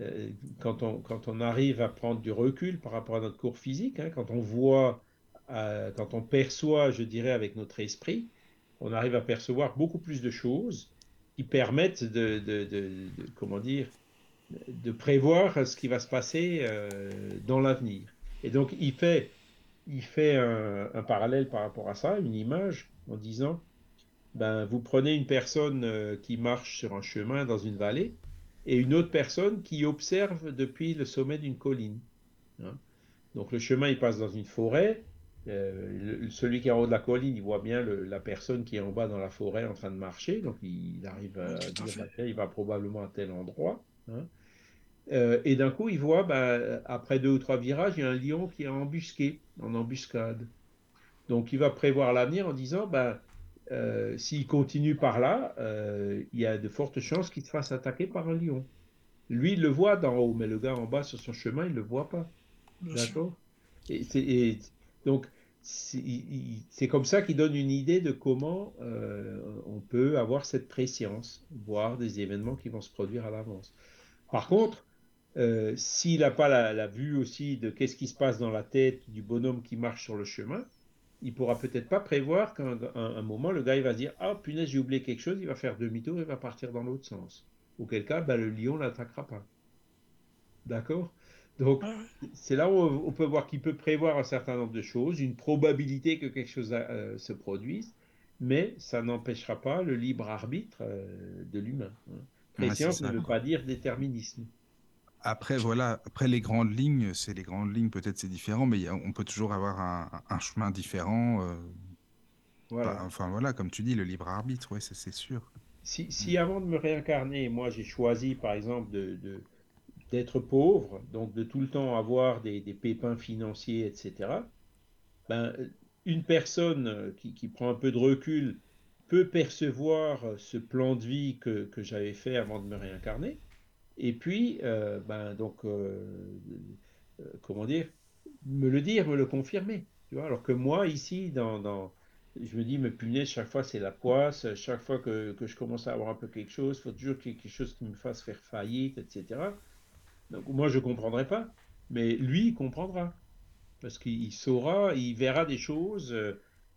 euh, quand on, quand on arrive à prendre du recul par rapport à notre cours physique, hein, quand on voit, euh, quand on perçoit, je dirais, avec notre esprit, on arrive à percevoir beaucoup plus de choses qui permettent de, de- de- de- comment dire, de prévoir ce qui va se passer euh, dans l'avenir. Et donc, il fait, il fait un, un parallèle par rapport à ça, une image, en disant, ben, vous prenez une personne euh, qui marche sur un chemin dans une vallée et une autre personne qui observe depuis le sommet d'une colline. hein. Donc le chemin, il passe dans une forêt. euh, le- celui qui est en haut de la colline, il voit bien le- la personne qui est en bas dans la forêt en train de marcher. Donc il arrive à Oui, tout à dire, il va probablement à tel endroit. hein. Euh, et d'un coup, il voit, ben, après deux ou trois virages, il y a un lion qui est embusqué, en embuscade. Donc il va prévoir l'avenir en disant, ben, euh, s'il continue par là, euh, il y a de fortes chances qu'il se fasse attaquer par un lion. Lui, il le voit d'en haut, mais le gars en bas sur son chemin, il ne le voit pas. D'accord? Et, c'est- et donc, c'est comme ça qu'il donne une idée de comment euh, on peut avoir cette préscience, voir des événements qui vont se produire à l'avance. Par contre, euh, s'il n'a pas la, la vue aussi de qu'est-ce qui se passe dans la tête du bonhomme qui marche sur le chemin, il pourra peut-être pas prévoir qu'à un, un- un moment, le gars il va se dire Ah, punaise, j'ai oublié quelque chose, il va faire demi-tour, il va partir dans l'autre sens. Auquel cas, ben, le lion l'attaquera pas. D'accord? Donc, ouais. c'est là où on peut voir qu'il peut prévoir un certain nombre de choses, une probabilité que quelque chose euh, se produise, mais ça n'empêchera pas le libre arbitre euh, de l'humain. hein. C'est ne veut pas dire déterminisme. Après, voilà, après les grandes lignes, c'est les grandes lignes, peut-être c'est différent, mais il y a- on peut toujours avoir un, un chemin différent. euh, Voilà. bah, enfin, voilà, comme tu dis, le libre arbitre, c'est sûr. Si, si avant de me réincarner, moi j'ai choisi par exemple de, d'être pauvre, donc de tout le temps avoir des, des pépins financiers, etc., ben, une personne euh, qui, qui prend un peu de recul peut percevoir euh, ce plan de vie que, que j'avais fait avant de me réincarner, et puis, euh, ben, donc, euh, euh, comment dire, me le dire, me le confirmer. Tu vois, alors que moi, ici, dans, je me dis, mais punaise, chaque fois c'est la poisse, chaque fois que, que je commence à avoir un peu quelque chose, il faut toujours qu'il y ait quelque chose qui me fasse faire faillite, etc. Donc moi, je ne comprendrai pas, mais lui, il comprendra. Parce qu'il saura, il verra des choses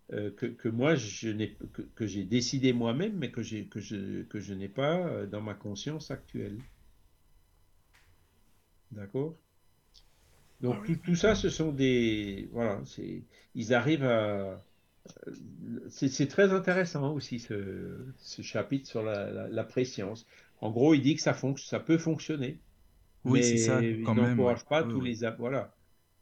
que, que moi, je que, que j'ai décidé moi-même, mais que, que je, que je n'ai pas dans ma conscience actuelle. D'accord? Donc Ah oui. tout, tout ça, ce sont des... Voilà, c'est, ils arrivent à... C'est, c'est très intéressant aussi ce, ce chapitre sur la, la, la préscience. En gros, il dit que ça, fonc- ça peut fonctionner, Oui, mais c'est ça, il quand même. n'encourage pas ouais, tous les... a- Voilà.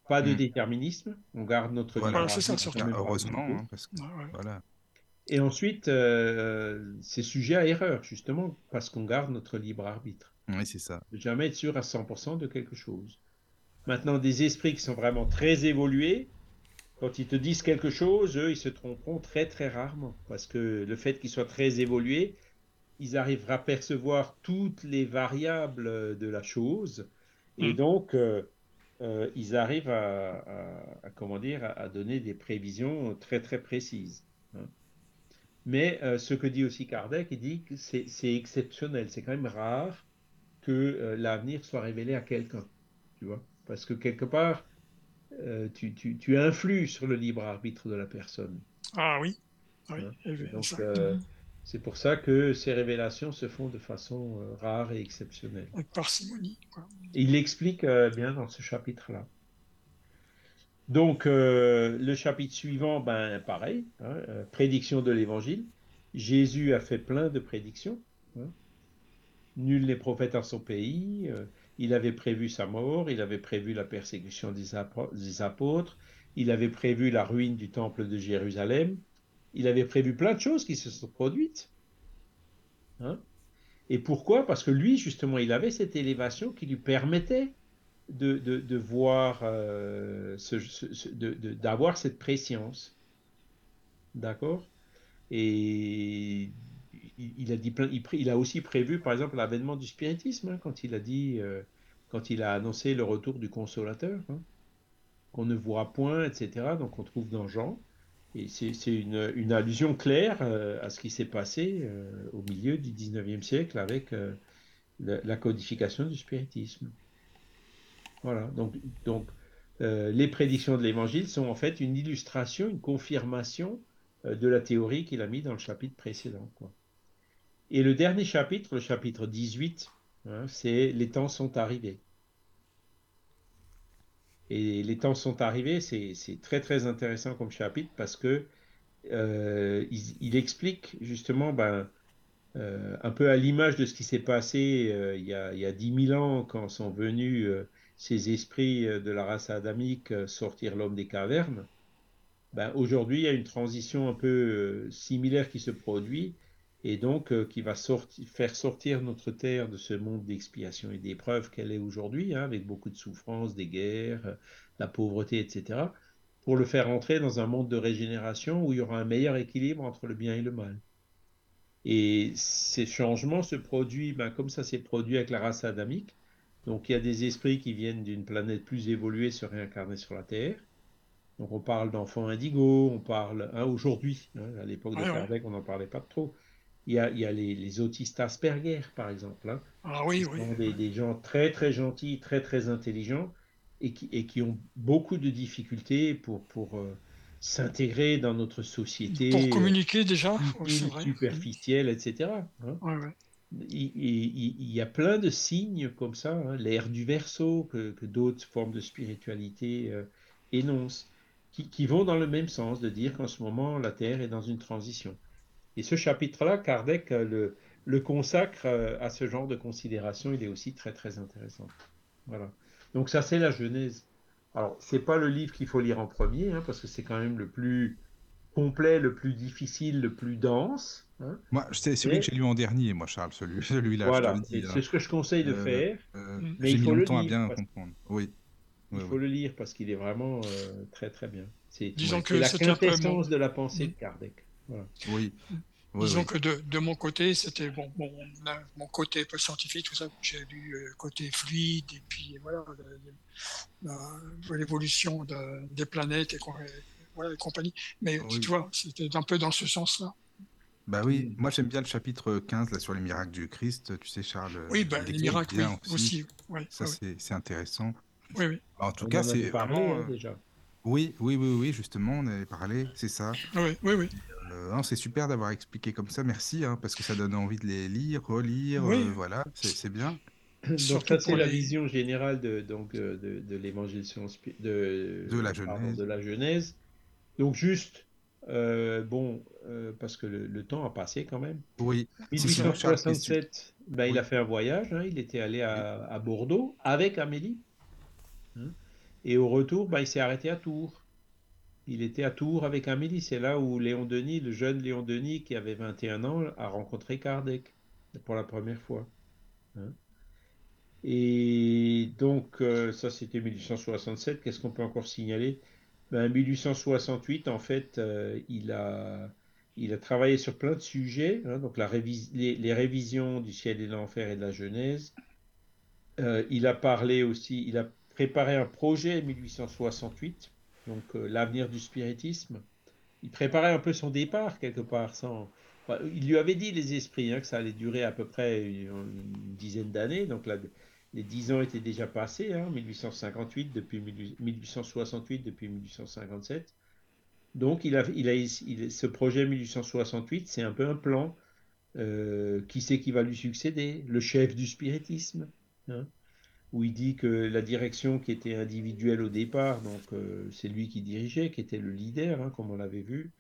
Pas de Mm. déterminisme, on garde notre Voilà, ça, arbitre Ah, par heureusement, hein, parce que Ouais, ouais. voilà. Et ensuite, euh, c'est sujet à erreur, justement, parce qu'on garde notre libre arbitre. Oui, c'est ça. Ne jamais être sûr à 100% de quelque chose. Maintenant, des esprits qui sont vraiment très évolués, quand ils te disent quelque chose, eux, ils se tromperont très très rarement. Parce que le fait qu'ils soient très évolués, ils arrivent à percevoir toutes les variables de la chose. Et Mm. donc, euh, euh, ils arrivent à, à- à, comment dire, à, à donner des prévisions très très précises. hein. Mais euh, ce que dit aussi Kardec, il dit que c'est exceptionnel, c'est quand même rare que euh, l'avenir soit révélé à quelqu'un, tu vois. Parce que quelque part, euh, tu, tu, tu influes sur le libre arbitre de la personne. Ah oui. Ah oui. Hein? Donc, euh, c'est pour ça que ces révélations se font de façon rare et exceptionnelle. Avec parcimonie. Quoi. Il l'explique bien dans ce chapitre-là. Donc, euh, le chapitre suivant, ben, pareil, hein, euh, prédiction de l'évangile. Jésus a fait plein de prédictions. hein. Nul n'est prophète en son pays. euh, il avait prévu sa mort, il avait prévu la persécution des, apôtres, il avait prévu la ruine du temple de Jérusalem, il avait prévu plein de choses qui se sont produites. Hein. Et pourquoi? Parce que lui, justement, il avait cette élévation qui lui permettait de, de, voir, euh, d'avoir cette préscience. D'accord? Et il, a dit plein, il, a aussi prévu, par exemple, l'avènement du spiritisme, hein, quand il a dit, euh, quand il a annoncé le retour du consolateur, hein, qu'on ne voit point, etc. Donc on trouve dans Jean. Et c'est une, allusion claire euh, à ce qui s'est passé euh, au milieu du 19e siècle avec la, codification du spiritisme. Voilà, donc, donc les prédictions de l'évangile sont en fait une illustration, une confirmation de la théorie qu'il a mis dans le chapitre précédent. Et le dernier chapitre, le chapitre 18, hein, c'est les temps sont arrivés. Et les temps sont arrivés, c'est très très intéressant comme chapitre parce que euh, il, explique justement ben, euh, un peu à l'image de ce qui s'est passé euh, il y a, il y a 10 000 ans quand sont venus ces esprits de la race adamique sortir l'homme des cavernes. Ben, Aujourd'hui, il y a une transition un peu similaire qui se produit et donc euh, qui va sorti- faire sortir notre terre de ce monde d'expiation et d'épreuves qu'elle est aujourd'hui, hein, avec beaucoup de souffrances, des guerres, euh, la pauvreté, etc. pour le faire entrer dans un monde de régénération où il y aura un meilleur équilibre entre le bien et le mal. Et ces changements se produisent, ben, comme ça s'est produit avec la race adamique. Donc il y a des esprits qui viennent d'une planète plus évoluée se réincarner sur la Terre. Donc on parle d'enfants indigos, on parle hein, aujourd'hui, hein, à l'époque de ouais. Kardec, on n'en parlait pas trop. Il y a, il y a les, les autistes Asperger, par exemple, hein, Ah oui, qui oui. sont des, des gens très très gentils, très très intelligents, et qui, et qui ont beaucoup de difficultés pour, pour euh, s'intégrer dans notre société Pour euh, communiquer déjà, futile, vrai. superficielle, etc. hein. Ouais, ouais. Il, il- il y a plein de signes comme ça, hein, l'ère du verso que, que d'autres formes de spiritualité euh, énoncent, qui, qui vont dans le même sens, de dire qu'en ce moment, la Terre est dans une transition. Et ce chapitre-là, Kardec euh, le, le consacre euh, à ce genre de considération, il est aussi très très intéressant. Voilà. Donc ça, c'est la Genèse. Alors, c'est pas le livre qu'il faut lire en premier, hein, parce que c'est quand même le plus complet, le plus difficile, le plus dense. hein. Moi, c'est celui Et- que j'ai lu en dernier, moi, Charles, celui- celui-là, Voilà, le c'est ce que je conseille de Euh, faire. Euh, Mm. Mais j'ai il mis faut le longtemps à lire, bien parce- comprendre. Oui. Il faut le lire parce qu'il est vraiment euh, très très bien. C'est Disons c'est que la quintessence de la pensée Mm. de Kardec. Voilà. Oui. Oui, Disons oui. que de, de mon côté, c'était bon, bon, mon côté un peu scientifique, tout ça. J'ai lu euh, côté fluide et puis voilà l'évolution de- des planètes et, voilà compagnie. Mais Oui. tu vois, c'était un peu dans ce sens-là. Bah oui, moi j'aime bien le chapitre 15 là sur les miracles du Christ. Tu sais, Charles. Oui, ben, les miracles, oui, aussi. Ouais, Ça, ouais, c'est c'est intéressant. oui, oui, En tout On cas, c'est vraiment. hein, euh, déjà. Oui, oui, oui, oui, justement, on avait parlé, c'est ça. oui, oui, oui. Euh, non, c'est super d'avoir expliqué comme ça, merci, hein, parce que ça donne envie de les lire, relire, Oui. euh, voilà, c'est bien. Donc Surtout ça c'est la les- vision générale de donc euh, de, de l'évangile de, De la pardon, Genèse. de la Genèse. Donc juste euh, bon euh, parce que le, le temps a passé quand même. Oui, Si, sinon, Charles, 1867, ben, il a fait un voyage, hein, il était allé à, à Bordeaux avec Amélie. hein. Et au retour, ben, il s'est arrêté à Tours. Il était à Tours avec Amélie. C'est là où Léon Denis, le jeune Léon Denis, qui avait 21 ans, a rencontré Kardec pour la première fois. hein. Et donc, euh, ça c'était 1867. Qu'est-ce qu'on peut encore signaler? Ben, 1868, en fait, euh, il a, il a travaillé sur plein de sujets, hein, donc les révisions du ciel et de l'enfer et de la Genèse. Euh, il a parlé aussi, il a préparé un projet en 1868, donc euh, l'avenir du spiritisme. Il préparait un peu son départ quelque part. Il lui avait dit les esprits hein, que ça allait durer à peu près une, dizaine d'années, donc là, les dix ans étaient déjà passés, hein, 1858 depuis 18- 1868 depuis 1857. Donc il a, ce projet 1868, c'est un peu un plan. Euh, qui c'est qui va lui succéder? Le chef du spiritisme, hein, où il dit que la direction qui était individuelle au départ, donc euh, c'est lui qui dirigeait, qui était le leader, hein, comme on l'avait vu.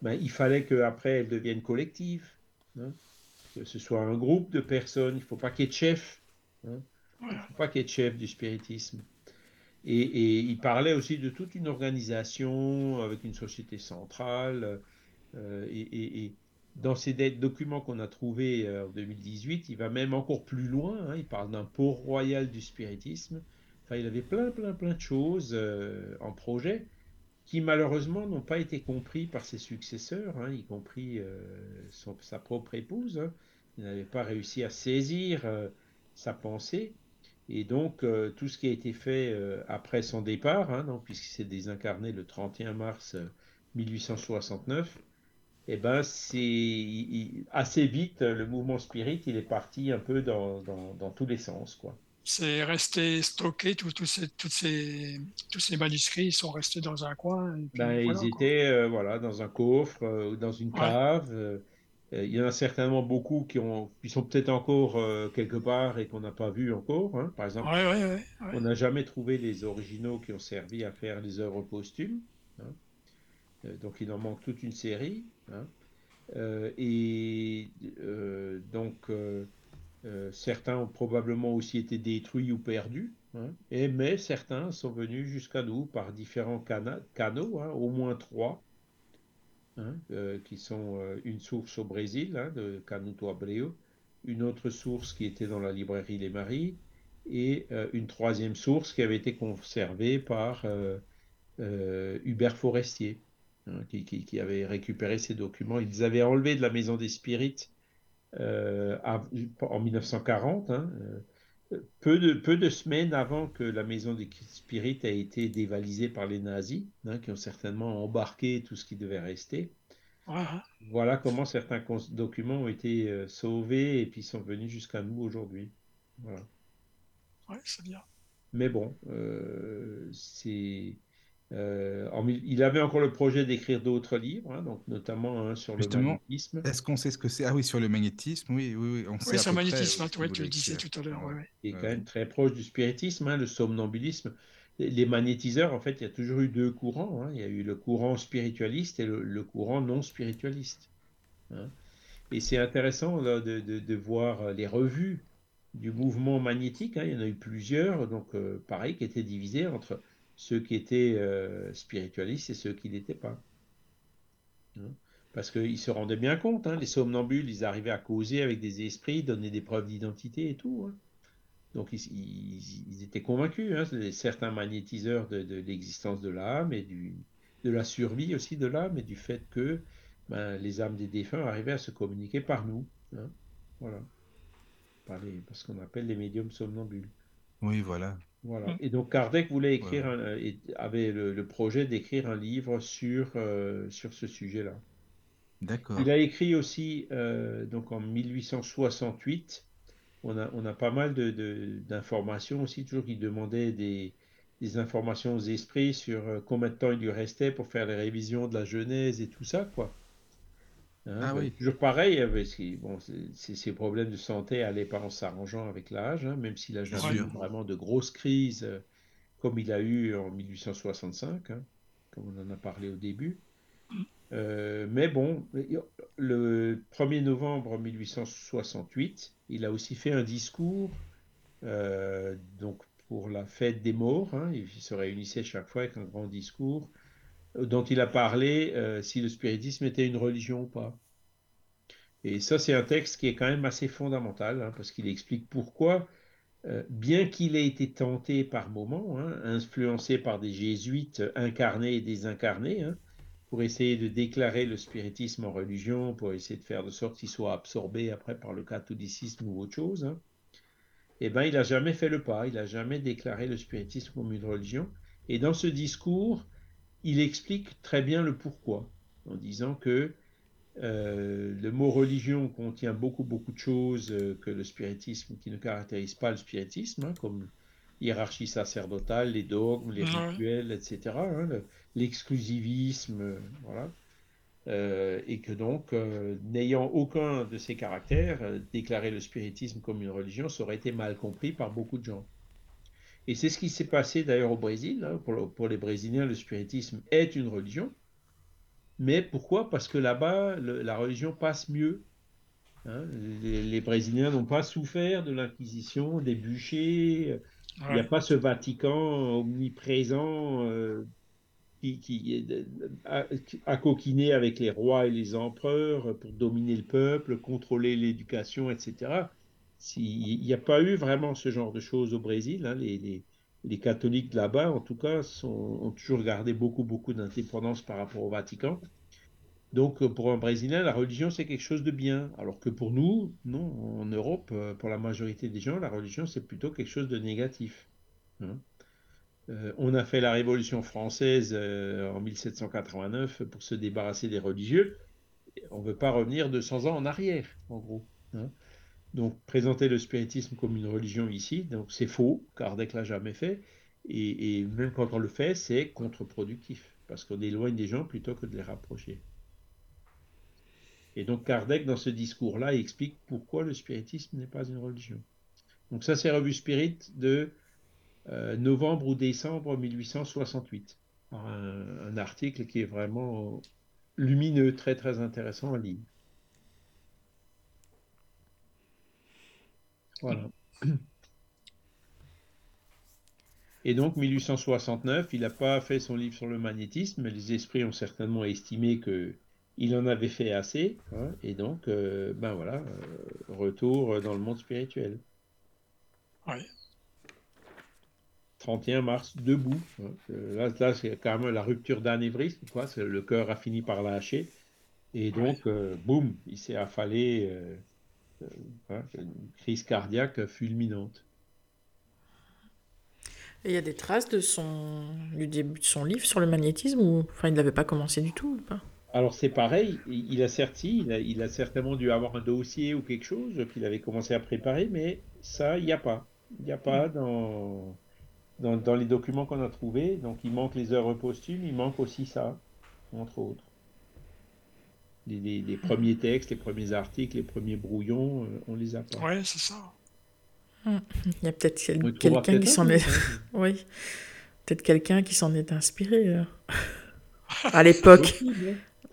Ben, il fallait qu'après elle devienne collective, hein, que ce soit un groupe de personnes. Il ne faut pas qu'il y ait de chef. hein. Il ne faut pas qu'il y ait de chef du spiritisme. Et, il parlait aussi de toute une organisation avec une société centrale. euh, et dans ces documents qu'on a trouvés euh, en 2018, il va même encore plus loin. hein. il parle d'un port royal du spiritisme. Enfin, il avait plein, plein, plein de choses euh, en projet qui malheureusement n'ont pas été compris par ses successeurs, hein, y compris euh, sa propre épouse. hein. Il n'avait pas réussi à saisir sa pensée. Et donc, tout ce qui a été fait après son départ, puisqu'il s'est désincarné le 31 mars euh, 1869, eh ben, c'est assez vite, le mouvement spirit, il est parti un peu dans, dans, dans tous les sens, quoi. C'est resté stocké, tous ces, ces, tous ces manuscrits ils sont restés dans un coin. Et puis, Ben, voilà, ils étaient euh, voilà, dans un coffre euh, ou dans une cave. euh, euh, il y en a certainement beaucoup qui, ont, qui sont peut-être encore quelque part et qu'on n'a pas vu encore. hein. Par exemple, ouais, ouais. on n'a jamais trouvé les originaux qui ont servi à faire les œuvres posthumes. hein. Euh, donc il en manque toute une série. hein. Euh, et euh, donc certains ont probablement aussi été détruits ou perdus. hein. Mais certains sont venus jusqu'à nous par différents cana- canaux, hein, au moins trois, qui sont une source au Brésil, de Canuto Abreu, une autre source qui était dans la librairie Les Maris, et une troisième source qui avait été conservée par Hubert Forestier, hein, qui, qui- qui avait récupéré ces documents. Ils les avaient enlevés de la maison des spirites euh, en 1940, hein, euh, peu de, peu de semaines avant que la maison des spirites ait été dévalisée par les nazis, hein, qui ont certainement embarqué tout ce qui devait rester. Ouais. Voilà comment certains documents ont été euh, sauvés et puis sont venus jusqu'à nous aujourd'hui. Voilà. Ouais, c'est bien. Mais bon, euh, c'est. Euh, en il avait encore le projet d'écrire d'autres livres, hein, donc notamment sur le magnétisme, Est-ce qu'on sait ce que c'est? Ah oui, sur le magnétisme, oui, oui, oui, on Oui, un près, magnétisme, euh, hein, ouais, tu le disais tout à l'heure. ouais, ouais. Ouais, quand même très proche du spiritisme, hein, le somnambulisme. Les, magnétiseurs, en fait, il y a toujours eu deux courants. hein. Il y a eu le courant spiritualiste et le, le courant non spiritualiste. hein. Et c'est intéressant là, de, de- de voir les revues du mouvement magnétique. hein. Il y en a eu plusieurs, donc euh, pareil, qui étaient divisés entre ceux qui étaient euh, spiritualistes et ceux qui n'étaient pas. hein. Parce qu'ils se rendaient bien compte, hein, les somnambules, ils arrivaient à causer avec des esprits, donner des preuves d'identité et tout. hein. Donc ils, étaient convaincus, certains magnétiseurs, de, l'existence de l'âme et de la survie aussi de l'âme et du fait que ben, les âmes des défunts arrivaient à se communiquer par nous. Voilà. Par les, par ce qu'on appelle les médiums somnambules. Oui, voilà. Voilà. Mm. Et donc Kardec voulait écrire, Voilà. un- et avait le, le projet d'écrire un livre sur, euh, sur ce sujet-là. D'accord. Il a écrit aussi, euh, donc en 1868, on a, on a pas mal de, de- d'informations aussi, toujours qui demandaient des, des informations aux esprits sur euh, combien de temps il lui restait pour faire les révisions de la Genèse et tout ça, quoi. Hein, Ah ben, oui. Toujours pareil, parce que bon, c'est- c'est- ces problèmes de santé allaient pas en s'arrangeant avec l'âge, hein, même s'il a Bien jamais eu sûr. vraiment de grosses crises euh, comme il a eu en 1865, hein, comme on en a parlé au début. Euh, mais bon, le 1er novembre 1868, il a aussi fait un discours euh, donc pour la fête des morts. hein, il se réunissait chaque fois avec un grand discours dont il a parlé euh, si le spiritisme était une religion ou pas. Et ça, c'est un texte qui est quand même assez fondamental hein, parce qu'il explique pourquoi, euh, bien qu'il ait été tenté par moments, hein, influencé par des jésuites incarnés et désincarnés, hein, pour essayer de déclarer le spiritisme en religion, pour essayer de faire de sorte qu'il soit absorbé après par le catholicisme ou autre chose, eh ben, il n'a jamais fait le pas, il n'a jamais déclaré le spiritisme comme une religion. Et dans ce discours, il explique très bien le pourquoi, en disant que euh, le mot religion contient beaucoup, beaucoup de choses euh, que le spiritisme, qui ne caractérise pas le spiritisme, hein, comme hiérarchie sacerdotale, les dogmes, les rituels, etc., hein, le- l'exclusivisme, euh, voilà. Euh, et que donc, euh, n'ayant aucun de ces caractères, déclarer le spiritisme comme une religion, ça aurait été mal compris par beaucoup de gens. Et c'est ce qui s'est passé d'ailleurs au Brésil. hein. Pour, le- pour les Brésiliens, le spiritisme est une religion. Mais pourquoi? Parce que là-bas, la religion passe mieux. hein. Les, les Brésiliens n'ont pas souffert de l'Inquisition, des bûchers. Il n'y a pas ce Vatican omniprésent euh, qui, à, à coquiner avec les rois et les empereurs pour dominer le peuple, contrôler l'éducation, etc. Si- Il n'y a pas eu vraiment ce genre de choses au Brésil. hein. Les, catholiques là-bas, en tout cas, ont toujours gardé beaucoup, beaucoup d'indépendance par rapport au Vatican. Donc, euh, pour un Brésilien, la religion, c'est quelque chose de bien. Alors que pour nous, non, en Europe, euh, pour la majorité des gens, la religion, c'est plutôt quelque chose de négatif. hein. Euh, on a fait la Révolution française en 1789 pour se débarrasser des religieux. On ne veut pas revenir 200 ans en arrière, en gros. hein. Donc, présenter le spiritisme comme une religion ici, donc c'est faux, Kardec l'a jamais fait. Et, même quand on le fait, c'est contre-productif, parce qu'on éloigne des gens plutôt que de les rapprocher. Et donc Kardec, dans ce discours-là, explique pourquoi le spiritisme n'est pas une religion. Donc ça, c'est Revue Spirit de euh, novembre ou décembre 1868. Un, un article qui est vraiment lumineux, très très intéressant à lire. Voilà. Et donc, 1869, il n'a pas fait son livre sur le magnétisme, mais les esprits ont certainement estimé que il en avait fait assez, hein, et donc, euh, ben voilà, euh, retour dans le monde spirituel. Ouais. 31 mars, debout. hein. Euh, Là, là c'est carrément la rupture d'anévrisme, quoi. Le cœur a fini par lâcher. Et donc, euh, boum, il s'est affalé. Euh, une crise cardiaque fulminante. Et il y a des traces de son... du début de son livre sur le magnétisme ou enfin il n'avait pas commencé du tout ou pas? Alors c'est pareil, il a certi, il a, il a certainement dû avoir un dossier ou quelque chose qu'il avait commencé à préparer, mais ça, il n'y a pas. Il n'y a pas dans, dans, dans les documents qu'on a trouvés. Donc il manque les œuvres posthumes, il manque aussi ça, entre autres. Les, les- les premiers textes, les premiers articles, les premiers brouillons, euh, on les a pas. Ouais, c'est ça. Il y a peut-être quel- quelqu'un qui s'en est... hein. Oui. Peut-être quelqu'un qui s'en est inspiré euh, à l'époque.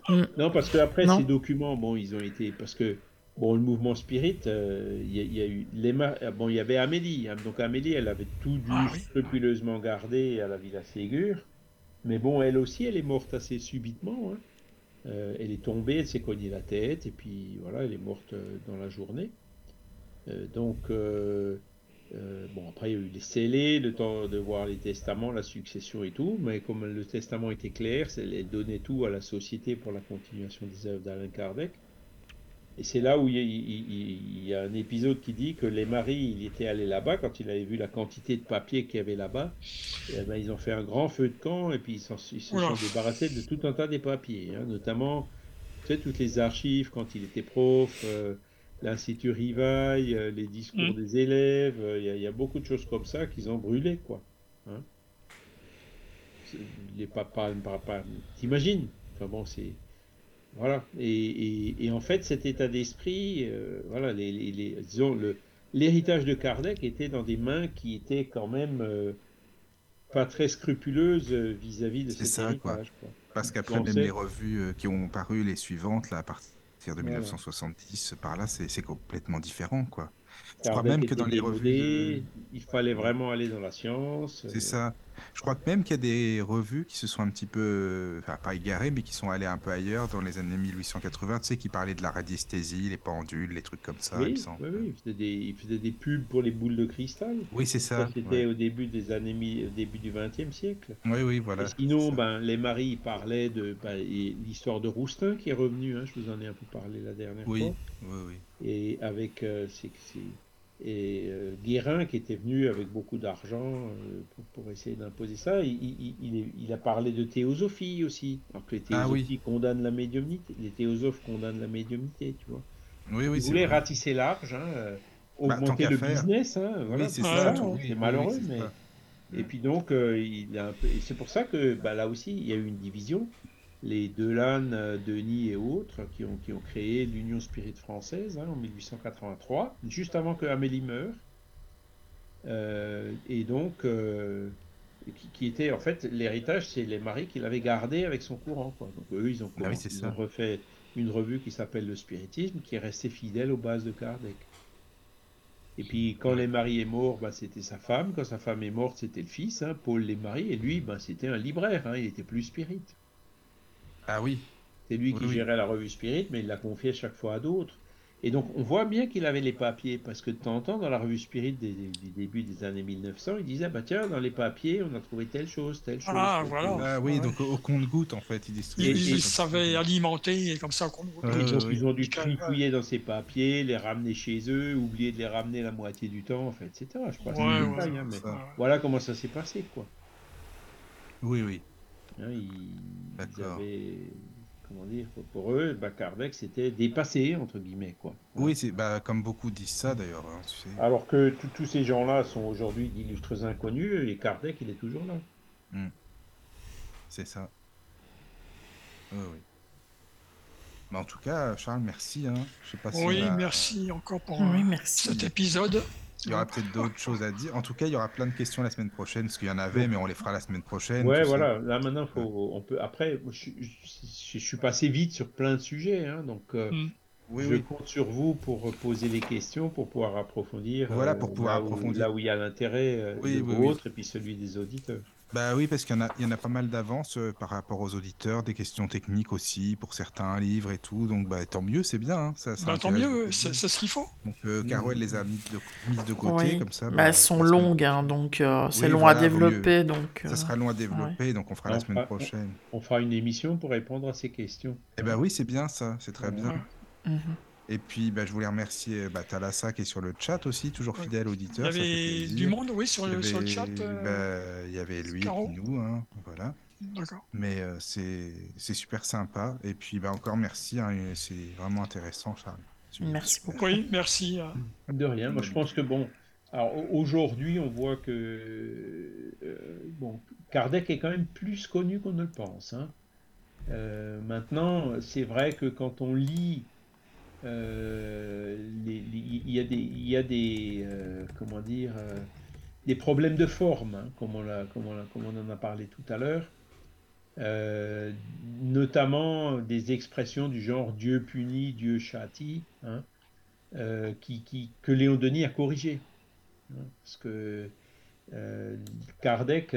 Hein. Non, parce qu'après, Non. ces documents, bon, ils ont été. Parce que, bon, le mouvement Spirit, euh, il y, a- il y a eu. Les ah, Bon, il y avait Amélie. hein. donc, Amélie, elle avait tout dû Ah oui. scrupuleusement garder à la Villa Ségur. Mais bon, elle aussi, elle est morte assez subitement. hein. Euh, elle est tombée, elle s'est cognée la tête, et puis voilà, elle est morte euh, dans la journée. Euh, donc, bon, après, il y a eu les scellés, le temps de voir les testaments, la succession et tout, mais comme le testament était clair, c'est- elle donnait tout à la société pour la continuation des œuvres d'Alain Kardec. Et c'est là où il y, a, il- il- il y a un épisode qui dit que les maris, il était allé là-bas, quand il avait vu la quantité de papier qu'il y avait là-bas, eh ben, ils ont fait un grand feu de camp et puis ils, se sont débarrassés de tout un tas des papiers, hein, notamment tu sais, toutes les archives quand il était prof, euh, l'Institut Rivaille, euh, les discours Mm. des élèves, euh, il y, a- il y a beaucoup de choses comme ça qu'ils ont brûlé, quoi. Hein. Les papas, les papas, t'imagines? Enfin bon, c'est. Voilà. Et, et- et en fait, cet état d'esprit, euh, voilà, les, les- les- disons, le, l'héritage de Kardec était dans des mains qui étaient quand même euh, pas très scrupuleuses euh, vis-à-vis de C'est cet ça, quoi. héritage. quoi. Parce qu'après, même les revues euh, qui ont paru, les suivantes, là, à partir de Voilà. 1970, par là, c'est c'est complètement différent, quoi. Je crois même que dans les revues. de- il fallait vraiment aller dans la science. C'est ça. Je crois que même qu'il y a des revues qui se sont un petit peu, enfin pas égarées, mais qui sont allées un peu ailleurs dans les années 1880, tu sais, qui parlaient de la radiesthésie, les pendules, les trucs comme ça, il me Oui, semble. oui, oui, il faisait, des, il faisait des pubs pour les boules de cristal. Oui, c'est ça. Ça, c'était ouais. au début des années, au début du XXe siècle. Oui, oui, voilà. Et sinon, ben, les maris parlaient de ben, l'histoire de Roustin qui est revenu. hein, je vous en ai un peu parlé la dernière Oui, fois. oui, oui. Et avec euh, c'est- et euh, Guérin qui était venu avec beaucoup d'argent euh, pour, pour essayer d'imposer ça. Il, il- il est- il a parlé de théosophie aussi. Alors que les Ah oui. théosophies condamnent la médiumnité. Les théosophes condamnent la médiumnité, tu vois. Oui, oui, il c'est voulait vrai. ratisser large, hein, euh, Bah, augmenter le faire. business. Hein, voilà, Oui, c'est ça. oui, oui, malheureux, mais. ça. Et puis donc, euh, il a un peu... et c'est pour ça que bah, là aussi, il y a eu une division. Les Delanne, euh, Denis et autres qui ont, qui ont créé l'Union Spirit française hein, en 1883, juste avant que Amélie meure. Euh, et donc, euh, qui, qui était en fait l'héritage, c'est les maris qu'il avait gardé avec son courant. Quoi. Donc eux, ils ont, Ah oui, c'est ils ça. ont refait une revue qui s'appelle Le Spiritisme, qui est restée fidèle aux bases de Kardec. Et puis quand les maris est mort, bah, c'était sa femme. Quand sa femme est morte, c'était le fils, hein, Paul les maris. Et lui, bah, c'était un libraire, hein, il était plus spirit. Ah oui, C'est lui Oui, qui oui. gérait la revue Spirit, mais il l'a confié chaque fois à d'autres. Et donc, on voit bien qu'il avait les papiers, parce que de temps en temps, dans la revue Spirit des, des- du début des années 1900, il disait, bah tiens, dans les papiers, on a trouvé telle chose, telle chose. Ah, telle voilà. chose. ah oui, Ouais. donc au, au compte-goutte, en fait, il Il, distribuait. Et- il et- savait alimenter et comme ça Euh, Et donc, oui. ils ont dû trifouiller dans ces papiers, les ramener chez eux, oublier de les ramener la moitié du temps, en fait, etc. Je crois que c'est Ouais, ouais, détails, ouais, hein, mais ça. voilà comment ça s'est passé, quoi. Oui, oui. Hein, ils, ils D'accord. avaient, comment dire, pour- eux, bah, Kardec s'était dépassé, entre guillemets, quoi. Oui, c'est bah, comme beaucoup disent ça d'ailleurs. hein, tu sais. Alors que tous- ces gens-là sont aujourd'hui d'illustres inconnus, et Kardec, il est toujours là. C'est ça. Oui, oui. Mais en tout cas, Charles, merci. Hein. Je sais pas si Oui, a- merci encore pour Oui, euh, merci. cet épisode. Il y aura peut-être d'autres choses à dire. En tout cas, il y aura plein de questions la semaine prochaine, parce qu'il y en avait, mais on les fera la semaine prochaine. Ouais, ça. voilà. Là, maintenant, faut, on peut. Après, moi, je, je- je suis passé vite sur plein de sujets, hein, donc euh, Mm. Oui, je oui. compte sur vous pour poser les questions, pour pouvoir approfondir. Voilà, euh, pour pouvoir là où- approfondir. Là où il y a l'intérêt euh, Oui, oui. vôtre et puis celui des auditeurs. Bah oui, parce qu'il y, en a- il y en a pas mal d'avance euh, par rapport aux auditeurs, des questions techniques aussi pour certains livres et tout. Donc bah, tant mieux, c'est bien. hein, ça, ça Bah, tant mieux, c'est ce qu'il faut. Donc euh, Caro, elle les a mises de, mises de côté Oui. comme ça. Bah, bah, elles sont longues, hein, donc euh, c'est Oui, long voilà, à développer. Donc, Ça euh, sera long à développer, donc on fera la semaine fera- prochaine. On fera une émission pour répondre à ces questions. Eh ben oui, c'est bien ça, c'est très bien. Mhm. Et puis, bah, je voulais remercier bah, Thalassa qui est sur le chat aussi, toujours Ouais. fidèle Il y auditeur. ça fait avait du monde, oui, sur Il y le, sur le chat. euh, bah, il y avait lui et nous, hein, voilà. Mais euh, c'est c'est super sympa. Et puis, bah, encore merci, hein, c'est vraiment intéressant, Charles. Merci beaucoup. Oui, merci. euh, De rien. Moi, je pense que bon. Alors aujourd'hui, on voit que euh, bon, Kardec est quand même plus connu qu'on ne le pense. hein. Euh, maintenant, c'est vrai que quand on lit, euh, il y a des, y a des, euh, comment dire, euh, des problèmes de forme, hein, comme on l'a, comme on en a parlé tout à l'heure. Euh, notamment des expressions du genre Dieu punit, Dieu châtie. hein euh, qui, que Léon Denis a corrigé. Hein, Parce que euh, Kardec,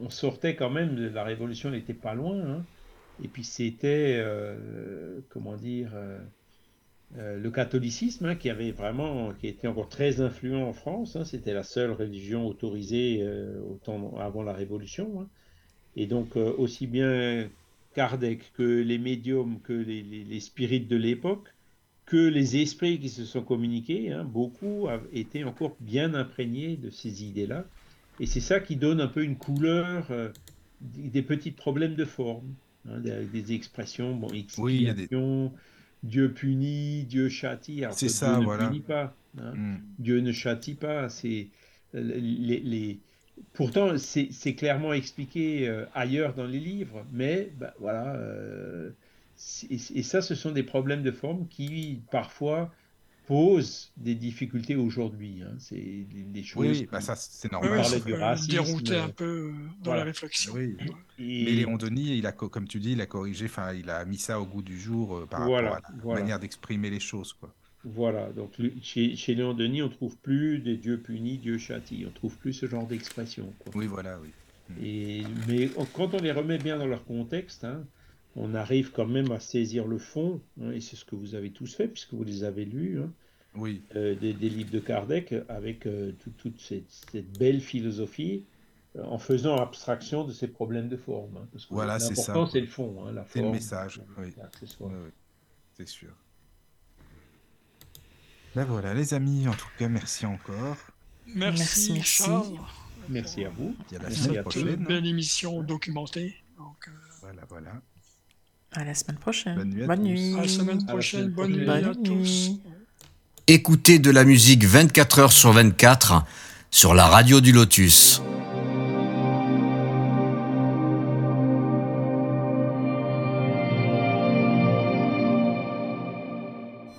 on, sortait quand même de la Révolution, n'était pas loin. hein. et puis c'était, euh, comment dire, euh, le catholicisme hein, qui avait vraiment, qui était encore très influent en France. hein. C'était la seule religion autorisée euh, avant la Révolution. hein. Et donc euh, aussi bien Kardec que les médiums, que les, les- les spirites de l'époque, que les esprits qui se sont communiqués, beaucoup étaient encore bien imprégnés de ces idées-là. Et c'est ça qui donne un peu une couleur, des, petits problèmes de forme, des, des expressions, bon, Oui, il y a des- Dieu punit, Dieu châtie. alors C'est ça, Dieu voilà. ne punit pas. hein. Mm. Dieu ne châtie pas. C'est les, les- Pourtant, c'est c'est clairement expliqué euh, ailleurs dans les livres, mais bah, voilà. euh, et ça, ce sont des problèmes de forme qui parfois posent des difficultés aujourd'hui. hein. C'est des, choses. Oui, oui, bah, ça, c'est normal. ça du racisme, dérouter un peu euh, dans voilà. la réflexion. Oui. et- Mais Léon Denis, il a, co- comme tu dis, il a corrigé, enfin, il a mis ça au goût du jour euh, par Voilà, rapport à la voilà. manière d'exprimer les choses, quoi. Voilà, donc le- chez, chez Léon Denis, on trouve plus des dieux punis, Dieu châtie. On trouve plus ce genre d'expression. Oui, voilà, oui. Et, mais quand on les remet bien dans leur contexte, hein, on arrive quand même à saisir le fond, hein, et c'est ce que vous avez tous fait, puisque vous les avez lus, hein, Oui, euh, des, des livres de Kardec, avec euh, tout- toute cette, cette belle philosophie, euh, en faisant abstraction de ces problèmes de forme. hein, parce que Voilà, c'est ça, l'important, c'est le fond, hein, la C'est le forme, message, oui. c'est sûr. Ben voilà, les amis, en tout cas, merci encore. Merci, Merci, merci. Charles. Merci à vous. Et à la Merci semaine à tous. Une prochaine. belle émission documentée. Donc, euh, Voilà, voilà. À la semaine prochaine. Bonne nuit à Bonne nuit. à la semaine prochaine. Bonne nuit à tous. Écoutez de la musique 24 heures sur 24 sur la radio du Lotus.